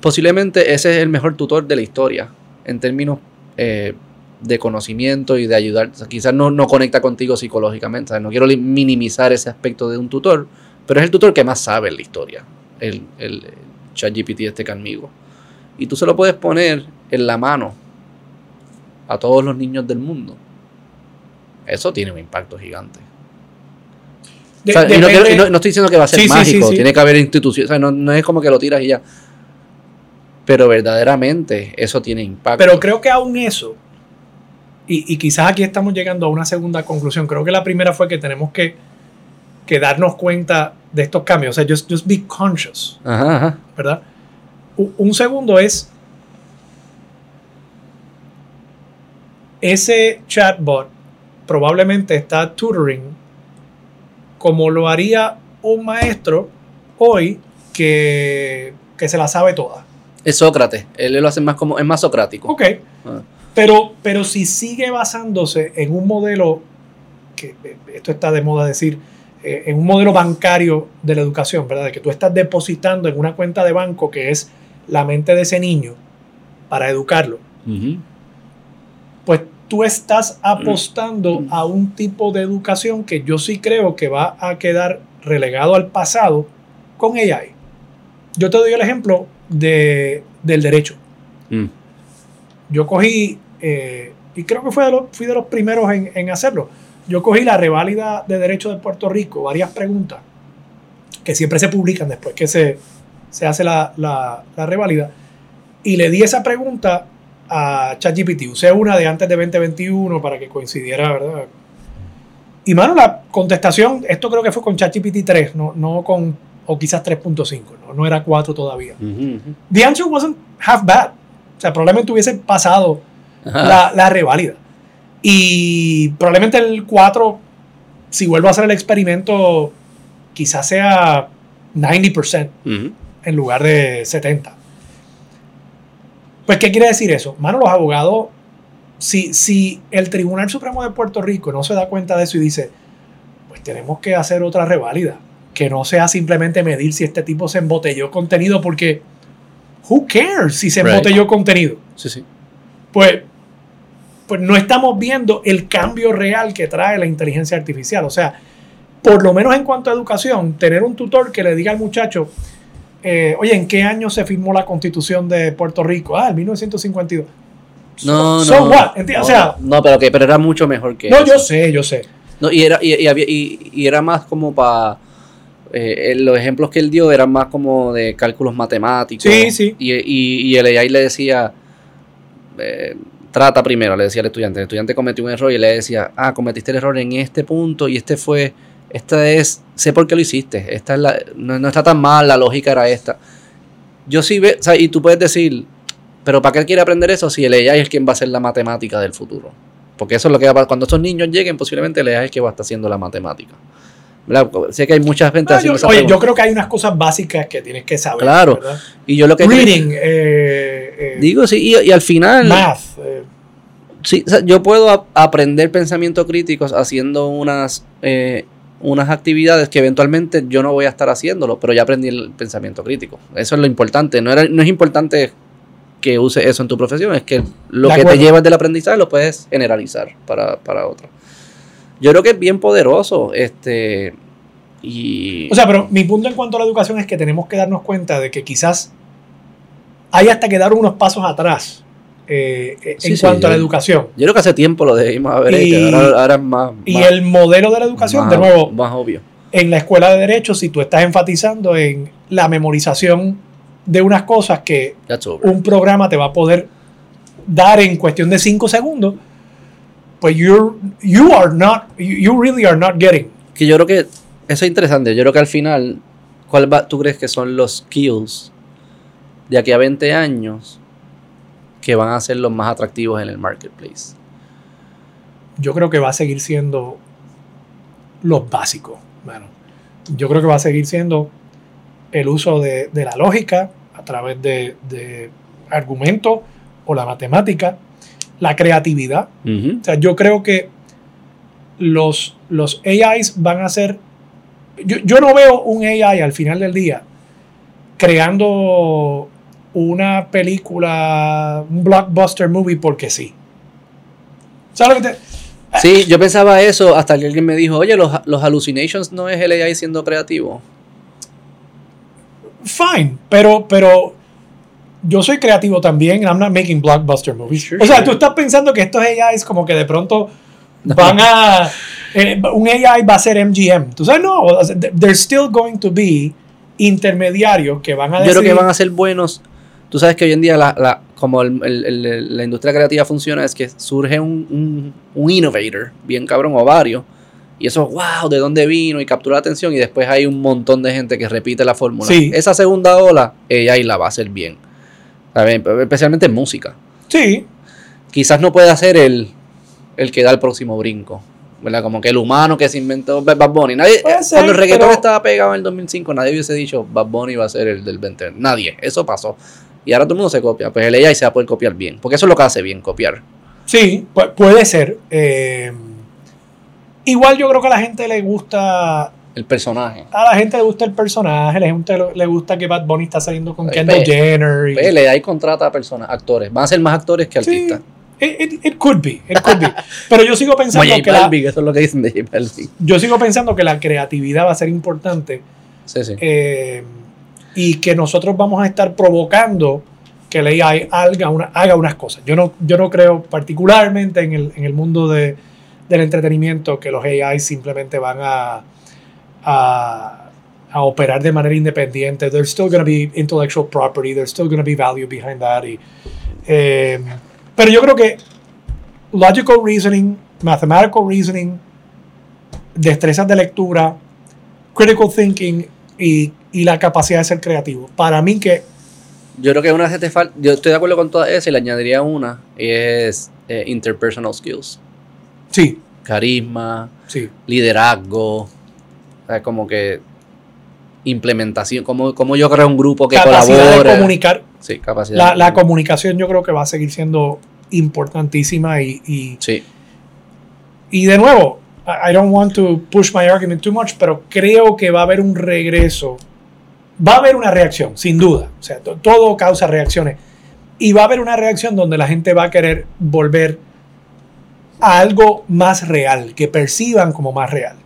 Posiblemente ese es el mejor tutor de la historia. En términos eh, de conocimiento y de ayudar. Quizás no, no conecta contigo psicológicamente. o sea, no quiero minimizar ese aspecto de un tutor. Pero es el tutor que más sabe la historia. El, el, el ChatGPT este conmigo. Y tú se lo puedes poner en la mano a todos los niños del mundo. Eso tiene un impacto gigante. De- O sea, y no, depende- quiero- y no- no estoy diciendo que va a ser sí, mágico, sí, sí. tiene que haber instituciones, o sea, no, no es como que lo tiras y ya. Pero verdaderamente eso tiene impacto. Pero creo que aún eso, y, y quizás aquí estamos llegando a una segunda conclusión, creo que la primera fue que tenemos que, que darnos cuenta de estos cambios, o sea, just, just be conscious, Ajá, ajá. ¿verdad? U- Un segundo es, ese chatbot probablemente está tutoring como lo haría un maestro hoy que, que se la sabe toda. Es Sócrates, él lo hace más como, es más socrático. Ok. Ah. Pero, pero si sigue basándose en un modelo, que eh, esto está de moda decir, eh, en un modelo bancario de la educación, ¿verdad? De que tú estás depositando en una cuenta de banco que es la mente de ese niño para educarlo, pues tú estás apostando a un tipo de educación que yo sí creo que va a quedar relegado al pasado con AI. Yo te doy el ejemplo de, del derecho. Mm. yo cogí, eh, y creo que fue de los, fui de los primeros en, en hacerlo, yo cogí la reválida de Derecho de Puerto Rico, varias preguntas que siempre se publican después que se, se hace la, la, la reválida, y le di esa pregunta a ChatGPT. Usé una de antes de 2021 para que coincidiera, ¿verdad? Y mano, la contestación, esto creo que fue con ChatGPT 3, no, no con, o quizás 3.5, ¿no? no era 4 todavía. The answer wasn't half bad. O sea, probablemente hubiese pasado la, la reválida. Y probablemente el 4, si vuelvo a hacer el experimento, quizás sea 90% en lugar de 70%. Pues, ¿qué quiere decir eso? Mano, los abogados, si, si el Tribunal Supremo de Puerto Rico no se da cuenta de eso y dice, pues tenemos que hacer otra reválida, que no sea simplemente medir si este tipo se embotelló contenido, porque who cares si se embotelló contenido? Sí, sí. Pues, pues no estamos viendo el cambio real que trae la inteligencia artificial. O sea, por lo menos en cuanto a educación, tener un tutor que le diga al muchacho, eh, oye, ¿en qué año se firmó la constitución de Puerto Rico? Ah, en 1952. No, So no. what? No, o sea- no, pero, que, pero era mucho mejor que No, eso. yo sé, yo sé. No, y, era, y, y había- y- y era más como para. los ejemplos que él dio eran más como de cálculos matemáticos. Sí, sí. Y, y, y el AI le decía. eh, trata primero, le decía al estudiante. El estudiante cometió un error y le decía, ah, cometiste el error en este punto y este fue. Esta es. Sé por qué lo hiciste. Esta es la, no, no está tan mal, la lógica era esta. Yo sí ve, o sea, y tú puedes decir, pero ¿para qué quiere aprender eso si el AI es quien va a hacer la matemática del futuro? Porque eso es lo que va a pasar. Cuando estos niños lleguen, posiblemente el AI es que va a estar haciendo la matemática. ¿Verdad? Sé que hay mucha gente haciendo yo- oye, pregunta. yo creo que hay unas cosas básicas que tienes que saber. Claro. ¿verdad? Y yo lo que Reading, eh, eh, digo, sí, y, y al final, math. eh, sí, o sea, yo puedo aprender pensamientos críticos haciendo unas, unas actividades que eventualmente yo no voy a estar haciéndolo, pero ya aprendí el pensamiento crítico. Eso es lo importante. No, era- no es importante que use eso en tu profesión, es que lo De que te llevas del aprendizaje lo puedes generalizar para, para otro. Yo creo que es bien poderoso. Este, y O sea, pero mi punto en cuanto a la educación es que tenemos que darnos cuenta de que quizás hay hasta que dar unos pasos atrás eh, eh, Sí, en sí, cuanto a la yo- educación. yo creo que hace tiempo lo debimos haber hecho. Ahora, ahora es más, Y más- el modelo de la educación, más- de nuevo, más obvio. en la escuela de derecho, si tú estás enfatizando en la memorización de unas cosas que un programa te va a poder dar en cuestión de cinco segundos, pues you're, you are not, you really are not getting. que yo creo que eso es interesante. Yo creo que al final, ¿cuál va, tú crees que son los skills de aquí a 20 años que van a ser los más atractivos en el marketplace? Yo creo que va a seguir siendo los básicos, mano. Yo creo que va a seguir siendo el uso de, de la lógica a través de, de argumentos o la matemática, la creatividad. O sea, yo creo que los, los AIs van a ser. Yo, yo no veo un AI al final del día creando una película, un blockbuster movie porque sí. ¿Sabes lo que te.? Sí, yo pensaba eso hasta que alguien me dijo, oye, los, los hallucinations no es el AI siendo creativo. Fine, pero, pero yo soy creativo también. I'm not making blockbuster movies. Sure, o sea, sure. tú estás pensando que estos AIs como que de pronto van a... eh, un AI va a ser MGM. Tú sabes, no. There's still going to be intermediarios que van a Yo creo que van a ser buenos. Tú sabes que hoy en día la, la- como el- el- el- la industria creativa funciona es que surge un, un, un innovator, bien cabrón, o varios. Y eso, wow, ¿de dónde vino? Y captura la atención. Y después hay un montón de gente que repite la fórmula. Sí. Esa segunda ola, ella ahí la va a hacer bien. Especialmente en música. Sí, Quizás no pueda ser el, el que da el próximo brinco. ¿Verdad? Como que el humano que se inventó Bad Bunny. Nadie, ser, cuando el reggaetón pero- estaba pegado en el 2005, nadie hubiese dicho Bad Bunny va a ser el del 20. Nadie. Eso pasó. Y ahora todo el mundo se copia. Pues el AI se va a poder copiar bien. Porque eso es lo que hace bien, copiar. sí, pu- puede ser. Eh, igual yo creo que a la gente le gusta... El personaje. A la gente le gusta el personaje, la gente le- le gusta que Bad Bunny está saliendo con Ay, Kendall pe- Jenner. y- Pues el AI contrata a personas, actores. Van a ser más actores que Sí, artistas. it, it- it could be, it could be. Pero yo sigo pensando que la, eso es lo que dicen de yo sigo pensando que la creatividad va a ser importante Sí, sí. eh, y que nosotros vamos a estar provocando que el AI haga, una- haga unas cosas. Yo no, yo no creo particularmente en el, en el mundo de, del entretenimiento que los AI simplemente van a, a, a operar de manera independiente. There's still going to be intellectual property, there's still going to be value behind that. Y, eh, pero yo creo que logical reasoning, mathematical reasoning, destrezas de lectura, critical thinking y, y la capacidad de ser creativo. Para mí que Yo creo que una te falta. Yo estoy de acuerdo con todas esas y le añadiría una. Y es eh, interpersonal skills. sí, Carisma, sí. liderazgo. Sea, como que. Implementación. Como, como yo creo un grupo que capacidad colabore. de comunicar. Sí, capacidad. La, la comunicación yo creo que va a seguir siendo importantísima y, y, Sí. y de nuevo, I don't want to push my argument too much, pero creo que va a haber un regreso. Va a haber una reacción, sin duda. O sea, to- todo causa reacciones. Y va a haber una reacción donde la gente va a querer volver a algo más real, que perciban como más real.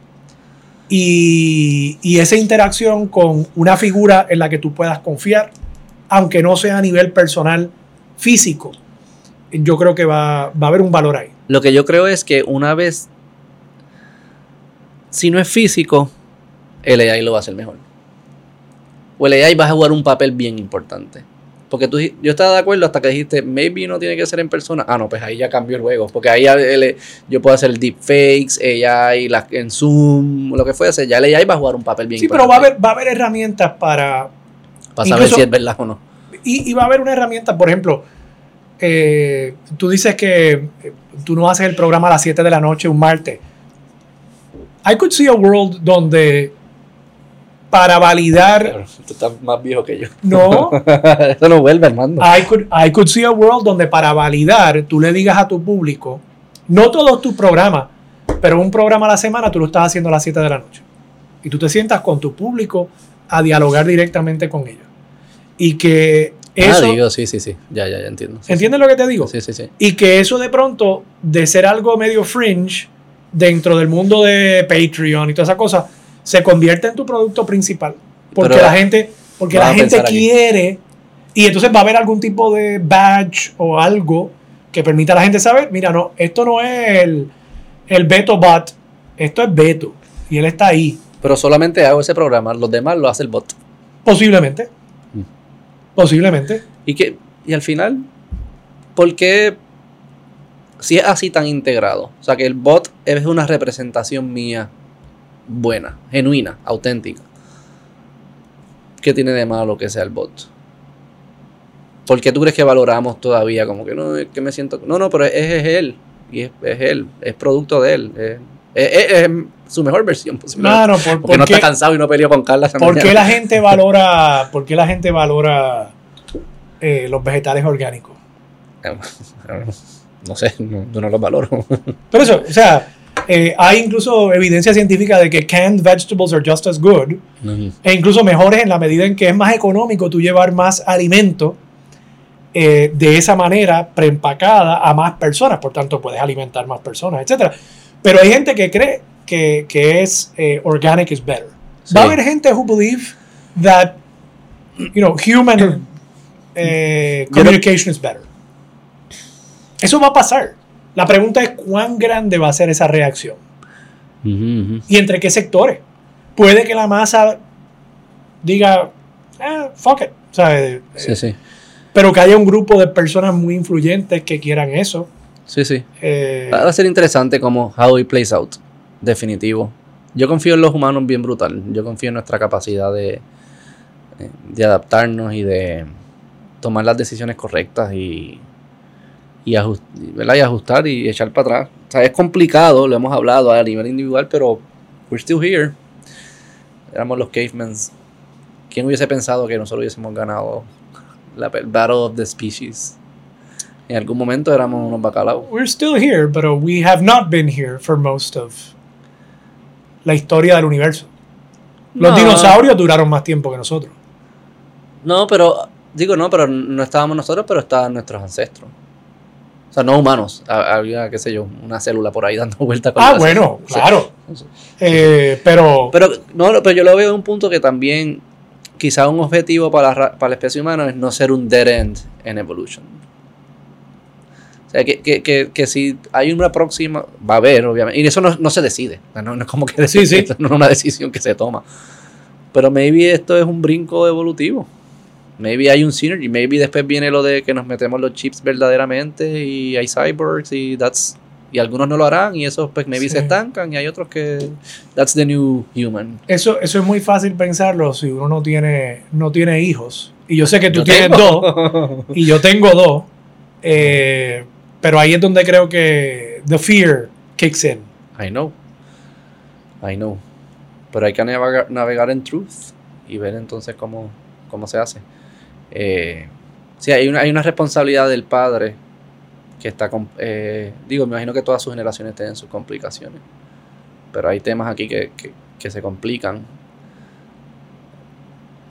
Y, esa interacción con una figura en la que tú puedas confiar, aunque no sea a nivel personal, físico, yo creo que va, va a haber un valor ahí. Lo que yo creo es que una vez. Si no es físico, el AI lo va a hacer mejor. O el AI va a jugar un papel bien importante. Porque tú, yo estaba de acuerdo hasta que dijiste, maybe no tiene que ser en persona. Ah, no, pues ahí ya cambió el juego. Porque ahí ya yo puedo hacer deepfakes, AI, la- en Zoom, lo que fuese. Ya el AI va a jugar un papel bien Sí, pero va a haber, va a haber herramientas para... Para saber si es verdad o no. Y, y va a haber una herramienta, por ejemplo, eh, tú dices que eh, tú no haces el programa a las 7 de la noche un martes. I could see a world donde para validar... Tú estás más viejo que yo. No, Eso no vuelve, hermano. I could, I could see a world donde para validar tú le digas a tu público, no todos tus programas, pero un programa a la semana tú lo estás haciendo a las 7 de la noche. Y tú te sientas con tu público a dialogar directamente con ellos. Y que eso... ah, digo, sí, sí, sí. Ya, ya, ya entiendo. Sí, ¿Entiendes lo que te digo? Sí, sí, sí. Y que eso de pronto, de ser algo medio fringe dentro del mundo de Patreon y toda esa cosa, se convierte en tu producto principal. Porque Pero la gente, porque la gente aquí. quiere, y entonces va a haber algún tipo de badge o algo que permita a la gente saber, mira, no, esto no es el, el Beto Bot, esto es Beto, y él está ahí, Pero solamente hago ese programa, los demás lo hace el bot. posiblemente. Mm. Posiblemente. Y que, y al final, ¿por qué si es así tan integrado? O sea, que el bot es una representación mía buena, genuina, auténtica. ¿Qué tiene de malo que sea el bot? ¿Por qué tú crees que valoramos todavía como que no, es que me siento... No, no, pero es, es él. Y es, es él, es producto de él. Es, es- es- es su mejor versión posiblemente. Mano, por, Porque no ¿por qué- está cansado y no peleó con Carla. ¿Por qué la gente valora, por qué la gente valora eh, los vegetales orgánicos? No sé, no, yo no los valoro. Pero eso, o sea, eh, hay incluso evidencia científica de que canned vegetables are just as good e incluso mejores en la medida en que es más económico tú llevar más alimento eh, de esa manera preempacada a más personas, por tanto puedes alimentar más personas, etcétera. Pero hay gente que cree que, que es eh, organic is better. Va a Sí. haber gente who believe that you know human eh, communication is better. Eso va a pasar. La pregunta es cuán grande va a ser esa reacción y entre qué sectores. Puede que la masa diga, ah, fuck it, ¿sabes? Sí, sí. Pero que haya un grupo de personas muy influyentes que quieran eso. Sí, sí. Eh, Va a ser interesante como how it plays out. Definitivo. Yo confío en los humanos bien brutal. Yo confío en nuestra capacidad de, eh, de adaptarnos y de tomar las decisiones correctas y, y, ajust- ¿verdad? y ajustar y echar para atrás. O sea, es complicado, lo hemos hablado a nivel individual, pero we're still here. Éramos los cavemans. ¿Quién hubiese pensado que nosotros hubiésemos ganado la el Battle of the Species? En algún momento éramos unos bacalaos. we're still here, but we have not been here for most of la historia del universo. Los No. dinosaurios duraron más tiempo que nosotros. No, pero digo no, pero no estábamos nosotros, pero estaban nuestros ancestros. O sea, no humanos. Ha- Había, qué sé yo, una célula por ahí dando vueltas. con Ah, las- bueno, Sí. claro. Eh, pero, Pero no, pero yo lo veo en un punto que también quizá un objetivo para la, ra- para la especie humana es no ser un dead end en evolution. O sea, que, que, que, que si hay una próxima, va a haber, obviamente. Y eso no, no se decide. No, no es como que Sí, sí. no es una decisión que se toma. Pero maybe esto es un brinco evolutivo. Maybe hay un synergy. Maybe después viene lo de que nos metemos los chips verdaderamente y hay cyborgs y that's y algunos no lo harán y esos pues maybe Sí. se estancan y hay otros que that's the new human. Eso, eso es muy fácil pensarlo si uno no tiene, no tiene hijos. Y yo sé que tú Yo tienes tengo. dos. Y yo tengo dos. eh, pero ahí es donde creo que the fear kicks in. I know. I know. Pero hay que navegar, navegar en truth y ver entonces cómo, cómo se hace. Eh, sí, hay una, hay una responsabilidad del padre que está... eh, digo, me imagino que todas sus generaciones tienen sus complicaciones. Pero hay temas aquí que, que- que se complican.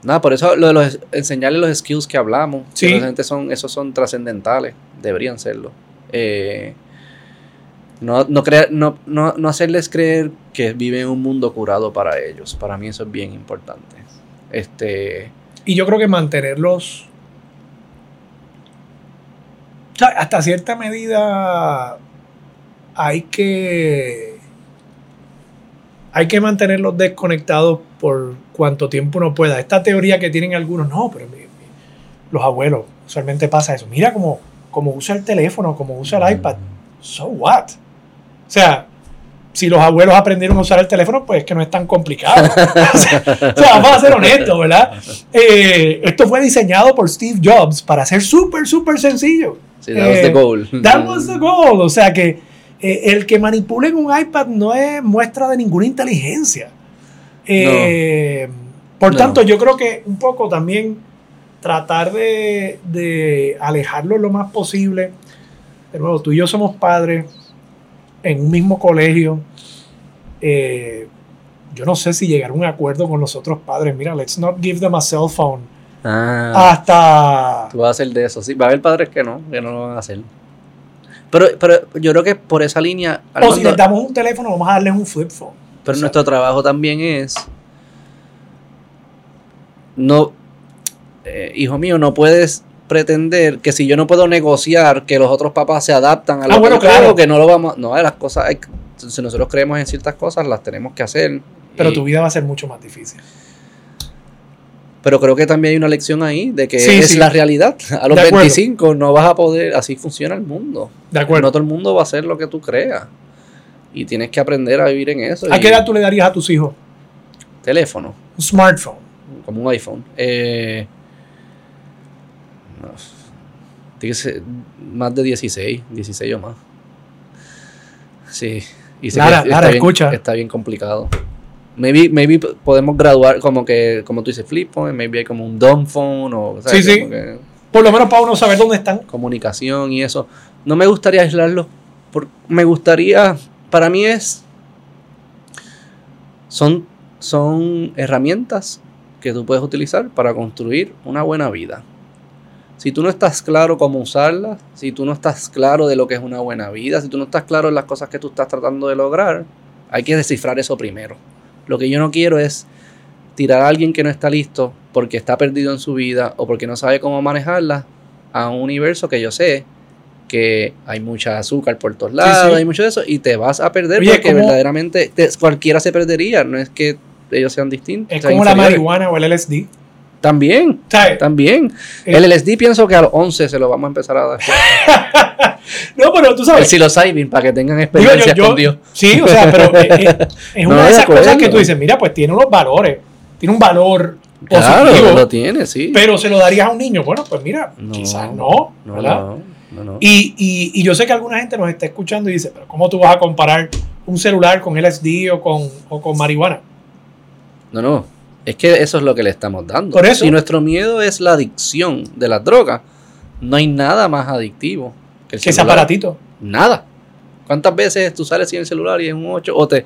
Nada, por eso lo de los, enseñarle los skills que hablamos. que Sí. realmente son, esos son trascendentales. Deberían serlo. Eh, no, no, creer, no, no, no hacerles creer que viven en un mundo curado para ellos. Para mí eso es bien importante. Este, Y yo creo que mantenerlos. o sea, hasta cierta medida hay que. Hay que mantenerlos desconectados por cuanto tiempo uno pueda. Esta teoría que tienen algunos, no, pero mi- mi- los abuelos, usualmente pasa eso. Mira cómo, cómo usa el teléfono, cómo usa el iPad. So what? O sea, si los abuelos aprendieron a usar el teléfono, pues es que no es tan complicado. o, sea, o sea, vamos a ser honestos, ¿verdad? Eh, esto fue diseñado por Steve Jobs para ser súper, súper sencillo. sí, that was Eh, the goal. That was the goal. O sea que eh, el que manipulen un iPad no es muestra de ninguna inteligencia. Eh, Por No. tanto, yo creo que un poco también tratar de, de alejarlo lo más posible. De nuevo, tú y yo somos padres en un mismo colegio. Eh, yo no sé si llegar a un acuerdo con los otros padres. Mira, let's not give them a cell phone. Ah, Hasta. tú vas a hacer de eso. Sí, va a haber padres que no, que no lo van a hacer. Pero, pero yo creo que por esa línea... O si les damos un teléfono, vamos a darles un flip phone. Pero O sea, nuestro trabajo también es. No. eh, hijo mío, no puedes pretender que si yo no puedo negociar que los otros papás se adaptan a lo Ah, que bueno, creo, claro. que no lo vamos. No, las cosas. hay- si nosotros creemos en ciertas cosas, las tenemos que hacer. Pero Y- tu vida va a ser mucho más difícil. pero creo que también hay una lección ahí de que Sí, es sí. la realidad. A los De acuerdo. 25 no vas a poder. Así funciona el mundo. De acuerdo. No todo el mundo va a hacer lo que tú creas. Y tienes que aprender a vivir en eso. ¿A qué edad tú le darías a tus hijos Teléfono. un smartphone? como un iPhone. Eh, tiene que ser más de 16, 16 o más. Sí. Y sé que Lara, está Lara, bien- escucha. Está bien complicado. Maybe, maybe podemos graduar como que, como tú dices, flip phone, maybe hay como un dumb phone o ¿sabes? Sí, sí. Que Por lo menos para uno saber dónde están. comunicación y eso. No me gustaría aislarlos. por- me gustaría, para mí es, son, son herramientas que tú puedes utilizar para construir una buena vida. Si tú no estás claro cómo usarlas, si tú no estás claro de lo que es una buena vida, si tú no estás claro en las cosas que tú estás tratando de lograr, hay que descifrar eso primero. Lo que yo no quiero es tirar a alguien que no está listo porque está perdido en su vida o porque no sabe cómo manejarla a un universo que yo sé que hay mucha azúcar por todos lados, sí. hay mucho de eso, y te vas a perder Oye, porque ¿cómo- verdaderamente te- cualquiera se perdería, no es que ellos sean distintos. Es como la marihuana o el LSD. También, ¿Sabes? también. Eh. El LSD pienso que a los 11 se lo vamos a empezar a dar. No, pero tú El sabes. psilocybin para que tengan digo, experiencia yo- con Dios. sí, o sea, pero eh, eh, es una de de esas cosas que tú dices, mira, pues tiene unos valores. Tiene un valor Claro, positivo. lo tiene, sí. pero se lo darías a un niño. Bueno, pues mira, No, quizás no. no, ¿verdad? no. Y, y, y yo sé que alguna gente nos está escuchando y dice, pero ¿cómo tú vas a comparar un celular con LSD o con, o con marihuana? No, no. Es que eso es lo que le estamos dando. Por eso. Si nuestro miedo es la adicción de las drogas, no hay nada más adictivo que el Que ese celular. aparatito. Nada. ¿Cuántas veces tú sales sin el celular y es un 8? O te,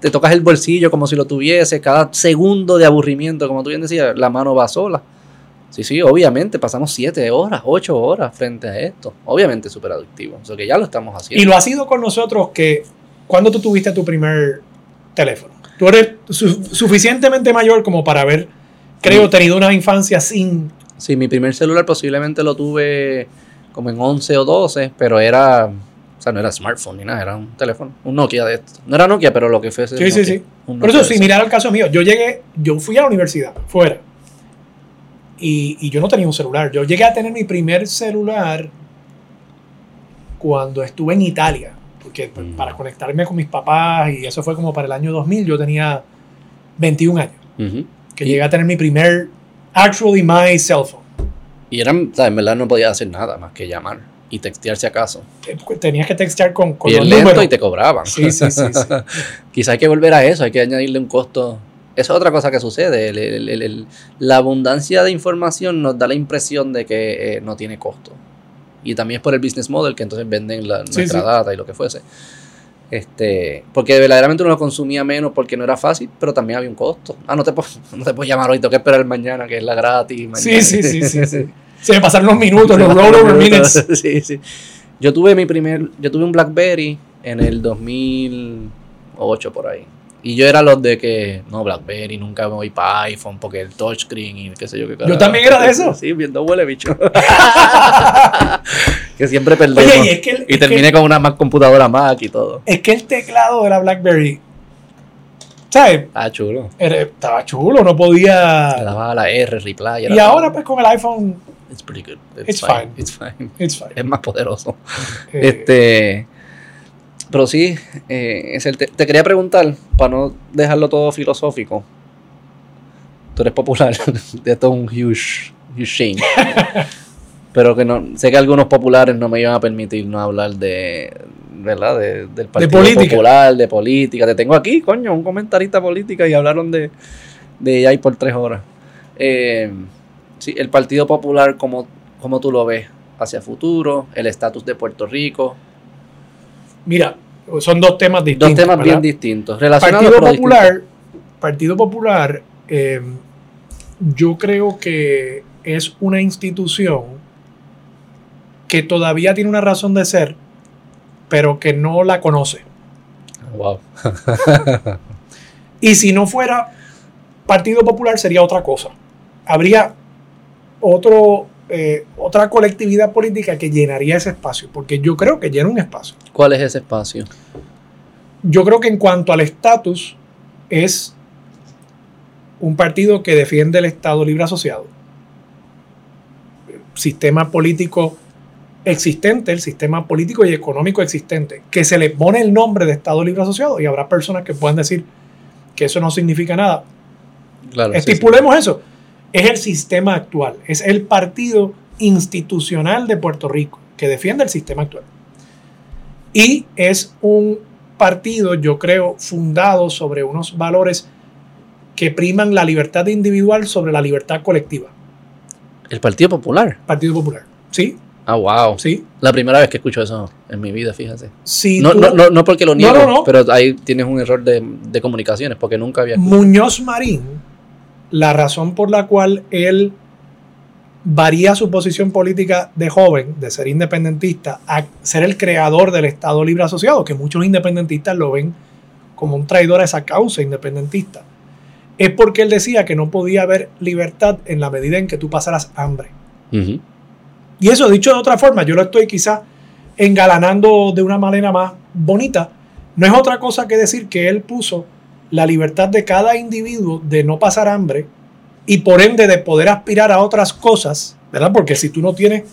te tocas el bolsillo como si lo tuviese. Cada segundo de aburrimiento, como tú bien decías, la mano va sola. Sí, sí, obviamente pasamos 7 horas, 8 horas frente a esto. Obviamente súper adictivo. O sea que ya lo estamos haciendo. Y lo ha sido con nosotros que cuando tú tuviste tu primer teléfono, tú eres su- suficientemente mayor como para haber, creo, Sí. tenido una infancia sin... Sí, mi primer celular posiblemente lo tuve como en 11 o 12, pero era, o sea, no era smartphone ni nada, era un teléfono, un Nokia de esto. No era Nokia, pero lo que fuese. Sí, sí, Nokia, sí. Por eso, si mirar el caso mío, yo llegué, yo fui a la universidad, fuera. Y, y yo no tenía un celular. Yo llegué a tener mi primer celular cuando estuve en Italia. Porque Mm. para conectarme con mis papás, y eso fue como para el año 2000, yo tenía 21 años. Que Y- llegué a tener mi primer, actually my cell phone. Y eran, o sea, en verdad no podía hacer nada más que llamar y textear si acaso. Eh, Tenías que textear con, con y los el lento números. y te cobraban. Sí, sí, sí, sí. Quizá hay que volver a eso, hay que añadirle un costo. Esa es otra cosa que sucede. el- el- el- el- la abundancia de información nos da la impresión de que eh, no tiene costo. Y también es por el business model que entonces venden la, nuestra sí. data y lo que fuese. Este, porque verdaderamente uno lo consumía menos porque no era fácil, pero también había un costo. Ah, no te puedo, no te puedo llamar hoy, tengo que esperar mañana, que es la gratis. Sí, mañana. sí, sí, sí, sí. Se me pasaron los minutos, los rollover minutes. Sí, sí. Yo tuve mi primer, yo tuve un BlackBerry en el 2008 por ahí. Y yo era los de que, no, BlackBerry, nunca me voy para iPhone porque el touchscreen y qué sé yo qué carajo. también era de eso. Sí, viendo huele bicho. que siempre perdemos. Oye, y es que, el- y es terminé que- con una Mac computadora Mac y todo. es que el teclado de la BlackBerry, ¿sabes? Ah, chulo. Era- estaba chulo, no Le podía. daba a la R, reply. era Y ahora, todo. pues con el iPhone, It's pretty good. It's fine. It's fine. it's fine. Es más poderoso. Eh, Este, pero sí, eh, es el te, te quería preguntar, para no dejarlo todo filosófico. Tú eres popular, de esto es un huge, huge change. pero que no, sé que algunos populares no me iban a permitir no hablar de, ¿verdad? De, del Partido política. Popular, de política. Te tengo aquí, coño, un comentarista política y hablaron de, de por tres horas. Eh, sí, el Partido Popular, como, como tú lo ves hacia futuro, el estatus de Puerto Rico, Mira, son dos temas distintos. Dos temas bien distintos. Relacionados Partido Popular, Partido Popular, eh, yo creo que es una institución que todavía tiene una razón de ser, pero que no la conoce. Wow. Y si no fuera Partido Popular sería otra cosa. Habría otro, eh, otra colectividad política que llenaría ese espacio, porque yo creo que llena un espacio. ¿Cuál es ese espacio? Yo creo que en cuanto al estatus es un partido que defiende el Estado Libre Asociado, sistema político existente, el sistema político y económico existente, que se le pone el nombre de Estado Libre Asociado y habrá personas que puedan decir que eso no significa nada. Claro, sí, Estipulemos eso. Es el sistema actual, es el partido institucional de Puerto Rico que defiende el sistema actual. Y es un partido, yo creo, fundado sobre unos valores que priman la libertad individual sobre la libertad colectiva. sí. El Partido Popular. Partido Popular. ¿Sí? Ah, wow. ¿Sí? La primera vez que escucho eso en mi vida, fíjate. Si No, tú- no, no, no porque lo niego, no. pero ahí tienes un error de, de comunicaciones, porque nunca había escuchado. Muñoz Marín, la razón por la cual él varía su posición política de joven, de ser independentista, a ser el creador del Estado Libre Asociado, que muchos independentistas lo ven como un traidor a esa causa independentista, es porque él decía que no podía haber libertad en la medida en que tú pasaras hambre. Y eso dicho de otra forma, yo lo estoy quizás engalanando de una manera más bonita, no es otra cosa que decir que él puso la libertad de cada individuo de no pasar hambre y por ende de poder aspirar a otras cosas, ¿verdad? Porque si tú no tienes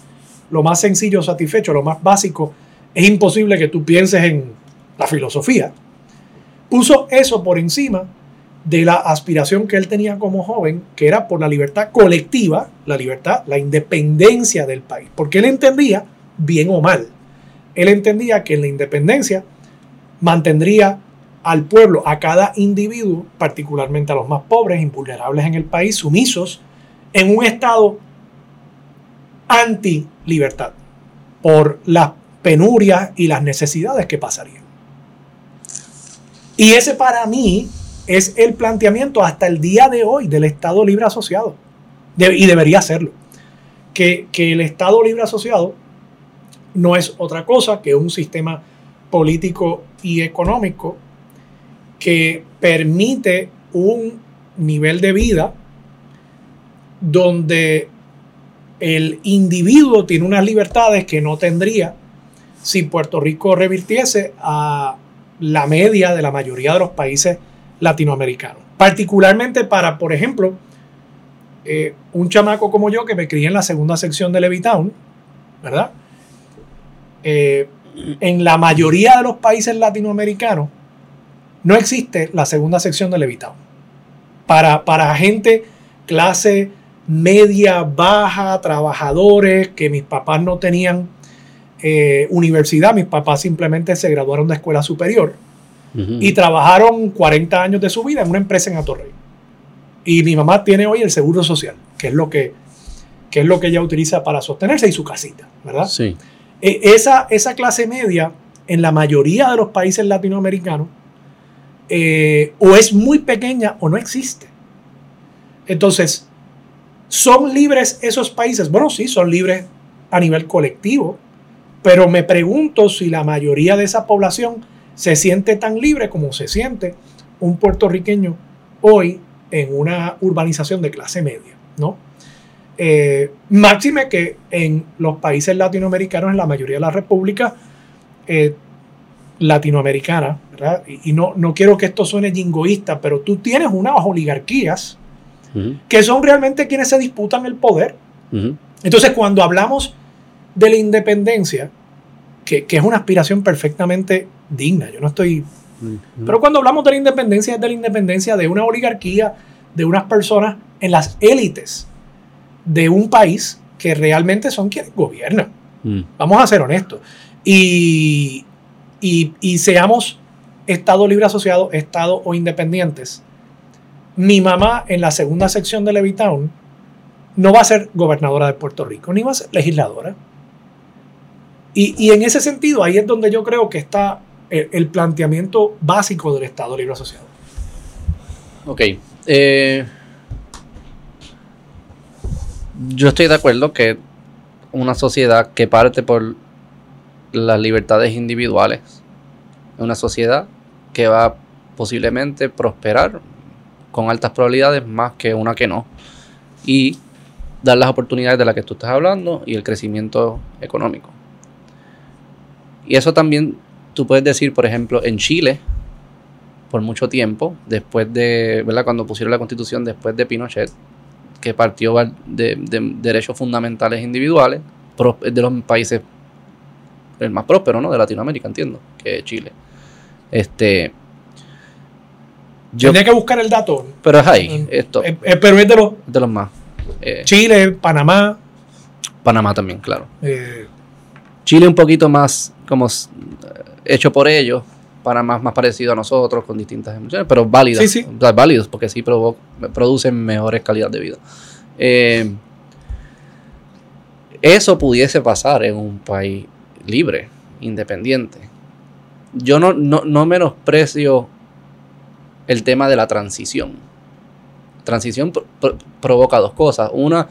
lo más sencillo satisfecho, lo más básico, es imposible que tú pienses en la filosofía. Puso eso por encima de la aspiración que él tenía como joven, que era por la libertad colectiva, la libertad, la independencia del país. Porque él entendía, bien o mal, él entendía que en la independencia mantendría al pueblo, a cada individuo, particularmente a los más pobres, invulnerables en el país, sumisos, en un estado anti-libertad, por las penurias y las necesidades que pasarían. Y ese para mí es el planteamiento hasta el día de hoy del Estado Libre Asociado. Y debería serlo. Que, que el Estado Libre Asociado no es otra cosa que un sistema político y económico que permite un nivel de vida donde el individuo tiene unas libertades que no tendría si Puerto Rico revirtiese a la media de la mayoría de los países latinoamericanos. Particularmente para, por ejemplo, eh, un chamaco como yo que me crié en la segunda sección de Levitown, ¿verdad? Eh, en la mayoría de los países latinoamericanos no existe la segunda sección de Levitown. Para, para gente clase media, baja, trabajadores, que mis papás no tenían eh, universidad, mis papás simplemente se graduaron de escuela superior y trabajaron 40 años de su vida en una empresa en Atorrey. Y mi mamá tiene hoy el seguro social, que es lo que, que, es lo que ella utiliza para sostenerse y su casita, ¿verdad? Sí. E, esa, esa clase media, en la mayoría de los países latinoamericanos, eh, o es muy pequeña o no existe. Entonces, ¿son libres esos países? Bueno, sí, son libres a nivel colectivo, pero me pregunto si la mayoría de esa población se siente tan libre como se siente un puertorriqueño hoy en una urbanización de clase media, ¿no? Eh, máxime que en los países latinoamericanos, en la mayoría de las repúblicas eh, latinoamericanas, ¿verdad? Y, no, no quiero que esto suene jingoísta, pero tú tienes unas oligarquías que son realmente quienes se disputan el poder. Entonces, cuando hablamos de la independencia, que, es una aspiración perfectamente digna, yo no estoy... Pero cuando hablamos de la independencia, es de la independencia de una oligarquía, de unas personas en las élites de un país que realmente son quienes gobiernan. Vamos a ser honestos. Y, y, y, seamos Estado libre asociado, Estado o independientes. Mi mamá en la segunda sección de Levitown no va a ser gobernadora de Puerto Rico, ni va a ser legisladora. Y, en ese sentido, ahí es donde yo creo que está el, el planteamiento básico del Estado libre asociado. Ok. Eh, yo estoy de acuerdo que una sociedad que parte por las libertades individuales es una sociedad que va posiblemente prosperar con altas probabilidades más que una que no. Y dar las oportunidades de las que tú estás hablando y el crecimiento económico. Y eso también tú puedes decir, por ejemplo, en Chile, por mucho tiempo, después de, ¿verdad? Cuando pusieron la constitución después de Pinochet, que partió de, derechos fundamentales individuales, de los países el más próspero, ¿no? De Latinoamérica, entiendo, que es Chile. Este. Yo, Tenía que buscar el dato. Pero es ahí, esto. Eh, eh, pero es de los. De los más. Eh, Chile, Panamá. Panamá también, claro. Chile un poquito más como hecho por ellos, Panamá más parecido a nosotros, con distintas emociones, pero válidas. Sí, sí. válidos, porque sí producen mejores calidad de vida. Eso pudiese pasar en un país libre, independiente. Yo no, no, menosprecio el tema de la transición. Transición provoca dos cosas. Una,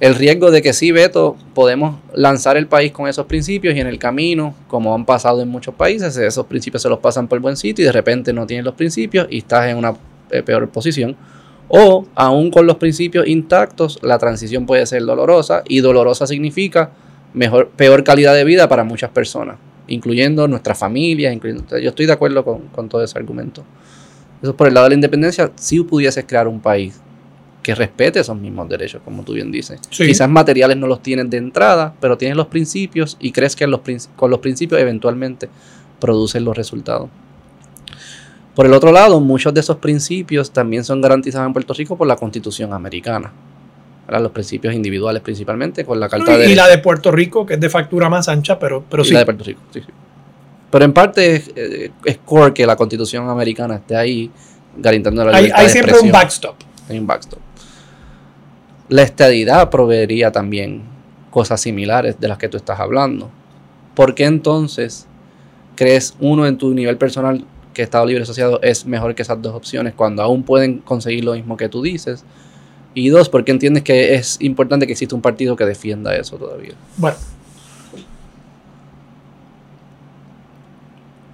el riesgo de que sí, Beto, podemos lanzar el país con esos principios y en el camino, como han pasado en muchos países, esos principios se los pasan por el buen sitio y de repente no tienen los principios y estás en una eh, peor posición. O aún con los principios intactos, la transición puede ser dolorosa y dolorosa significa mejor, peor calidad de vida para muchas personas, incluyendo nuestras familias. Incluyendo, yo estoy de acuerdo con, con todo ese argumento. Eso por el lado de la independencia, si pudieses crear un país que respete esos mismos derechos, como tú bien dices. Quizás materiales no los tienes de entrada, pero tienes los principios y crees que los, con los principios eventualmente producen los resultados. Por el otro lado, muchos de esos principios también son garantizados en Puerto Rico por la Constitución americana. Los principios individuales principalmente, con la Carta de... Y la de Puerto Rico, que es de factura más ancha, pero, pero sí. La de Puerto Rico, sí, sí. Pero en parte es, eh, es core que la Constitución americana esté ahí garantizando la libertad hay, hay siempre un backstop. Hay un backstop. La estadidad proveería también cosas similares de las que tú estás hablando. ¿Por qué entonces crees uno en tu nivel personal que Estado Libre Asociado es mejor que esas dos opciones cuando aún pueden conseguir lo mismo que tú dices? Y dos, ¿por qué entiendes que es importante que exista un partido que defienda eso todavía? Bueno.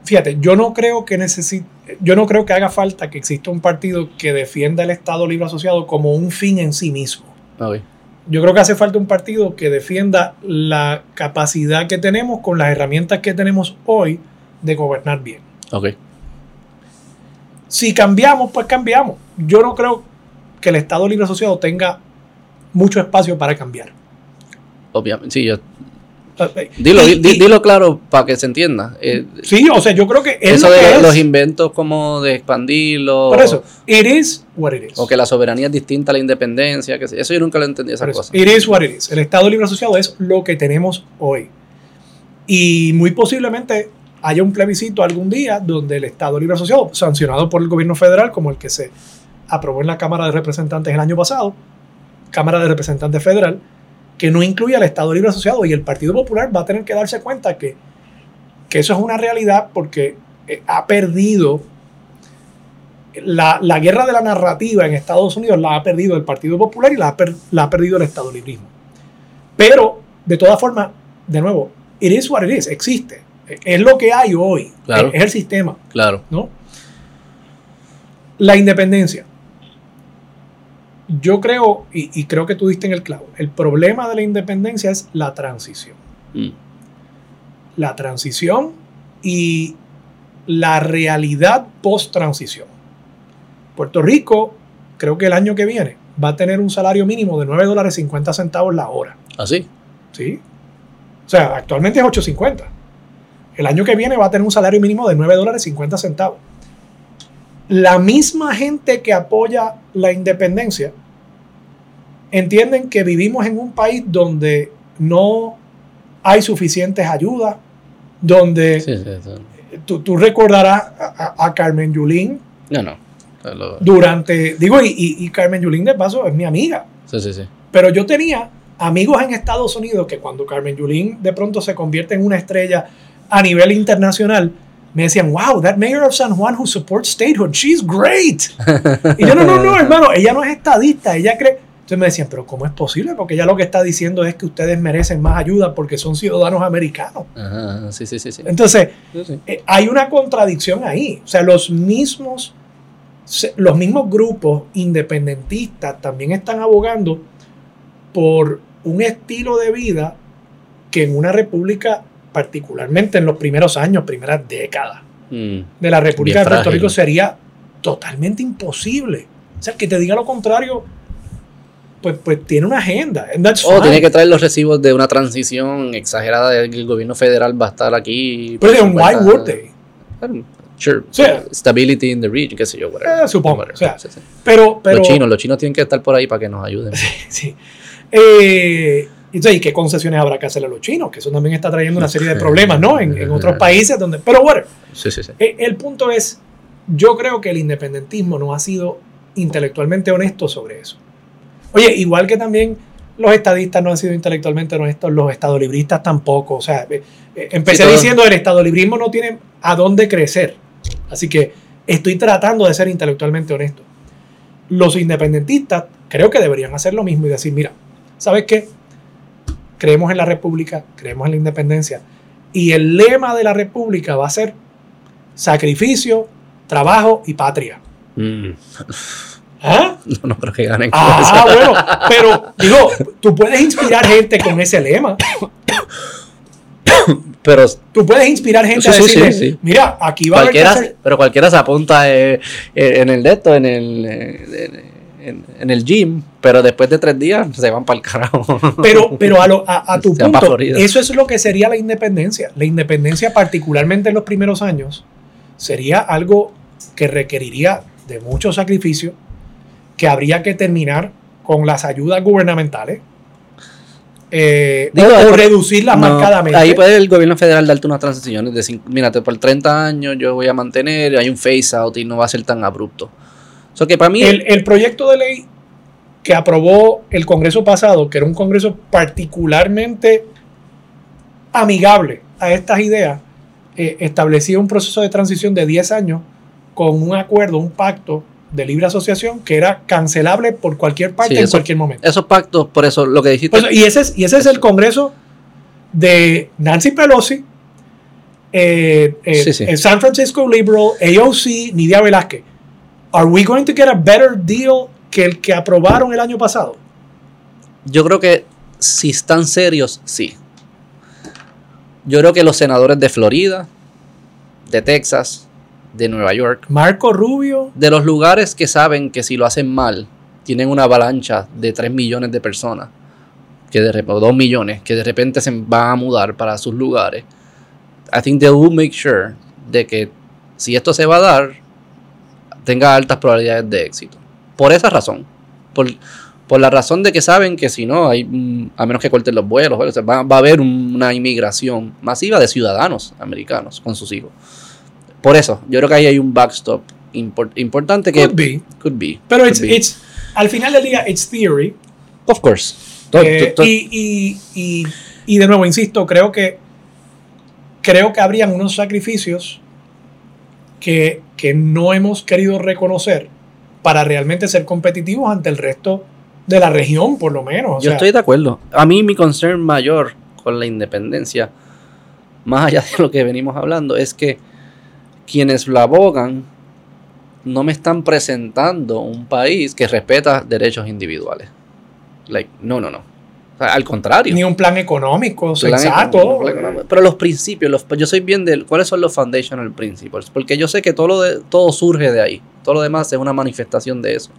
Fíjate, yo no creo que necesite, yo no creo que haga falta que exista un partido que defienda el Estado Libre Asociado como un fin en sí mismo. Yo creo que hace falta un partido que defienda la capacidad que tenemos con las herramientas que tenemos hoy de gobernar bien. Ok. Si cambiamos, pues cambiamos. Yo no creo que el Estado Libre Asociado tenga mucho espacio para cambiar. Obviamente, sí, yo. Eh, Dilo, y- di- y- dilo claro para que se entienda. Eh, Sí, o sea, yo creo que es eso lo de que es. los inventos como de expandirlo. Por eso, it is what it is. O que la soberanía es distinta a la independencia. Que, eso yo nunca lo entendí, esa Por eso, cosa. It is what it is. El Estado Libre Asociado es lo que tenemos hoy. Y muy posiblemente haya un plebiscito algún día donde el Estado Libre Asociado, sancionado por el gobierno federal, como el que se aprobó en la Cámara de Representantes el año pasado, Cámara de Representantes Federal, que no incluye al Estado Libre Asociado y el Partido Popular va a tener que darse cuenta que, que eso es una realidad porque eh, ha perdido la, la guerra de la narrativa en Estados Unidos la ha perdido el Partido Popular y la ha, per- la ha perdido el Estado Librismo. Pero, de todas formas, de nuevo, it is what it is, existe. Es lo que hay hoy. Claro. Es, es el sistema, Claro. ¿no? La independencia. Yo creo, y, y creo que tú diste en el clavo, el problema de la independencia es la transición. Mm. La transición y la realidad post-transición. Puerto Rico, creo que el año que viene, va a tener un salario mínimo de 9 dólares 50 centavos la hora. Así. ¿Sí? O sea, actualmente es 8.50. El año que viene va a tener un salario mínimo de 9 dólares 50 centavos. La misma gente que apoya la independencia entienden que vivimos en un país donde no hay suficientes ayudas, donde Sí, sí, sí. tú, tú recordarás a, a- a Carmen Yulín No, no. Lo- durante, digo, y, y- y Carmen Yulín de paso es mi amiga, Sí, sí, sí. pero yo tenía amigos en Estados Unidos que cuando Carmen Yulín de pronto se convierte en una estrella a nivel internacional, me decían, wow, that mayor of San Juan who supports statehood, she's great. Y yo, no, no, no, hermano, ella no es estadista, ella cree... Entonces me decían, pero ¿cómo es posible? Porque ella lo que está diciendo es que ustedes merecen más ayuda porque son ciudadanos americanos. Ajá, sí, sí, sí. sí. Entonces, Sí, eh, hay una contradicción ahí. O sea, los mismos, los mismos grupos independentistas también están abogando por un estilo de vida que en una república, particularmente en los primeros años, primeras décadas Mm. de la República de Puerto. Rico sería totalmente imposible. O sea, que te diga lo contrario, pues, pues tiene una agenda. O. Oh, tiene que traer los recibos de una transición exagerada de que el gobierno federal va a estar aquí. Pero then, why 50. would they? Sure. Sí. Stability in the region, qué sé yo, whatever. Eh, supongo, Whatever. o sea, Sí, sí. Pero, pero, los chinos, los chinos tienen que estar por ahí para que nos ayuden. Sí. Eh, y entonces, ¿y qué concesiones habrá que hacerle a los chinos? Que eso también está trayendo una serie de problemas, ¿no? En, en otros países donde... Pero bueno, Sí, sí, sí. eh, el punto es, yo creo que el independentismo no ha sido intelectualmente honesto sobre eso. Oye, igual que también los estadistas no han sido intelectualmente honestos, los estadolibristas tampoco. O sea, eh, eh, empecé Sí, diciendo el estadolibrismo no tiene a dónde crecer. Así que estoy tratando de ser intelectualmente honesto. Los independentistas creo que deberían hacer lo mismo y decir, mira, ¿sabes qué? Creemos en la república, creemos en la independencia. Y el lema de la república va a ser sacrificio, trabajo y patria. Mm. ¿Ah? No, no creo que ganen con Ah, bueno, pero digo, tú puedes inspirar gente con ese lema. Pero Tú puedes inspirar gente Sí, a decirle, sí, sí. mira, aquí va a haber que cualquiera, hacer... pero cualquiera se apunta eh, eh, en el de esto, en el, eh, en, en el gym, pero después de tres días se van para el carajo. Pero, pero a, lo- a- a tu Se punto, eso es lo que sería la independencia. La independencia, particularmente en los primeros años, sería algo que requeriría de mucho sacrificio, que habría que terminar con las ayudas gubernamentales eh, Digo, o, reducirlas No, marcadamente. Ahí puede el gobierno federal darte unas transiciones de, cinco- mírate, por 30 años yo voy a mantener, hay un phase out y no va a ser tan abrupto. So que para mí, El, el proyecto de ley que aprobó el Congreso pasado, que era un Congreso particularmente amigable a estas ideas, eh, establecía un proceso de transición de 10 años con un acuerdo, un pacto de libre asociación que era cancelable por cualquier parte Sí, en eso- cualquier momento. esos pactos, por eso lo que dijiste, Pues, y, ese es, y ese es el Congreso de Nancy Pelosi, eh, eh, Sí, sí. el San Francisco Liberal, AOC, Nidia Velázquez. Are we going to get a better deal que el que aprobaron el año pasado? Yo creo que si están serios, sí. Yo creo que los senadores de Florida, de Texas, de Nueva York, Marco Rubio, de los lugares que saben que si lo hacen mal, tienen una avalancha de 3 millones de personas, que de o 2 millones, que de repente se van a mudar para sus lugares. I think they will make sure de que si esto se va a dar, tenga altas probabilidades de éxito. Por esa razón. Por, por la razón de que saben que si no, hay, mm, a menos que corten los vuelos, va, va a haber un- una inmigración masiva de ciudadanos americanos con sus hijos. Por eso, yo creo que ahí hay un backstop impor- importante que could be. could be. Pero could it's, be. it's- al final del día, it's theory. of course. Eh, y, y- y- y de nuevo, insisto, creo que creo que habrían unos sacrificios que, que no hemos querido reconocer para realmente ser competitivos ante el resto de la región, por lo menos. O yo sea, estoy de acuerdo. A mí mi concern mayor con la independencia, más allá de lo que venimos hablando, es que quienes lo abogan no me están presentando un país que respeta derechos individuales. Like, no, no, no. O sea, al contrario. ni un plan económico Plan sensato. económico, plan económico. Pero los principios, los, yo soy bien de cuáles son los foundational principles, porque yo sé que todo, lo de, todo surge de ahí, todo lo demás es una manifestación de eso.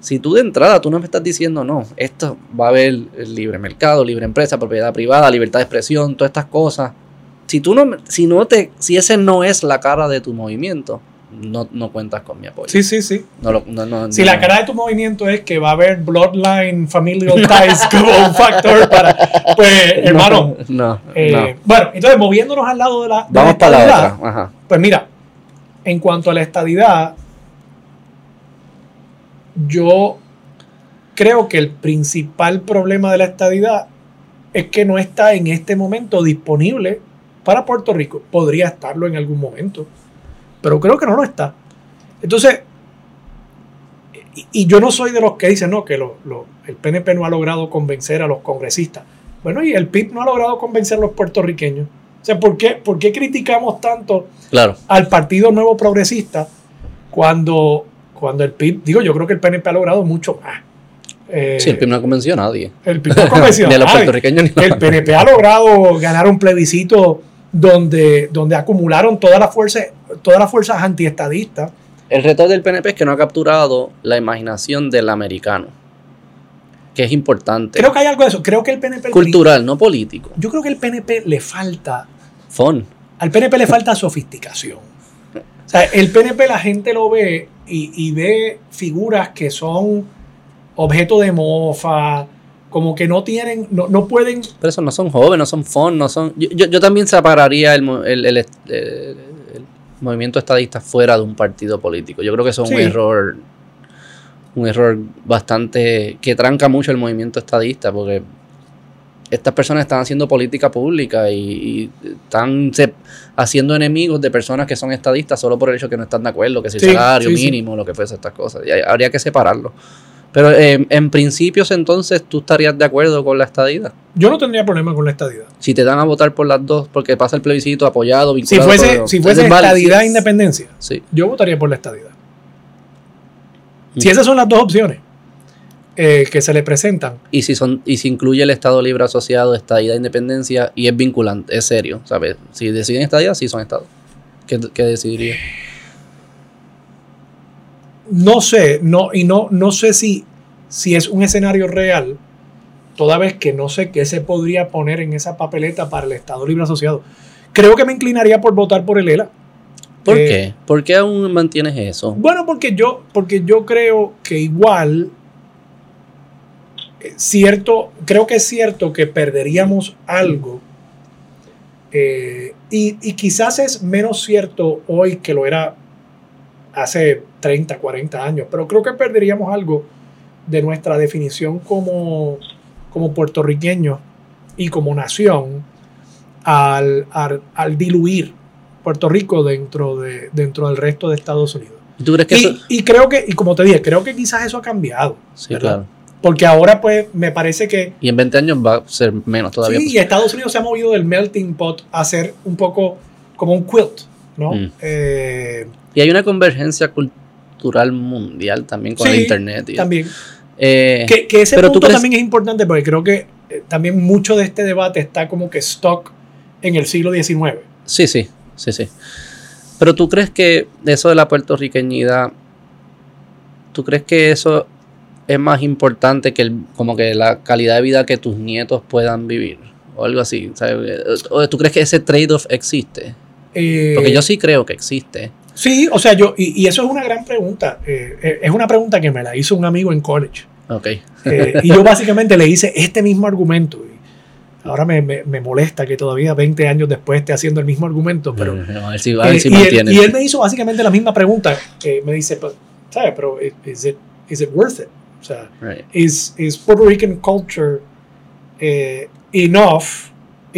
Si tú de entrada tú no me estás diciendo no, esto va a haber libre mercado, libre empresa, propiedad privada, libertad de expresión, todas estas cosas. Si tú no, si no te, si ese no es la cara de tu movimiento, no, no cuentas con mi apoyo. Sí, sí, sí. No lo- no- no- Si la cara de tu movimiento es que va a haber bloodline, familial ties como un factor para, pues, hermano, No, no, eh, no. bueno, entonces moviéndonos al lado de la, de Vamos la para la otra. Ajá. Pues mira, en cuanto a la estadidad, yo creo que el principal problema de la estadidad es que no está en este momento disponible para Puerto Rico. Podría estarlo en algún momento, pero creo que no lo está. Entonces, y, y yo no soy de los que dicen, no, que lo- lo- el PNP no ha logrado convencer a los congresistas. Bueno, y el PIB no ha logrado convencer a los puertorriqueños. O sea, ¿por qué, por qué criticamos tanto Claro. al Partido Nuevo Progresista cuando, cuando el PIB, digo, yo creo que el PNP ha logrado mucho más. Eh, Sí, el PIB no convenció a nadie. el PIB no ha convencido ni a a los nadie. puertorriqueños ni a El nadie. PNP ha logrado ganar un plebiscito donde, donde acumularon todas las fuerzas, todas las fuerzas antiestadistas. El reto del PNP es que no ha capturado la imaginación del americano, que es importante. Creo que hay algo de eso. Creo que el PNP. Cultural, no político. Yo creo que el PNP le falta. Al PNP le falta sofisticación. O sea, el PNP la gente lo ve y, y ve figuras que son objeto de mofa, como que no tienen, no, no pueden. Pero eso no son jóvenes, no son fun, no son. Yo, yo, yo también separaría el, el, el- el- movimiento estadista fuera de un partido político. Yo creo que eso es un error. Un error bastante. que tranca mucho el movimiento estadista, porque estas personas están haciendo política pública y, y están se- haciendo enemigos de personas que son estadistas solo por el hecho que no están de acuerdo, que si Sí, salario sí. mínimo, lo que fuese, estas cosas. Y hay- habría que separarlo. Pero eh, en principios entonces tú estarías de acuerdo con la estadidad. Yo no tendría problema con la estadidad. Si te dan a votar por las dos porque pasa el plebiscito apoyado, Si vinculado. fuese, si fuese es válido. estadidad e independencia, Sí. yo votaría por la estadidad. Mm. Si esas son las dos opciones eh, que se le presentan, Y si son y si incluye el Estado Libre Asociado, estadidad, independencia y es vinculante, es serio, ¿sabes? Si deciden estadidad, sí son estados. ¿Qué, qué decidiría? No sé, no, y no, no sé si, si es un escenario real, toda vez que no sé qué se podría poner en esa papeleta para el Estado Libre Asociado. Creo que me inclinaría por votar por el ELA. ¿Por Eh, qué? ¿Por qué aún mantienes eso? Bueno, porque yo, porque yo creo que igual, eh, cierto, creo que es cierto que perderíamos algo. eh, y, y quizás es menos cierto hoy que lo era hace 30, 40 años, pero creo que perderíamos algo de nuestra definición como, como puertorriqueños y como nación al, al- al diluir Puerto Rico dentro, de, dentro del resto de Estados Unidos. ¿Tú crees que Y, eso? y creo que, y como te dije, creo que quizás eso ha cambiado. Sí, ¿verdad? claro. Porque ahora, pues, me parece que. Y en 20 años va a ser menos todavía. Sí, y Estados Unidos se ha movido del melting pot a ser un poco como un quilt, ¿no? Mm. Eh, Y hay una convergencia cultural mundial también con Sí, el internet. y- también. Eh, Que, que ese pero tú punto crees- también es importante porque creo que eh, también mucho de este debate está como que stock en el siglo XIX. Sí, sí, sí, sí. Pero tú crees que eso de la puertorriqueñidad, tú crees que eso es más importante que el, como que la calidad de vida que tus nietos puedan vivir o algo así. ¿sabes? ¿O tú crees que ese trade-off existe? Eh, Porque yo sí creo que existe. Sí, o sea, yo, y, y eso es una gran pregunta. Eh, eh, es una pregunta que me la hizo un amigo en college. Ok. Eh, y yo básicamente le hice este mismo argumento. Y ahora me, me- me molesta que todavía 20 años después esté haciendo el mismo argumento, pero... a ver si, a ver si y, él, y él me hizo básicamente la misma pregunta. Me dice, "But, ¿sabes? Pero, ¿is it, is it worth it? O sea, Right. is, is Puerto Rican culture enough?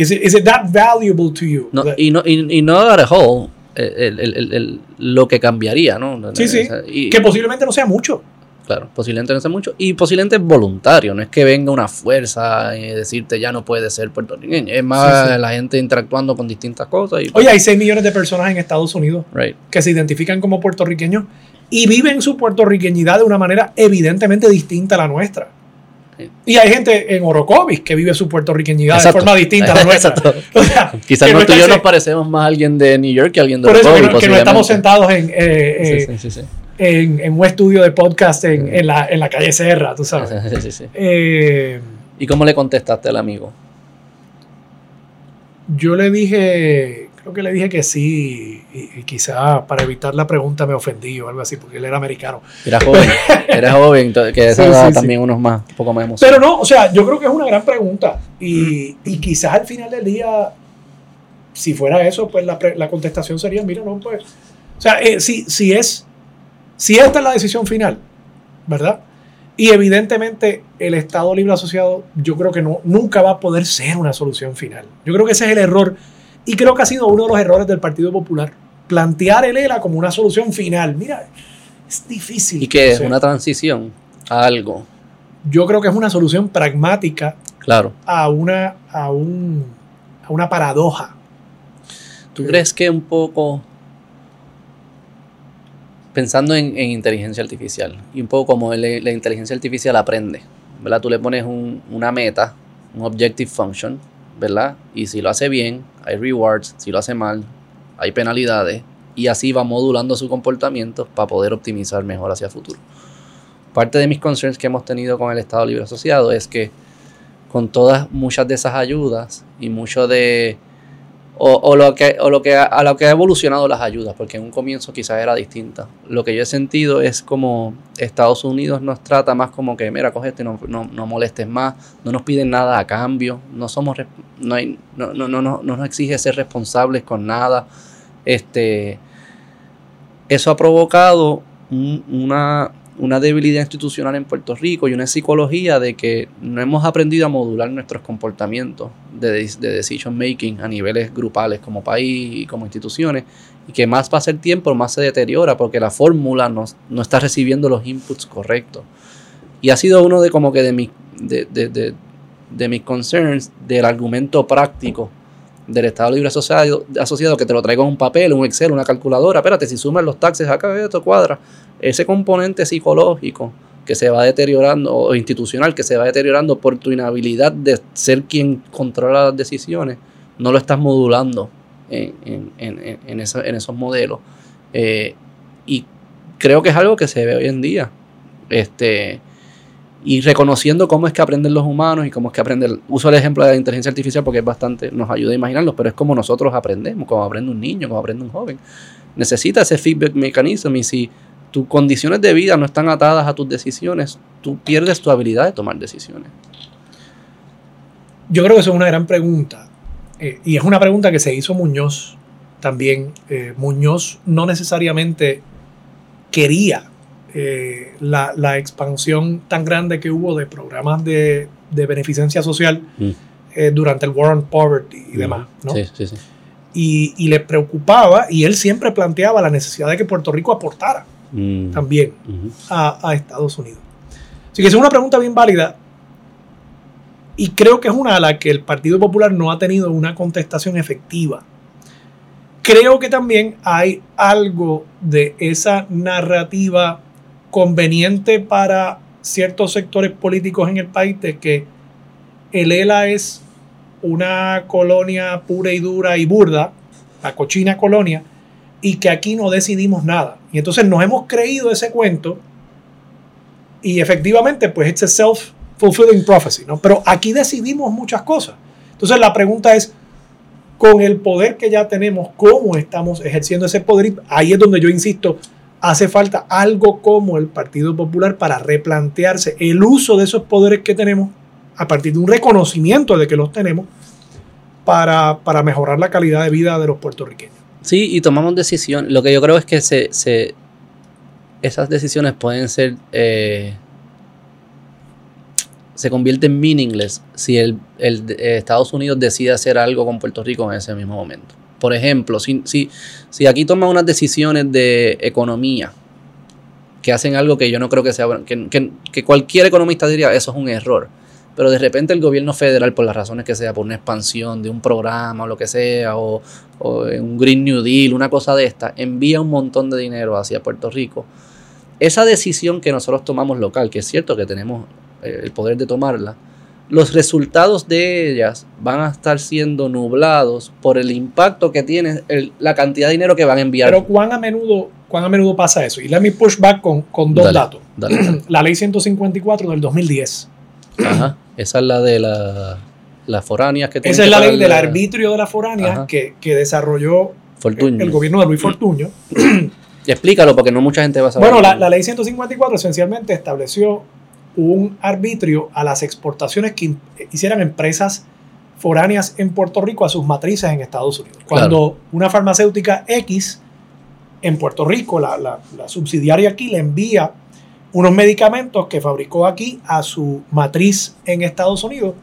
Is it, is it that valuable to you? No, y, no, y, y no at a whole, el- el- el- lo que cambiaría, ¿no? Sí, sí. Y- que posiblemente no sea mucho. Claro, posiblemente no sea mucho. Y posiblemente es voluntario, no es que venga una fuerza y decirte ya no puedes ser puertorriqueño. Es más Sí, sí. la gente interactuando con distintas cosas. Y, Oye, hay 6 millones de personas en Estados Unidos right. que se identifican como puertorriqueños y viven su puertorriqueñidad de una manera evidentemente distinta a la nuestra. Sí. Y hay gente en Orocovis que vive su puertorriquidad Exacto. de forma distinta a la nuestra. Exacto. O sea, Quizás no tú y yo nos parecemos más a alguien de New York que a alguien de por eso que no, que no estamos sentados en, eh, eh, Sí, sí, en, en un estudio de podcast en, en la, en la calle Serra, tú sabes. Eh, ¿Y cómo le contestaste al amigo? yo le dije, creo que le dije que sí, y, y quizá para evitar la pregunta me ofendí o algo así, porque él era americano. Era joven, era joven, que a esa Sí, también unos más, un poco más Pero emocionados. no, o sea, yo creo que es una gran pregunta. Y, y quizás al final del día, si fuera eso, pues la, la contestación sería, mira, no, pues. O sea, eh, si, si es. Si esta es la decisión final, ¿verdad? Y evidentemente el Estado Libre Asociado, yo creo que no, nunca va a poder ser una solución final. Yo creo que ese es el error. Y creo que ha sido uno de los errores del Partido Popular. Plantear el ELA como una solución final. Mira, es difícil. Y que es una transición a algo, Yo creo que es una solución pragmática claro. a una, a un, a una paradoja. ¿Tú crees que un poco pensando en, en inteligencia artificial y un poco como el- la inteligencia artificial aprende, ¿verdad? Tú le pones un- una meta, un objective function, ¿verdad? Y si lo hace bien, hay rewards, si lo hace mal, hay penalidades y así va modulando su comportamiento para poder optimizar mejor hacia el futuro. Parte de mis concerns que hemos tenido con el Estado Libre Asociado es que con todas muchas de esas ayudas y mucho de o, lo que o lo que a lo que ha evolucionado las ayudas, porque en un comienzo quizás era distinta. Lo que yo he sentido es como Estados Unidos nos trata más como que, mira, coge este, no, no, no molestes más, no nos piden nada a cambio, no somos no, hay, no, no, no, no nos exige ser responsables con nada. Este eso ha provocado un- una, una debilidad institucional en Puerto Rico y una psicología de que no hemos aprendido a modular nuestros comportamientos de, de- de decision making a niveles grupales como país y como instituciones y que más pasa el tiempo más se deteriora porque la fórmula no, no está recibiendo los inputs correctos. Y ha sido uno de como que de mis de, de- de mis concerns del argumento práctico del Estado Libre Asociado, asociado que te lo traigo en un papel, un Excel, una calculadora. Espérate, si sumas los taxes acá, esto cuadra. Ese componente psicológico que se va deteriorando, o institucional que se va deteriorando por tu inhabilidad de ser quien controla las decisiones, no lo estás modulando en, en, en, en eso- esos modelos. Eh, y creo que es algo que se ve hoy en día. Este, y reconociendo cómo es que aprenden los humanos y cómo es que aprenden. Uso el ejemplo de la inteligencia artificial porque es bastante, nos ayuda a imaginarlo, pero es como nosotros aprendemos, como aprende un niño, como aprende un joven. Necesita ese feedback mechanism y si tus condiciones de vida no están atadas a tus decisiones, tú pierdes tu habilidad de tomar decisiones. Yo creo que eso es una gran pregunta. Eh, y es una pregunta que se hizo Muñoz también. Eh, Muñoz no necesariamente quería eh, la, la expansión tan grande que hubo de programas de, de beneficencia social Mm. eh, durante el War on Poverty y demás. ¿no? Sí, sí, sí. Y, y le preocupaba, y él siempre planteaba la necesidad de que Puerto Rico aportara Mm, también a, a Estados Unidos. Así que es una pregunta bien válida y creo que es una a la que el Partido Popular no ha tenido una contestación efectiva. Creo que también hay algo de esa narrativa conveniente para ciertos sectores políticos en el país de que el ELA es una colonia pura y dura y burda, la cochina colonia, y que aquí no decidimos nada. Y entonces nos hemos creído ese cuento y efectivamente pues it's self-fulfilling prophecy, ¿no? Pero aquí decidimos muchas cosas. Entonces la pregunta es, con el poder que ya tenemos, ¿cómo estamos ejerciendo ese poder? Ahí es donde yo insisto, hace falta algo como el Partido Popular para replantearse el uso de esos poderes que tenemos a partir de un reconocimiento de que los tenemos para, para mejorar la calidad de vida de los puertorriqueños. Sí, y tomamos decisiones. Lo que yo creo es que se, se esas decisiones pueden ser... Eh, se convierten meaningless si el, el, eh, Estados Unidos decide hacer algo con Puerto Rico en ese mismo momento. Por ejemplo, si, si, si aquí toman unas decisiones de economía que hacen algo que yo no creo que sea que, que, que cualquier economista diría eso es un error pero de repente el gobierno federal, por las razones que sea, por una expansión de un programa o lo que sea, o, un Green New Deal, una cosa de esta, envía un montón de dinero hacia Puerto Rico. Esa decisión que nosotros tomamos local, que es cierto que tenemos eh, el poder de tomarla, los resultados de ellas van a estar siendo nublados por el impacto que tiene la cantidad de dinero que van a enviar. Pero ¿cuán a menudo, cuán a menudo pasa eso? Y let me push back con, con dos datos. la ley 154 del 2010. Ajá. Esa es la de la, las foráneas que Esa es la ley del arbitrio de las foráneas que, desarrolló el gobierno de Luis Fortuño. explícalo porque no mucha gente va a saber. Bueno, la, la, ley 154 esencialmente estableció un arbitrio a las exportaciones que hicieran empresas foráneas en Puerto Rico a sus matrices en Estados Unidos. Cuando una farmacéutica X en Puerto Rico, la, la, subsidiaria aquí, le envía unos medicamentos que fabricó aquí a su matriz en Estados Unidos.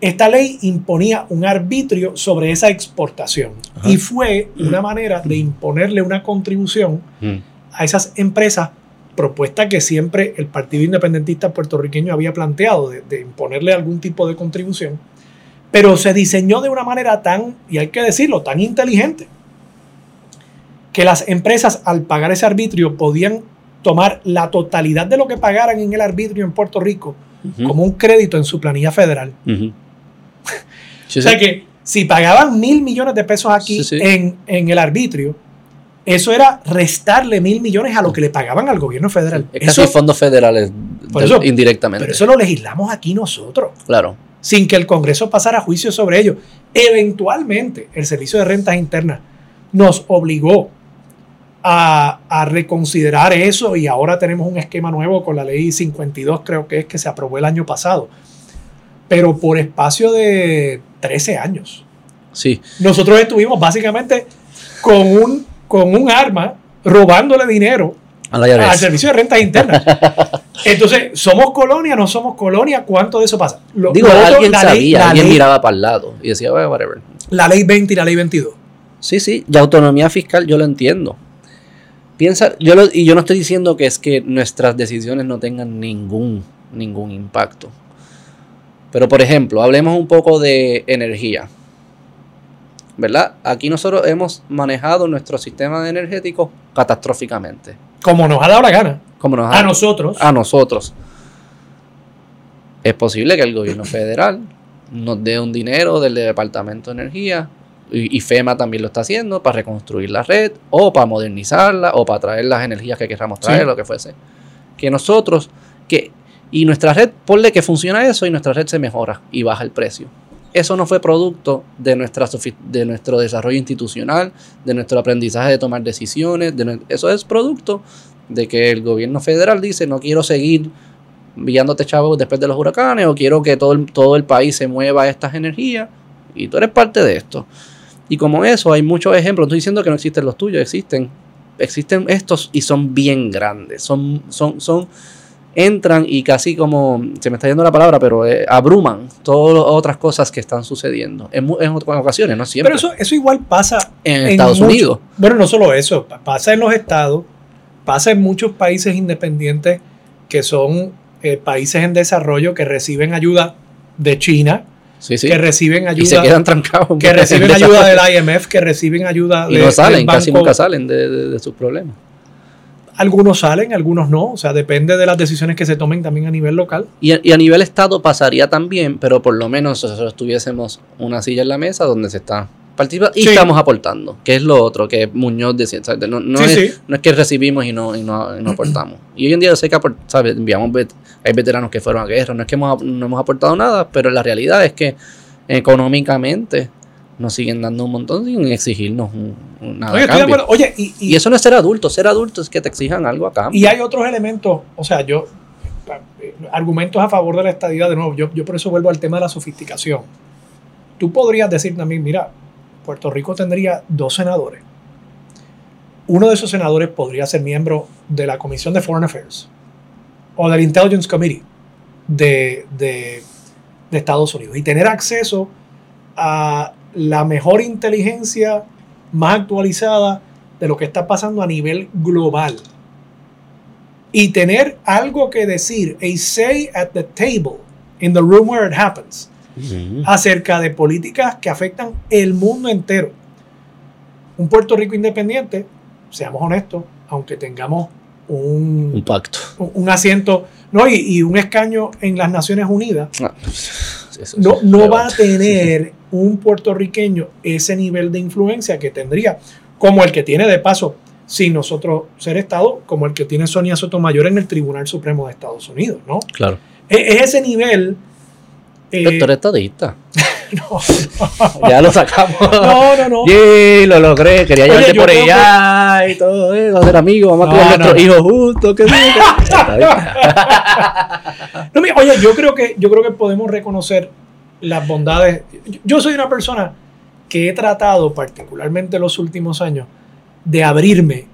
Esta ley imponía un arbitrio sobre esa exportación y fue una manera de imponerle una contribución mm. a esas empresas propuesta que siempre el Partido Independentista puertorriqueño había planteado de, de, imponerle algún tipo de contribución, pero se diseñó de una manera tan, y hay que decirlo, tan inteligente, que las empresas al pagar ese arbitrio podían tomar la totalidad de lo que pagaran en el arbitrio en Puerto Rico como un crédito en su planilla federal. o sea que si pagaban mil millones de pesos aquí En, el arbitrio, eso era restarle mil millones a lo que le pagaban al gobierno federal. Es casi fondos federales indirectamente. Pero eso lo legislamos aquí nosotros. Claro. Sin que el Congreso pasara juicio sobre ello. Eventualmente, el Servicio de Rentas Internas nos obligó a, reconsiderar eso y ahora tenemos un esquema nuevo con la ley 52, creo que es que se aprobó el año pasado, pero por espacio de 13 años. Sí. Nosotros estuvimos básicamente con un, con un arma robándole dinero al servicio de rentas internas. Entonces, ¿somos colonia? ¿No somos colonia? ¿Cuánto de eso pasa? Digo, alguien sabía, alguien miraba para el lado y decía, whatever. La ley 20 y la ley 22. Sí, sí, y autonomía fiscal yo lo entiendo. Piensa, yo y yo no estoy diciendo que es que nuestras decisiones no tengan ningún, ningún impacto. Pero por ejemplo, hablemos un poco de energía. ¿Verdad? Aquí nosotros hemos manejado nuestro sistema energético catastróficamente. Como nos ha dado la gana. Como nos a nosotros. A nosotros. Es posible que el gobierno federal nos dé un dinero del Departamento de Energía y, FEMA también lo está haciendo para reconstruir la red o para modernizarla o para traer las energías que queramos traer, lo que fuese. Que nosotros, que, y nuestra red, ponle que funciona eso y nuestra red se mejora y baja el precio. Eso no fue producto de, nuestra, de nuestro desarrollo institucional, de nuestro aprendizaje de tomar decisiones, de, eso es producto de que el gobierno federal dice no quiero seguir enviándote chavos después de los huracanes o quiero que todo el, todo el país se mueva a estas energías y tú eres parte de esto. Y como eso, hay muchos ejemplos. No estoy diciendo que no existen los tuyos, existen. Existen estos y son bien grandes. Son, son, son, entran y casi como, se me está yendo la palabra, pero eh, abruman todas las otras cosas que están sucediendo. En, en, ocasiones, no siempre. Pero eso, eso igual pasa en, Estados Unidos. Bueno, no solo eso, pasa en los estados, pasa en muchos países independientes que son eh, países en desarrollo que reciben ayuda de China que reciben ayuda. Y se quedan trancados. Que reciben ayuda del IMF, que reciben ayuda y no salen, casi nunca salen de, sus problemas. Algunos salen, algunos no. O sea, depende de las decisiones que se tomen también a nivel local. Y, a- y a nivel Estado pasaría también, pero por lo menos nosotros tuviésemos una silla en la mesa donde se está participando y Sí. estamos aportando, que es lo otro que Muñoz decía. ¿sabes? No, no Sí, es, sí. no es que recibimos y no, y no, y no aportamos. Y hoy en día yo sé que ¿sabes? enviamos vet- hay veteranos que fueron a guerra, no es que hemos, no hemos aportado nada, pero la realidad es que económicamente nos siguen dando un montón sin exigirnos un, un nada Oye, estoy de acuerdo. Oye, y, y- Y eso no es ser adulto, ser adulto es que te exijan algo a cambio. y hay otros elementos, o sea, yo, eh, argumentos a favor de la estadidad, de nuevo, yo, yo por eso vuelvo al tema de la sofisticación. Tú podrías decir también, mira, Puerto Rico tendría dos senadores. Uno de esos senadores podría ser miembro de la Comisión de Foreign Affairs o del Intelligence Committee de, de- de Estados Unidos y tener acceso a la mejor inteligencia más actualizada de lo que está pasando a nivel global. Y tener algo que decir, a say at the table, in the room where it happens, acerca de políticas que afectan el mundo entero. Un Puerto Rico independiente, seamos honestos, aunque tengamos Un un, pacto. un asiento no, y, y un escaño en las Naciones Unidas, Ah, eso no, no va a tener un puertorriqueño ese nivel de influencia que tendría, como el que tiene de paso, sin nosotros ser Estado, como el que tiene Sonia Sotomayor en el Tribunal Supremo de Estados Unidos, ¿no? Claro. Es, es ese nivel. eh, Pero tú eres estadista. no, Ya lo sacamos. no, no, no. Sí, lo logré. Quería Oye, llevarte por allá y todo eso. Ser amigos. Vamos a criar no, nuestros hijos juntos. Que No, mira, oye, yo creo que yo creo que podemos reconocer las bondades. Yo- soy una persona que he tratado, particularmente en los últimos años, de abrirme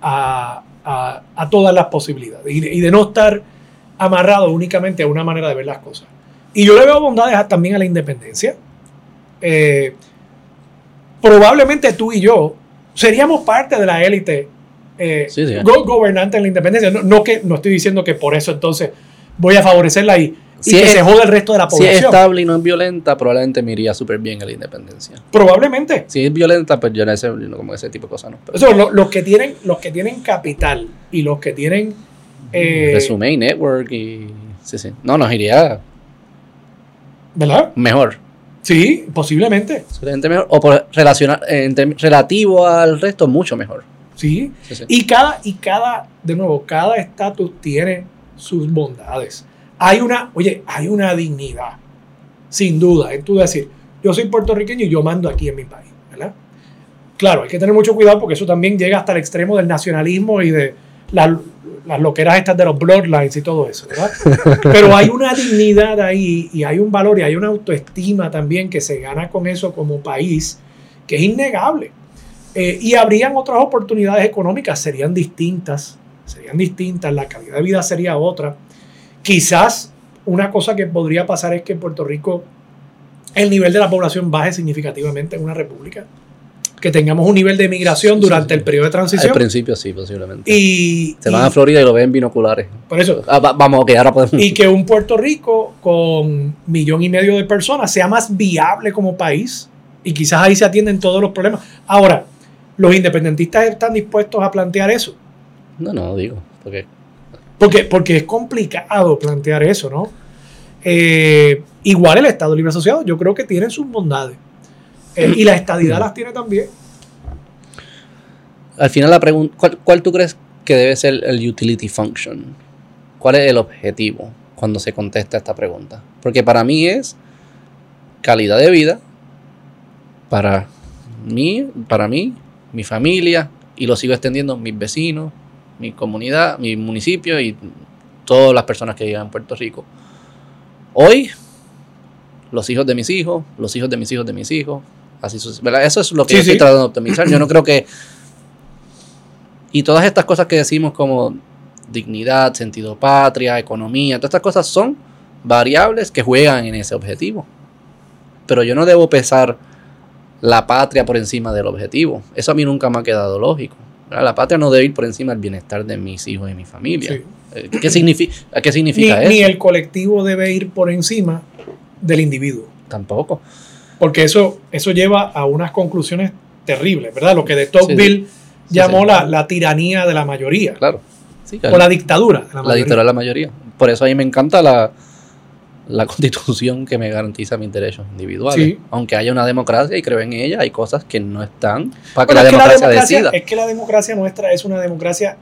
a, a- a todas las posibilidades y de, y de no estar amarrado únicamente a una manera de ver las cosas. Y yo le veo bondades también a la independencia. Eh, probablemente tú y yo seríamos parte de la élite eh, Sí, sí. go- gobernante en la independencia. No, no que, no estoy diciendo que por eso entonces voy a favorecerla y, y Si que es- se jode el resto de la Si es población. estable y no es violenta, probablemente me iría súper bien a la independencia. Probablemente. Si es violenta, pues yo no sé, como ese tipo de cosas no. Pero Eso, lo- los, que tienen, los que tienen capital y los que tienen... eh, resume y network y. Sí, sí. No, nos iría ¿Verdad? mejor. Sí, posiblemente. Solamente mejor. O por relacionar, en relativo al resto, mucho mejor. Sí. Sí, sí. Y cada, y cada, de nuevo, cada estatus tiene sus bondades. Hay una, oye, hay una dignidad, sin duda, en tú decir, yo soy puertorriqueño y yo mando aquí en mi país, ¿verdad? Claro, hay que tener mucho cuidado porque eso también llega hasta el extremo del nacionalismo y de las, las loqueras estas de los bloodlines y todo eso, ¿verdad? Pero hay una dignidad ahí y hay un valor y hay una autoestima también que se gana con eso como país que es innegable. Eh, y habrían otras oportunidades económicas, serían distintas, serían distintas, la calidad de vida sería otra. Quizás una cosa que podría pasar es que en Puerto Rico el nivel de la población baje significativamente en una república, que tengamos un nivel de migración durante sí. el periodo de Al transición. principio sí, posiblemente. Y, Se van a Florida y lo ven binoculares. por eso, Ah, va- vamos, ok, ahora podemos. y que un Puerto Rico con millón y medio de personas sea más viable como país y quizás ahí se atienden todos los problemas. Ahora, los independentistas están dispuestos a plantear eso, No, no, digo. Porque porque, porque es complicado plantear eso, ¿no? Eh, igual el Estado Libre Asociado, yo creo que tiene sus bondades. Eh, y la estadidad las tiene también. al final la pregunta, ¿cuál, cuál tú crees que debe ser el utility function? ¿Cuál es el objetivo cuando se contesta esta pregunta? Porque para mí es calidad de vida para mí, para mí, mi familia, y lo sigo extendiendo, mis vecinos, mi comunidad, mi municipio y todas las personas que viven en Puerto Rico. Hoy, los hijos de mis hijos, los hijos de mis hijos de mis hijos, así. Eso es lo que Sí, yo estoy sí. tratando de optimizar. Yo no creo que. Y todas estas cosas que decimos como dignidad, sentido patria, economía, todas estas cosas son variables que juegan en ese objetivo. Pero yo no debo pesar la patria por encima del objetivo. Eso a mí nunca me ha quedado lógico. ¿verdad? La patria no debe ir por encima del bienestar de mis hijos y mi familia. Sí. Eh, ¿Qué, significa, ¿Qué Ni, significa ni eso? el colectivo debe ir por encima del individuo. Tampoco. Porque eso, eso lleva a unas conclusiones terribles, ¿verdad? Lo que de Tocqueville llamó sí. La, la tiranía de la mayoría. Claro. Sí, O la dictadura de la la mayoría. dictadura de la mayoría. Por eso a mí me encanta la, la constitución que me garantiza mis derechos individuales. Sí. Aunque haya una democracia y creo en ella, hay cosas que no están para que Bueno, la es, que la democracia, democracia decida. es que la democracia nuestra es una democracia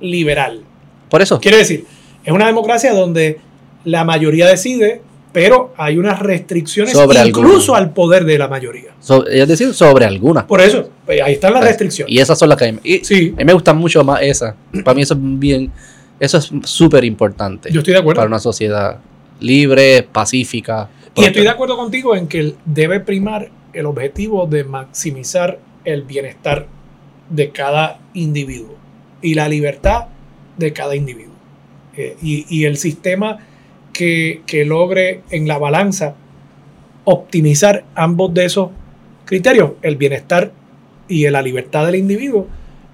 liberal. Por eso, Quiere decir, es una democracia donde la mayoría decide, pero hay unas restricciones Sobre incluso al poder de la mayoría. so- es decir, sobre algunas. Por eso, pues, ahí están las restricciones. Y esas son las que a mí, y Sí, a mí me gustan mucho más esas. Para mí eso es bien, eso es súper importante yo estoy de acuerdo. para una sociedad libre, pacífica. Y estoy de acuerdo contigo en que debe primar el objetivo de maximizar el bienestar de cada individuo y la libertad de cada individuo. Eh, y, y el sistema que, que logre en la balanza optimizar ambos de esos criterios, el bienestar y la libertad del individuo,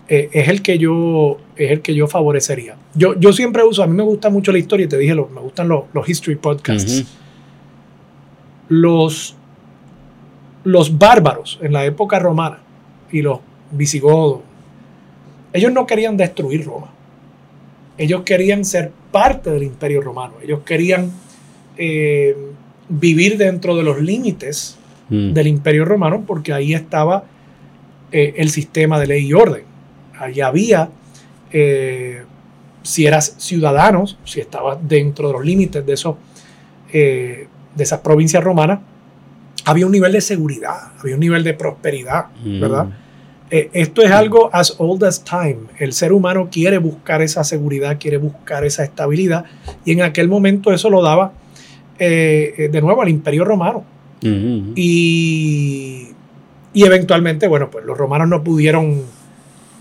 eh, es el que yo es el que yo favorecería. Yo, yo siempre uso, a mí me gusta mucho la historia, y te dije, lo- me gustan los, los history podcasts los, los bárbaros en la época romana y los visigodos, ellos no querían destruir Roma. Ellos querían ser parte del imperio romano. Ellos querían eh, vivir dentro de los límites Mm. del imperio romano porque ahí estaba eh, el sistema de ley y orden. Ahí había, eh, si eras ciudadano, si estabas dentro de los límites de, esos, de esas provincias romanas, había un nivel de seguridad, había un nivel de prosperidad, Mm. ¿verdad? Eh, esto es algo as old as time. El ser humano quiere buscar esa seguridad, quiere buscar esa estabilidad, y en aquel momento eso lo daba eh, eh, de nuevo al imperio romano. Y, y eventualmente, bueno, pues los romanos no pudieron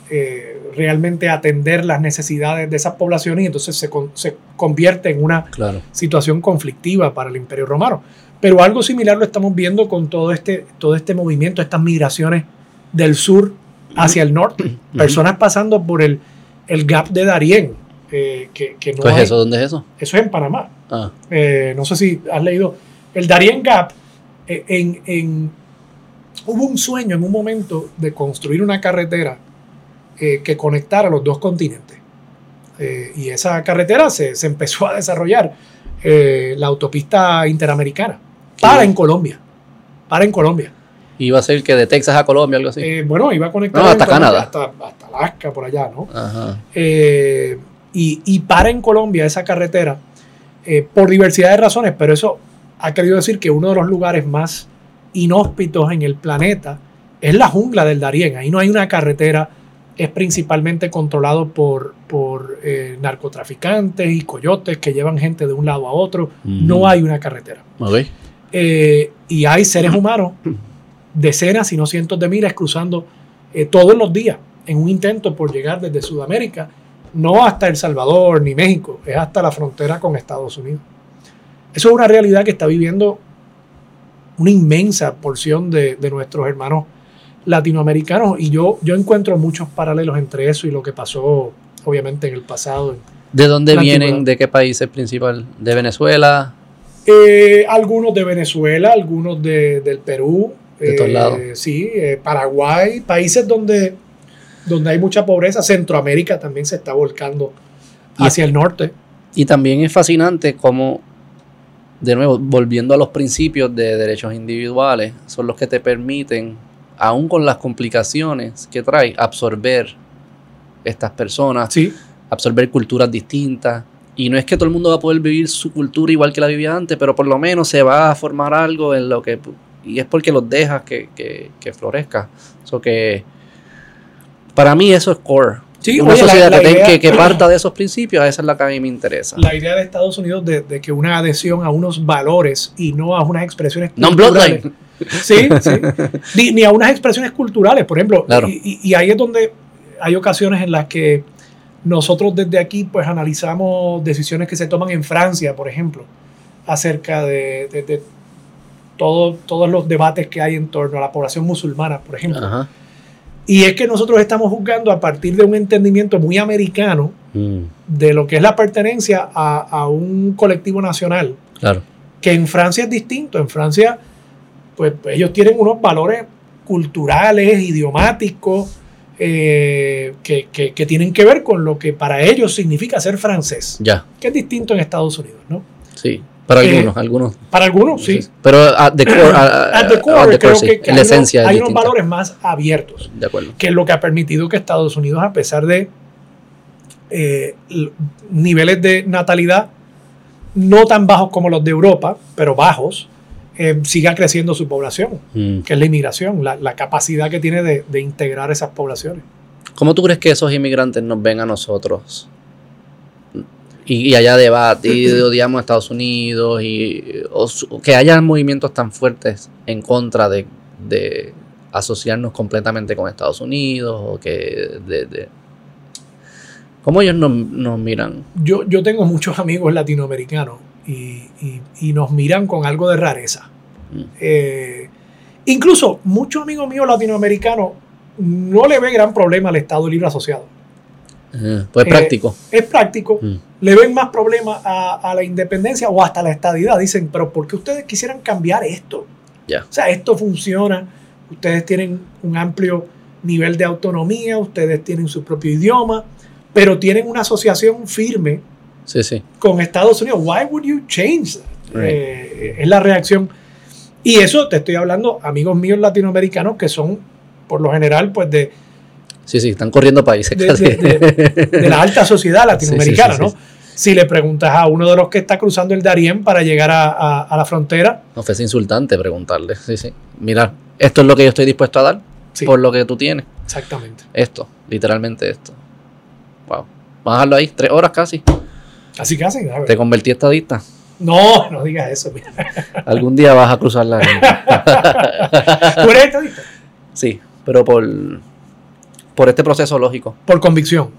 eh, realmente atender las necesidades de esas poblaciones y entonces se, con- se convierte en una Claro. situación conflictiva para el imperio romano. Pero algo similar lo estamos viendo con todo este, todo este movimiento, estas migraciones del sur hacia el norte. Personas pasando por el, el gap de Darién, eh, que, que no ¿Qué es hay- eso? ¿Dónde es eso? eso es en Panamá. Ah, Eh, no sé si has leído. El Darien Gap, eh, en, en- hubo un sueño en un momento de construir una carretera que conectara los dos continentes. Y esa carretera se, se empezó a desarrollar, la autopista interamericana, para en Colombia. Para en Colombia. Iba a ser que de Texas a Colombia, algo así. Eh, bueno, iba a conectar No, hasta Canadá. Hasta, hasta Alaska, por allá, ¿no? Ajá. Eh, y, y para en Colombia esa carretera eh, por diversidad de razones, pero eso ha querido decir que uno de los lugares más inhóspitos en el planeta es la jungla del Darién. Ahí no hay una carretera, es principalmente controlado por, por eh, narcotraficantes y coyotes que llevan gente de un lado a otro. No hay una carretera. Ok. Eh, y hay seres humanos, decenas, si no cientos de miles, cruzando eh, todos los días en un intento por llegar desde Sudamérica, no hasta El Salvador ni México, es hasta la frontera con Estados Unidos. Eso es una realidad que está viviendo una inmensa porción de, de nuestros hermanos latinoamericanos y yo, yo encuentro muchos paralelos entre eso y lo que pasó obviamente en el pasado. ¿De dónde vienen? ¿De qué país es principal? ¿De Venezuela? Eh, algunos de Venezuela, algunos de, del Perú. De todos eh, lados. Sí, eh, Paraguay, países donde, donde hay mucha pobreza. Centroamérica también se está volcando Y- hacia el norte. Y también es fascinante cómo, de nuevo, volviendo a los principios de derechos individuales, son los que te permiten, aún con las complicaciones que trae, absorber estas personas, Sí, absorber culturas distintas. Y no es que todo el mundo va a poder vivir su cultura igual que la vivía antes, pero por lo menos se va a formar algo en lo que... Y es porque los dejas que, que, que florezca. So que para mí eso es core. Sí, Una oye, sociedad la que, ten- que, que parta de esos principios, esa es la que a mí me interesa. la idea de Estados Unidos de, de que una adhesión a unos valores y no a unas expresiones Non-bloodline. Sí, sí. Ni, ni a unas expresiones culturales, por ejemplo. Claro. Y, y- y ahí es donde hay ocasiones en las que nosotros desde aquí pues analizamos decisiones que se toman en Francia, por ejemplo, acerca de, de- de todo- todos los debates que hay en torno a la población musulmana, por ejemplo. Ajá. Y es que nosotros estamos juzgando a partir de un entendimiento muy americano Mm, de lo que es la pertenencia a, a un colectivo nacional claro. que en Francia es distinto. En Francia, pues ellos tienen unos valores culturales, idiomáticos, eh, que, que- que tienen que ver con lo que para ellos significa ser francés, Ya, que es distinto en Estados Unidos, ¿no? sí. Para Eh, algunos, algunos. Para algunos, sí. Pero at the core, a- At the at core, the creo sí. que, que En la hay, unos- es valores más abiertos, De acuerdo. que es lo que ha permitido que Estados Unidos, a pesar de eh, niveles de natalidad no tan bajos como los de Europa, pero bajos, eh, siga creciendo su población, Mm. que es la inmigración, la, la capacidad que tiene de, de integrar esas poblaciones. ¿Cómo tú crees que esos inmigrantes nos ven a nosotros? Y, y haya debate, y odiamos a Estados Unidos, y o que haya movimientos tan fuertes en contra de, de asociarnos completamente con Estados Unidos, o que de, de- ¿Cómo ellos nos, nos miran? Yo, yo tengo muchos amigos latinoamericanos y, y- y nos miran con algo de rareza. Mm. Eh, incluso muchos amigos míos latinoamericanos no le ven gran problema al Estado Libre Asociado. Pues Eh, práctico. Es práctico, Mm. le ven más problema a, a la independencia o hasta la estadidad. Dicen, pero ¿por qué ustedes quisieran cambiar esto? Ya. O sea, esto funciona, ustedes tienen un amplio nivel de autonomía, ustedes tienen su propio idioma, pero tienen una asociación firme Sí, sí. con Estados Unidos. Why would you change that? Right. Eh, es la reacción. Y eso te estoy hablando, amigos míos latinoamericanos que son, por lo general, pues de, Sí, sí, están corriendo países de, casi. de- de- de la alta sociedad latinoamericana, Sí, sí, sí, ¿no? Si le preguntas a uno de los que está cruzando el Darién para llegar a, a- a la frontera, No fue insultante preguntarle. Sí, sí. Mira, esto es lo que yo estoy dispuesto a dar por lo que tú tienes. exactamente. Esto, literalmente esto. Wow. Vamos a dejarlo ahí, tres horas casi. Hacen, ¿sabes? Te convertí estadista. No, no digas eso. mira. Algún día vas a cruzar la. ¿Tú eres estadista? Sí, pero por, por este proceso lógico, Por convicción.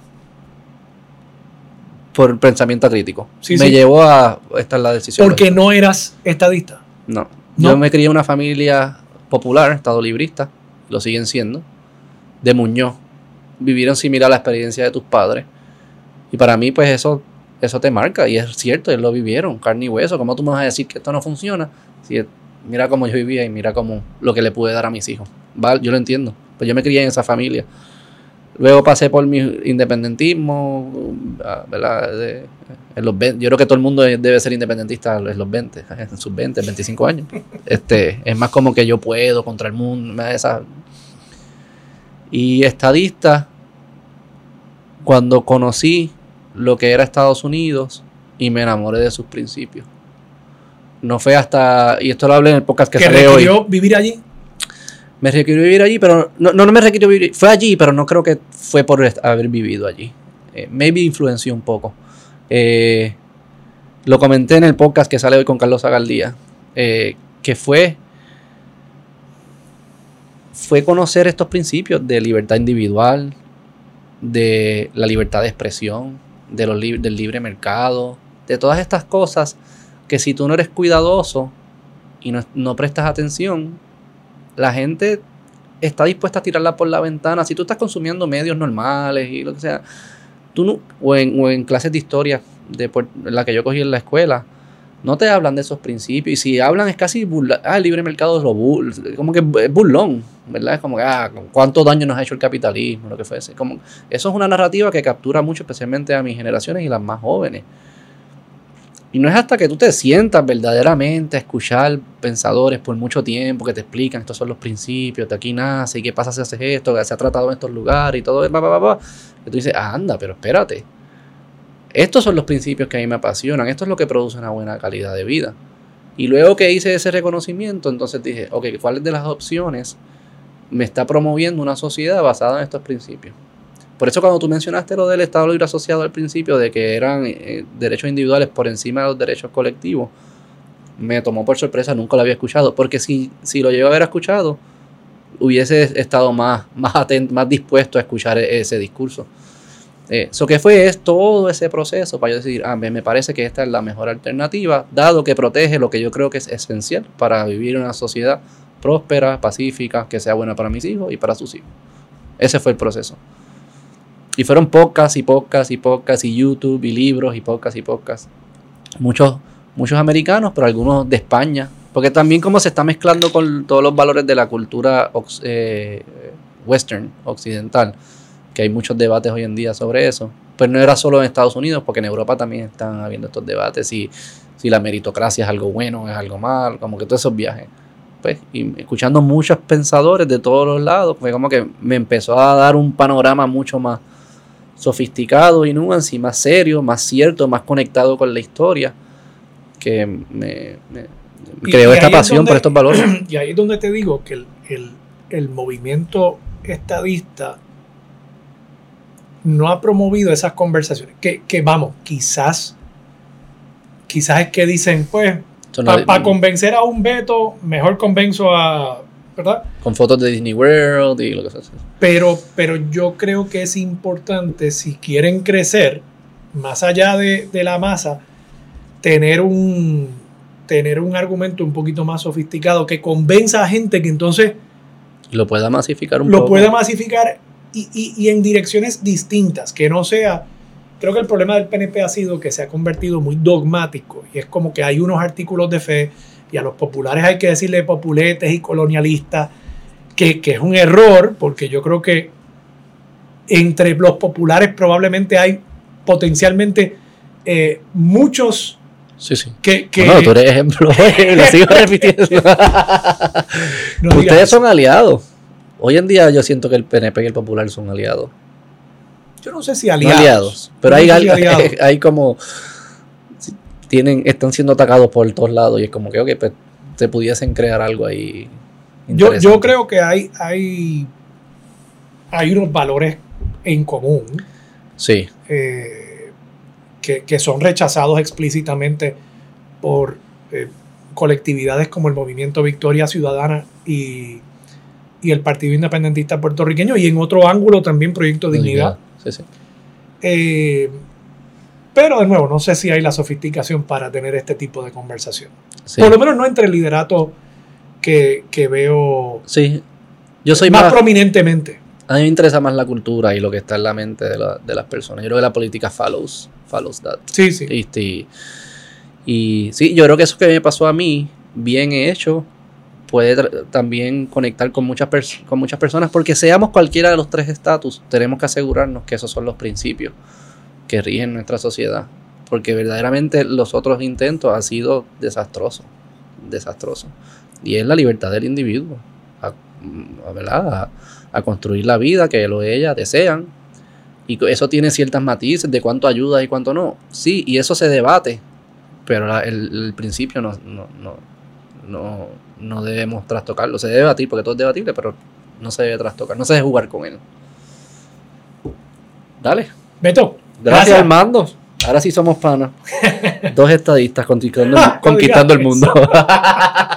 por pensamiento crítico. Sí, me sí. llevó a esta es la decisión. Porque no eras estadista. No. ¿No? Yo me crié en una familia popular, estado librista, lo siguen siendo, de Muñoz. Vivieron similar a la experiencia de tus padres. Y para mí, pues eso, eso te marca. Y es cierto, ellos lo vivieron, carne y hueso. ¿Cómo tú me vas a decir que esto no funciona? Si mira cómo yo vivía y mira cómo lo que le pude dar a mis hijos. ¿Vale? Yo lo entiendo. Pues yo me crié en esa familia. Luego pasé por mi independentismo, ah, ¿verdad? De- en los 20 yo creo que todo el mundo debe ser independentista en los 20, en sus 20, 25 años. Este, es más como que yo puedo contra el mundo, esa- Y estadista, cuando conocí lo que era Estados Unidos y me enamoré de sus principios. No fue hasta, y esto lo hablé en el podcast que, Que sale hoy. vivir allí. Me requirió vivir allí, pero no, no, me requirió vivir. Fue allí, pero no creo que fue por haber vivido allí. Eh, maybe influenció un poco. Eh, lo comenté en el podcast que sale hoy con Carlos Agaldía, eh, que fue fue conocer estos principios de libertad individual, de la libertad de expresión, de los del libre mercado, de todas estas cosas que si tú no eres cuidadoso y no, no prestas atención, la gente está dispuesta a tirarla por la ventana. Si tú estás consumiendo medios normales y lo que sea, tú no, o, en, clases de historia de la que yo cogí en la escuela, no te hablan de esos principios. Y si hablan es casi burla, ah, el libre mercado es lo bur, como que es burlón, ¿verdad? Es como que, ah, cuánto daño nos ha hecho el capitalismo, lo que fuese. Como, eso es una narrativa que captura mucho, especialmente a mis generaciones y las más jóvenes. Y no es hasta que tú te sientas verdaderamente a escuchar pensadores por mucho tiempo que te explican estos son los principios, de aquí nace, y qué pasa si haces esto, que se ha tratado en estos lugares y todo, bla, que tú dices, ah, anda, pero espérate. Estos son los principios que a mí me apasionan, esto es lo que produce una buena calidad de vida. Y luego que hice ese reconocimiento, entonces dije, ok, ¿cuáles de las opciones me está promoviendo una sociedad basada en estos principios? Por eso cuando tú mencionaste lo del Estado Libre Asociado al principio, de que eran eh, derechos individuales por encima de los derechos colectivos, me tomó por sorpresa, nunca lo había escuchado, porque si, si lo llego a haber escuchado, hubiese estado más, más atento, más dispuesto a escuchar e- ese discurso. Eso que fue es todo ese proceso para yo decir, ah, me me parece que esta es la mejor alternativa, dado que protege lo que yo creo que es esencial para vivir una sociedad próspera, pacífica, que sea buena para mis hijos y para sus hijos. Ese fue el proceso. Y fueron podcasts y podcasts y podcasts y YouTube y libros y podcasts y podcasts. Muchos, muchos americanos, pero algunos de España. Porque también como se está mezclando con todos los valores de la cultura eh, western, occidental, que hay muchos debates hoy en día sobre eso. Pero no era solo en Estados Unidos, porque en Europa también están habiendo estos debates, si, si la meritocracia es algo bueno, es algo mal, como que todos esos viajes. Pues, y escuchando muchos pensadores de todos los lados, fue como que me empezó a dar un panorama mucho más sofisticado y nuance y más serio, más cierto, más conectado con la historia, que me, me creó esta pasión por estos valores. Y ahí es donde te digo que el, el, el movimiento estadista no ha promovido esas conversaciones. Que, que vamos, quizás, quizás es que dicen, pues, para convencer a un veto, mejor convenzo a. ¿Verdad? Con fotos de Disney World y lo que sea. Pero, pero yo creo que es importante, si quieren crecer, más allá de, de la masa, tener un, tener un argumento un poquito más sofisticado que convenza a gente que entonces lo pueda masificar un lo poco. Lo pueda masificar y, y, y, en direcciones distintas, que no sea... Creo que el problema del PNP ha sido que se ha convertido muy dogmático y es como que hay unos artículos de fe y a los populares hay que decirle populetes y colonialistas, que, que es un error, porque yo creo que entre los populares probablemente hay potencialmente eh, muchos Sí, sí. Que, que no, tú eres ejemplo, lo sigo repitiendo. no Ustedes son aliados. Hoy en día yo siento que el PNP y el Popular son aliados. Yo no sé si aliados. No aliados pero no hay, aliados. hay, como. Tienen, están siendo atacados por todos lados y es como que, ok, pues se pudiesen crear algo ahí. Yo, yo creo que hay, hay, hay unos valores en común. Sí. Eh, que, que, son rechazados explícitamente por eh, colectividades como el Movimiento Victoria Ciudadana y, y, el Partido Independentista Puertorriqueño, y en otro ángulo también Proyecto Dignidad. Sí, sí. Eh, pero de nuevo, no sé si hay la sofisticación para tener este tipo de conversación. Sí. Por lo menos no entre el liderato que, que veo sí. Yo soy más, más prominentemente. A mí me interesa más la cultura y lo que está en la mente de, la, de las personas. Yo creo que la política follows, follows that. Sí, sí. Y, y, y, sí, yo creo que eso que me pasó a mí, bien hecho, puede también conectar con muchas, con muchas personas, porque seamos cualquiera de los tres estatus, tenemos que asegurarnos que esos son los principios que rigen nuestra sociedad. Porque verdaderamente los otros intentos han sido desastrosos. Desastrosos. Y es la libertad del individuo. A, a, construir la vida que él o ella desean. Y eso tiene ciertas matices de cuánto ayuda y cuánto no. Sí, y eso se debate, pero el, principio no, no, no, no, no debemos trastocarlo. Se debe debatir porque todo es debatible, pero no se debe trastocar, no se debe jugar con él. Dale. Beto. Gracias, gracias. Armando. Ahora sí somos panas. Dos estadistas conquistando, conquistando el mundo.